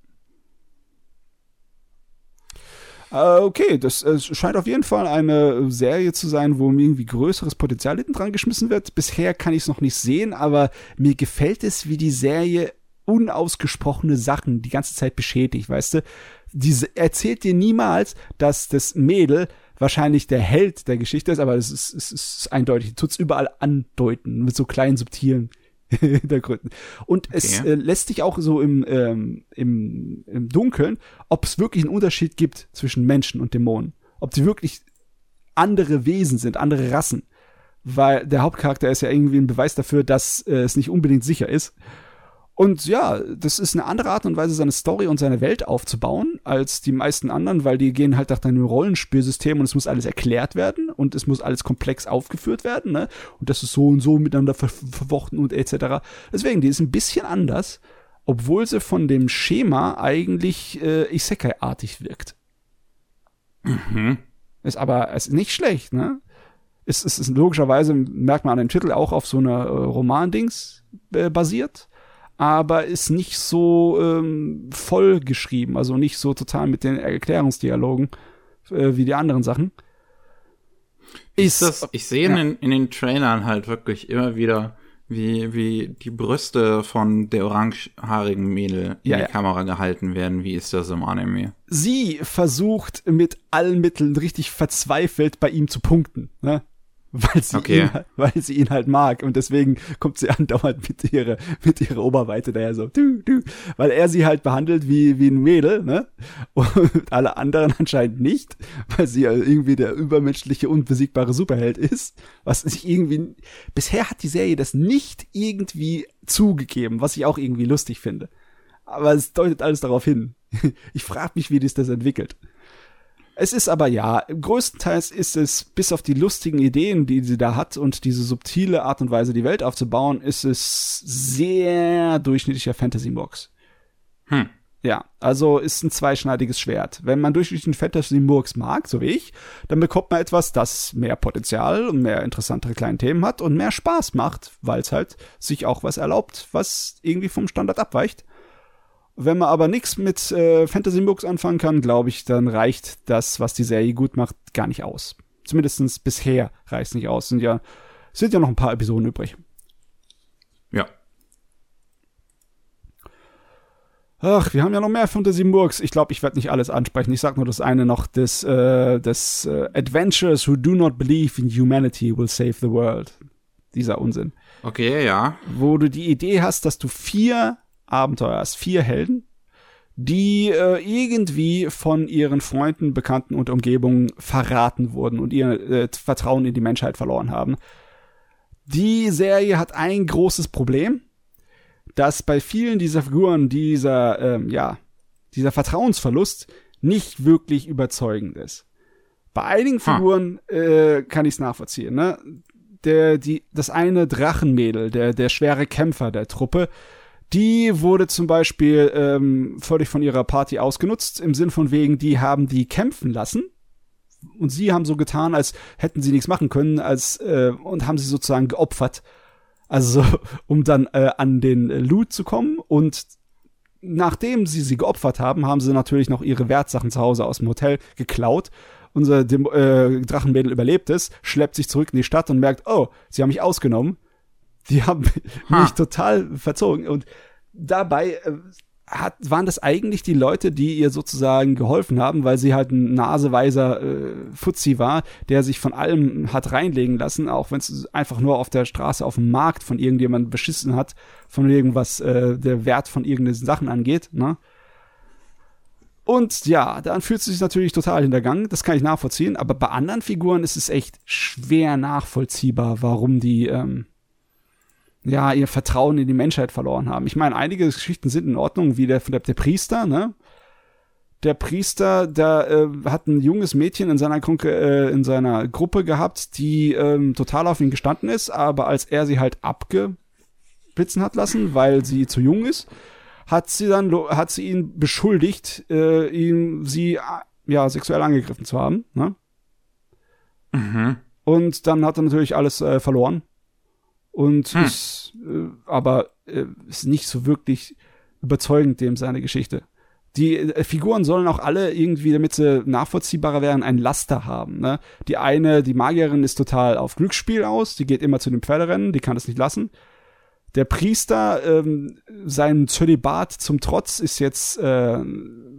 [SPEAKER 2] okay, das äh, scheint auf jeden Fall eine Serie zu sein, wo mir irgendwie größeres Potenzial hinten dran geschmissen wird. Bisher kann ich es noch nicht sehen, aber mir gefällt es, wie die Serie unausgesprochene Sachen die ganze Zeit beschädigt, weißt du? Diese erzählt dir niemals, dass das Mädel wahrscheinlich der Held der Geschichte ist, aber es ist, es ist eindeutig, tut's überall andeuten mit so kleinen subtilen Hintergründen. Und okay. es äh, lässt sich auch so im, ähm, im, im Dunkeln, ob es wirklich einen Unterschied gibt zwischen Menschen und Dämonen. Ob sie wirklich andere Wesen sind, andere Rassen. Weil der Hauptcharakter ist ja irgendwie ein Beweis dafür, dass äh, es nicht unbedingt sicher ist. Und ja, das ist eine andere Art und Weise, seine Story und seine Welt aufzubauen, als die meisten anderen, weil die gehen halt nach deinem Rollenspielsystem und es muss alles erklärt werden und es muss alles komplex aufgeführt werden, ne? Und das ist so und so miteinander ver verwochten und etc. Deswegen, die ist ein bisschen anders, obwohl sie von dem Schema eigentlich äh, Isekai-artig wirkt. Mhm. Ist aber ist nicht schlecht, ne? Ist, ist, ist logischerweise, merkt man an dem Titel, auch auf so einer äh, Roman-Dings äh, basiert aber ist nicht so ähm, voll geschrieben, also nicht so total mit den Erklärungsdialogen äh, wie die anderen Sachen.
[SPEAKER 1] Ist, das, ich sehe ja. in, in, den Trailern halt wirklich immer wieder, wie, wie die Brüste von der orangehaarigen Mädel in ja, die ja. Kamera gehalten werden. Wie ist das im Anime?
[SPEAKER 2] Sie versucht mit allen Mitteln richtig verzweifelt bei ihm zu punkten. Ne? Weil sie, okay. ihn, weil sie ihn halt mag und deswegen kommt sie andauernd mit ihrer, mit ihrer Oberweite daher so, du, du, weil er sie halt behandelt wie, wie ein Mädel, ne? Und alle anderen anscheinend nicht, weil sie ja irgendwie der übermenschliche, unbesiegbare Superheld ist, was sich irgendwie, bisher hat die Serie das nicht irgendwie zugegeben, was ich auch irgendwie lustig finde. Aber es deutet alles darauf hin. Ich frage mich, wie das das entwickelt. Es ist aber ja, größtenteils ist es, bis auf die lustigen Ideen, die sie da hat und diese subtile Art und Weise, die Welt aufzubauen, ist es sehr durchschnittlicher Fantasy-Murks. Hm. Ja, also ist ein zweischneidiges Schwert. Wenn man durchschnittlichen Fantasy-Murks mag, so wie ich, dann bekommt man etwas, das mehr Potenzial und mehr interessantere kleine Themen hat und mehr Spaß macht, weil es halt sich auch was erlaubt, was irgendwie vom Standard abweicht. Wenn man aber nichts mit äh, Fantasy Books anfangen kann, glaube ich, dann reicht das, was die Serie gut macht, gar nicht aus. Zumindest bisher reicht es nicht aus. Sind ja, sind ja noch ein paar Episoden übrig.
[SPEAKER 1] Ja.
[SPEAKER 2] Ach, wir haben ja noch mehr Fantasy Murks. Ich glaube, ich werde nicht alles ansprechen. Ich sag nur das eine noch, das, äh, das äh, Adventurers who do not believe in humanity will save the world. Dieser Unsinn.
[SPEAKER 1] Okay, ja.
[SPEAKER 2] Wo du die Idee hast, dass du vier Abenteuer hast, vier Helden, die äh, irgendwie von ihren Freunden, Bekannten und Umgebungen verraten wurden und ihr äh, Vertrauen in die Menschheit verloren haben. Die Serie hat ein großes Problem dass bei vielen dieser Figuren dieser, ähm, ja, dieser Vertrauensverlust nicht wirklich überzeugend ist. Bei einigen Figuren äh, kann ich es nachvollziehen. Ne? Der, die, das eine Drachenmädel, der, der schwere Kämpfer der Truppe, die wurde zum Beispiel ähm, völlig von ihrer Party ausgenutzt, im Sinn von wegen, die haben die kämpfen lassen. Und sie haben so getan, als hätten sie nichts machen können, als äh, und haben sie sozusagen geopfert also, um dann äh, an den Loot zu kommen. Und nachdem sie sie geopfert haben, haben sie natürlich noch ihre Wertsachen zu Hause aus dem Hotel geklaut. Unser Dem äh, Drachenmädel überlebt es, schleppt sich zurück in die Stadt und merkt, oh, sie haben mich ausgenommen. Die haben mich total verzogen. Und dabei äh, hat, waren das eigentlich die Leute, die ihr sozusagen geholfen haben, weil sie halt ein naseweiser äh, Fuzzi war, der sich von allem hat reinlegen lassen, auch wenn es einfach nur auf der Straße, auf dem Markt von irgendjemandem beschissen hat, von irgendwas äh, der Wert von irgendeinen Sachen angeht, ne? Und ja, dann fühlt sie sich natürlich total hintergangen, das kann ich nachvollziehen, aber bei anderen Figuren ist es echt schwer nachvollziehbar, warum die ähm, ja, ihr Vertrauen in die Menschheit verloren haben. Ich meine, einige Geschichten sind in Ordnung, wie der, der, der Priester, ne? Der Priester, der äh, hat ein junges Mädchen in seiner, Grunke, äh, in seiner Gruppe gehabt, die ähm, total auf ihn gestanden ist, aber als er sie halt abgeblitzen hat lassen, weil sie zu jung ist, hat sie dann hat sie ihn beschuldigt, äh, ihn sie ja sexuell angegriffen zu haben, ne? Mhm. Und dann hat er natürlich alles äh, verloren und hm. ist äh, aber äh, ist nicht so wirklich überzeugend dem seine Geschichte. Die äh, Figuren sollen auch alle irgendwie, damit sie nachvollziehbarer werden, ein Laster haben. Ne? Die eine, die Magierin, ist total auf Glücksspiel aus, die geht immer zu den Pferderennen, die kann das nicht lassen. Der Priester, ähm, sein Zölibat zum Trotz, ist jetzt äh,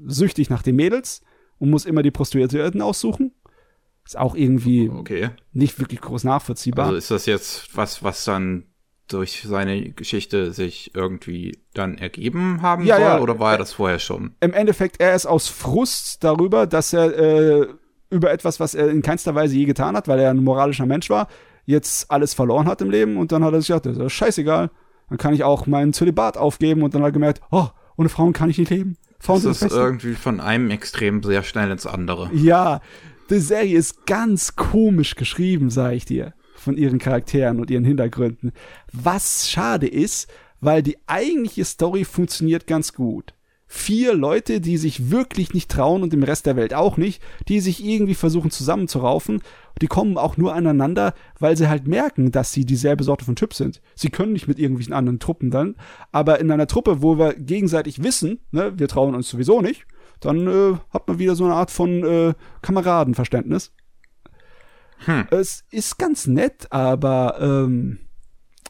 [SPEAKER 2] süchtig nach den Mädels und muss immer die Prostituierten aussuchen. Ist auch irgendwie
[SPEAKER 1] okay.
[SPEAKER 2] nicht wirklich groß nachvollziehbar.
[SPEAKER 1] Also ist das jetzt was, was dann durch seine Geschichte sich irgendwie dann ergeben haben
[SPEAKER 2] ja,
[SPEAKER 1] soll?
[SPEAKER 2] Ja.
[SPEAKER 1] Oder war er das vorher schon?
[SPEAKER 2] Im Endeffekt, er ist aus Frust darüber, dass er äh, über etwas, was er in keinster Weise je getan hat, weil er ein moralischer Mensch war, jetzt alles verloren hat im Leben und dann hat er sich gedacht, das ist scheißegal. Dann kann ich auch meinen Zölibat aufgeben und dann hat er gemerkt, oh, ohne Frauen kann ich nicht leben. Frauen
[SPEAKER 1] das ist irgendwie von einem Extrem sehr schnell ins andere.
[SPEAKER 2] Ja, die Serie ist ganz komisch geschrieben, sag ich dir, von ihren Charakteren und ihren Hintergründen. Was schade ist, weil die eigentliche Story funktioniert ganz gut. Vier Leute, die sich wirklich nicht trauen und im Rest der Welt auch nicht, die sich irgendwie versuchen zusammenzuraufen, die kommen auch nur aneinander, weil sie halt merken, dass sie dieselbe Sorte von Typ sind. Sie können nicht mit irgendwelchen anderen Truppen dann, aber in einer Truppe, wo wir gegenseitig wissen, ne, wir trauen uns sowieso nicht, dann äh, hat man wieder so eine Art von äh, Kameradenverständnis. Hm. Es ist ganz nett, aber ähm,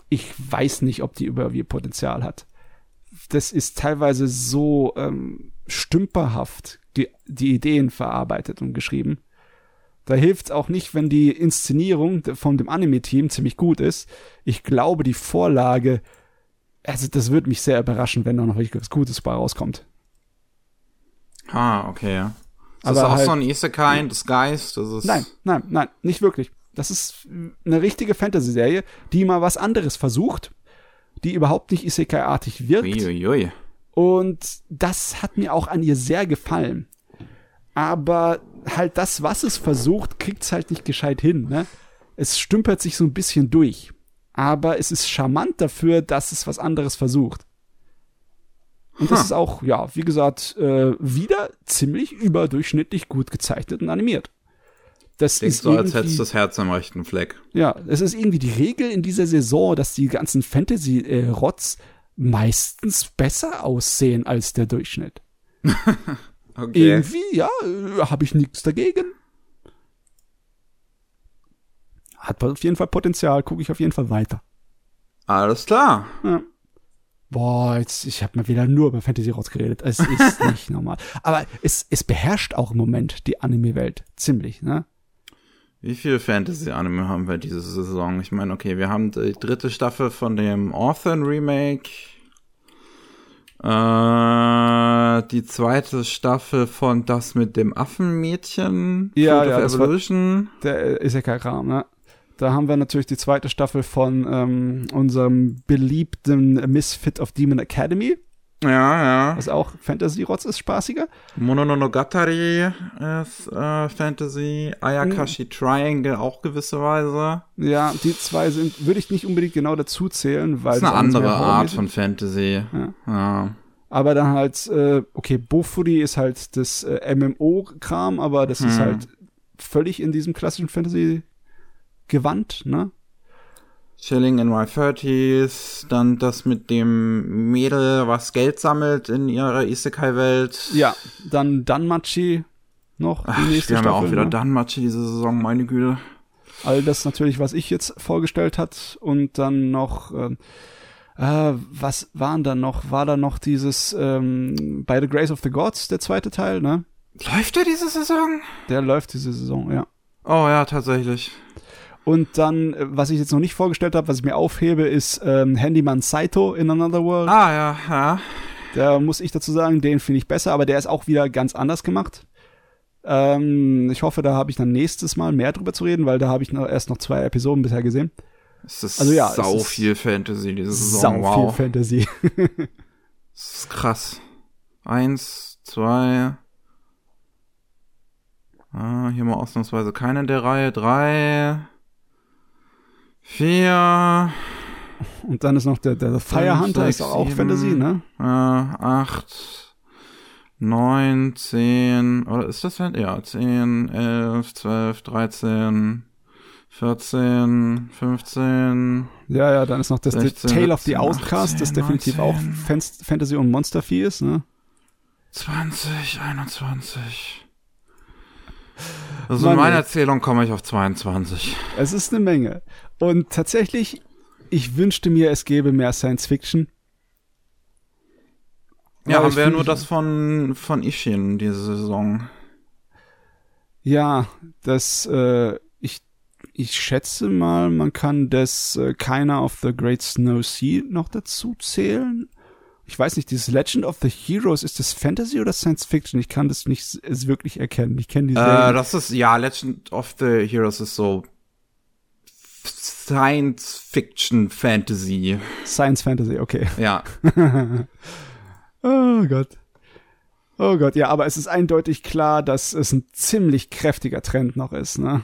[SPEAKER 2] ich weiß nicht, ob die Überwirpotenzial hat. Das ist teilweise so ähm, stümperhaft die, die Ideen verarbeitet und geschrieben. Da hilft es auch nicht, wenn die Inszenierung von dem Anime-Team ziemlich gut ist. Ich glaube, die Vorlage, also das würde mich sehr überraschen, wenn da noch was Gutes bei rauskommt.
[SPEAKER 1] Ah, okay. Ist aber das auch halt, so ein Isekai des Geist? Das ist
[SPEAKER 2] nein, nein, nein, nicht wirklich. Das ist eine richtige Fantasy-Serie, die mal was anderes versucht, die überhaupt nicht Isekai-artig wirkt.
[SPEAKER 1] Uiuiui.
[SPEAKER 2] Und das hat mir auch an ihr sehr gefallen. Aber halt das, was es versucht, kriegt es halt nicht gescheit hin. Ne? Es stümpert sich so ein bisschen durch. Aber es ist charmant dafür, dass es was anderes versucht. Und das ist auch, ja, wie gesagt, äh, wieder ziemlich überdurchschnittlich gut gezeichnet und animiert.
[SPEAKER 1] Das Klingt ist so, als hättest das Herz am rechten Fleck.
[SPEAKER 2] Ja, es ist irgendwie die Regel in dieser Saison, dass die ganzen Fantasy-Rotz meistens besser aussehen als der Durchschnitt.
[SPEAKER 1] Okay.
[SPEAKER 2] Irgendwie, ja, äh, habe ich nichts dagegen. Hat auf jeden Fall Potenzial, gucke ich auf jeden Fall weiter.
[SPEAKER 1] Alles klar.
[SPEAKER 2] Ja. Boah, jetzt, ich habe mal wieder nur über Fantasy rausgeredet. Es ist nicht normal. Aber es, es beherrscht auch im Moment die Anime-Welt ziemlich, ne?
[SPEAKER 1] Wie viel Fantasy-Anime haben wir diese Saison? Ich meine, okay, wir haben die dritte Staffel von dem Orphan-Remake. Äh, die zweite Staffel von Das mit dem Affenmädchen.
[SPEAKER 2] Ja, ja,
[SPEAKER 1] of
[SPEAKER 2] das war-
[SPEAKER 1] Evolution.
[SPEAKER 2] Der Isekai-Kram, ne? Da haben wir natürlich die zweite Staffel von ähm, unserem beliebten Misfit of Demon Academy,
[SPEAKER 1] Ja, ja.
[SPEAKER 2] was auch Fantasy-Rotz ist, spaßiger.
[SPEAKER 1] Mononogatari ist äh, Fantasy. Ayakashi
[SPEAKER 2] Mhm.
[SPEAKER 1] Triangle auch gewisserweise.
[SPEAKER 2] Ja, die zwei sind, würde ich nicht unbedingt genau dazu zählen, weil
[SPEAKER 1] Das ist eine andere Art von Fantasy.
[SPEAKER 2] Ja.
[SPEAKER 1] Ja.
[SPEAKER 2] Aber dann halt, äh, okay, Bofuri ist halt das äh, MMO-Kram, aber das ist
[SPEAKER 1] Hm.
[SPEAKER 2] halt völlig in diesem klassischen Fantasy gewandt, ne?
[SPEAKER 1] Chilling in my 30s, dann das mit dem Mädel, was Geld sammelt in ihrer Isekai-Welt.
[SPEAKER 2] Ja, dann Danmachi noch die
[SPEAKER 1] Ach,
[SPEAKER 2] nächste
[SPEAKER 1] wir haben ja auch wieder
[SPEAKER 2] ne?
[SPEAKER 1] Danmachi diese Saison, meine Güte.
[SPEAKER 2] All das natürlich, was ich jetzt vorgestellt hat und dann noch, ähm, äh, was waren da noch? War da noch dieses ähm, By the Grace of the Gods, der zweite Teil, ne?
[SPEAKER 1] Läuft der diese Saison?
[SPEAKER 2] Der läuft diese Saison, ja.
[SPEAKER 1] Oh ja, tatsächlich.
[SPEAKER 2] Und dann, äh, was ich jetzt noch nicht vorgestellt habe, was ich mir aufhebe, ist ähm, Handyman Saito in Another World.
[SPEAKER 1] Ah ja, ja.
[SPEAKER 2] Da muss ich dazu sagen, den finde ich besser, aber der ist auch wieder ganz anders gemacht. Ähm, ich hoffe, da habe ich dann nächstes Mal mehr drüber zu reden, weil da habe ich noch, erst noch zwei Episoden bisher gesehen.
[SPEAKER 1] Es ist
[SPEAKER 2] Also ja,
[SPEAKER 1] sau
[SPEAKER 2] ist
[SPEAKER 1] viel Fantasy diese Saison.
[SPEAKER 2] Sau
[SPEAKER 1] wow.
[SPEAKER 2] viel Fantasy.
[SPEAKER 1] Das ist krass. Eins, zwei. Ah, hier mal ausnahmsweise keine in der Reihe. Drei. Vier.
[SPEAKER 2] Und dann ist noch der, der Fire Hunter,
[SPEAKER 1] sechs,
[SPEAKER 2] ist auch, auch. Fantasy, ne?
[SPEAKER 1] Äh, acht, neun, zehn, oder ist das Fan- Ja, zehn, elf, zwölf, dreizehn, vierzehn, fünfzehn.
[SPEAKER 2] Ja, ja, dann ist noch das
[SPEAKER 1] 16,
[SPEAKER 2] The Tale of the
[SPEAKER 1] 17,
[SPEAKER 2] Outcast, das
[SPEAKER 1] 18,
[SPEAKER 2] definitiv
[SPEAKER 1] 19.
[SPEAKER 2] auch Fan- Fantasy und Monster-Vieh ist, ne?
[SPEAKER 1] 20, 21. Also
[SPEAKER 2] Mann,
[SPEAKER 1] in meiner. Erzählung komme ich auf 22.
[SPEAKER 2] Es ist eine Menge. Und tatsächlich, ich wünschte mir, es gäbe mehr Science Fiction.
[SPEAKER 1] Ja,
[SPEAKER 2] Aber
[SPEAKER 1] haben wir ja nur das von, von Ishin diese Saison.
[SPEAKER 2] Ja, das, äh, ich, ich schätze mal, man kann das äh, keiner of the Great Snow Sea noch dazu zählen. Ich weiß nicht, dieses Legend of the Heroes, ist das Fantasy oder Science Fiction? Ich kann das nicht es wirklich erkennen. Ich kenne die
[SPEAKER 1] Äh, das ist, ja, Legend of the Heroes ist so Science Fiction Fantasy.
[SPEAKER 2] Science Fantasy, okay.
[SPEAKER 1] Ja.
[SPEAKER 2] Oh Gott. Oh Gott, ja, aber es ist eindeutig klar, dass es ein ziemlich kräftiger Trend noch ist, ne?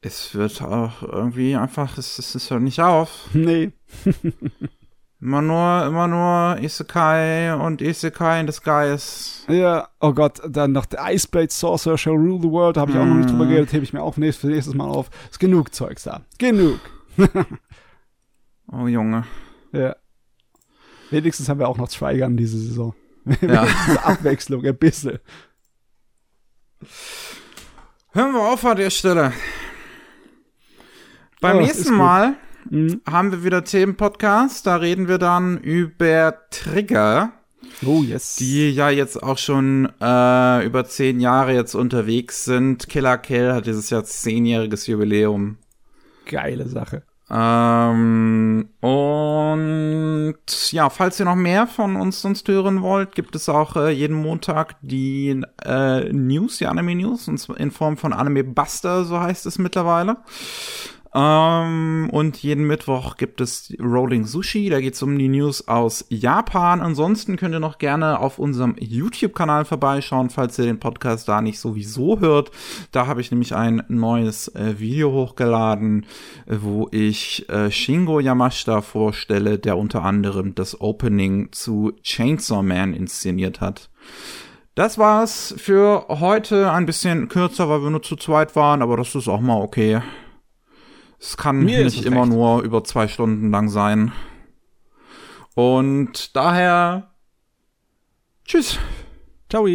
[SPEAKER 1] Es wird auch irgendwie einfach, es, es ist hört nicht auf.
[SPEAKER 2] Nee.
[SPEAKER 1] Immer nur, immer nur Isekai und Isekai in Disguise.
[SPEAKER 2] Ja, oh Gott, dann noch der Iceblade Sorcerer Shall Rule the World, habe ich auch noch nicht drüber
[SPEAKER 1] Mhm.
[SPEAKER 2] geredet, hebe ich mir auch nächstes, für nächstes Mal auf. Ist genug Zeugs da. Genug.
[SPEAKER 1] Oh Junge.
[SPEAKER 2] Ja. Wenigstens haben wir auch noch Trigun diese Saison.
[SPEAKER 1] Ja.
[SPEAKER 2] Abwechslung, ein bisschen.
[SPEAKER 1] Hören wir auf an der Stelle. Beim
[SPEAKER 2] Oh,
[SPEAKER 1] nächsten. Mal. Haben wir wieder Themenpodcast. Da reden wir dann über Trigger,
[SPEAKER 2] Oh, yes.
[SPEAKER 1] die ja jetzt auch schon äh, über zehn Jahre jetzt unterwegs sind. Killer Kill hat dieses Jahr zehnjähriges Jubiläum.
[SPEAKER 2] Geile Sache.
[SPEAKER 1] Ähm, und ja, falls ihr noch mehr von uns sonst hören wollt, gibt es auch äh, jeden Montag die äh, News, die Anime News, und zwar in Form von Anime Buster, so heißt es mittlerweile. Ähm, und jeden Mittwoch gibt es Rolling Sushi, da geht es um die News aus Japan. Ansonsten könnt ihr noch gerne auf unserem YouTube-Kanal vorbeischauen, falls ihr den Podcast da nicht sowieso hört. Da habe ich nämlich ein neues äh, Video hochgeladen, äh, wo ich äh, Shingo Yamashita vorstelle, der unter anderem das Opening zu Chainsaw Man inszeniert hat. Das war's für heute. Ein bisschen kürzer, weil wir nur zu zweit waren, aber das ist auch mal okay. Es kann
[SPEAKER 2] Mir
[SPEAKER 1] nicht immer
[SPEAKER 2] recht.
[SPEAKER 1] nur über zwei Stunden lang sein. Und daher, tschüss.
[SPEAKER 2] Ciao.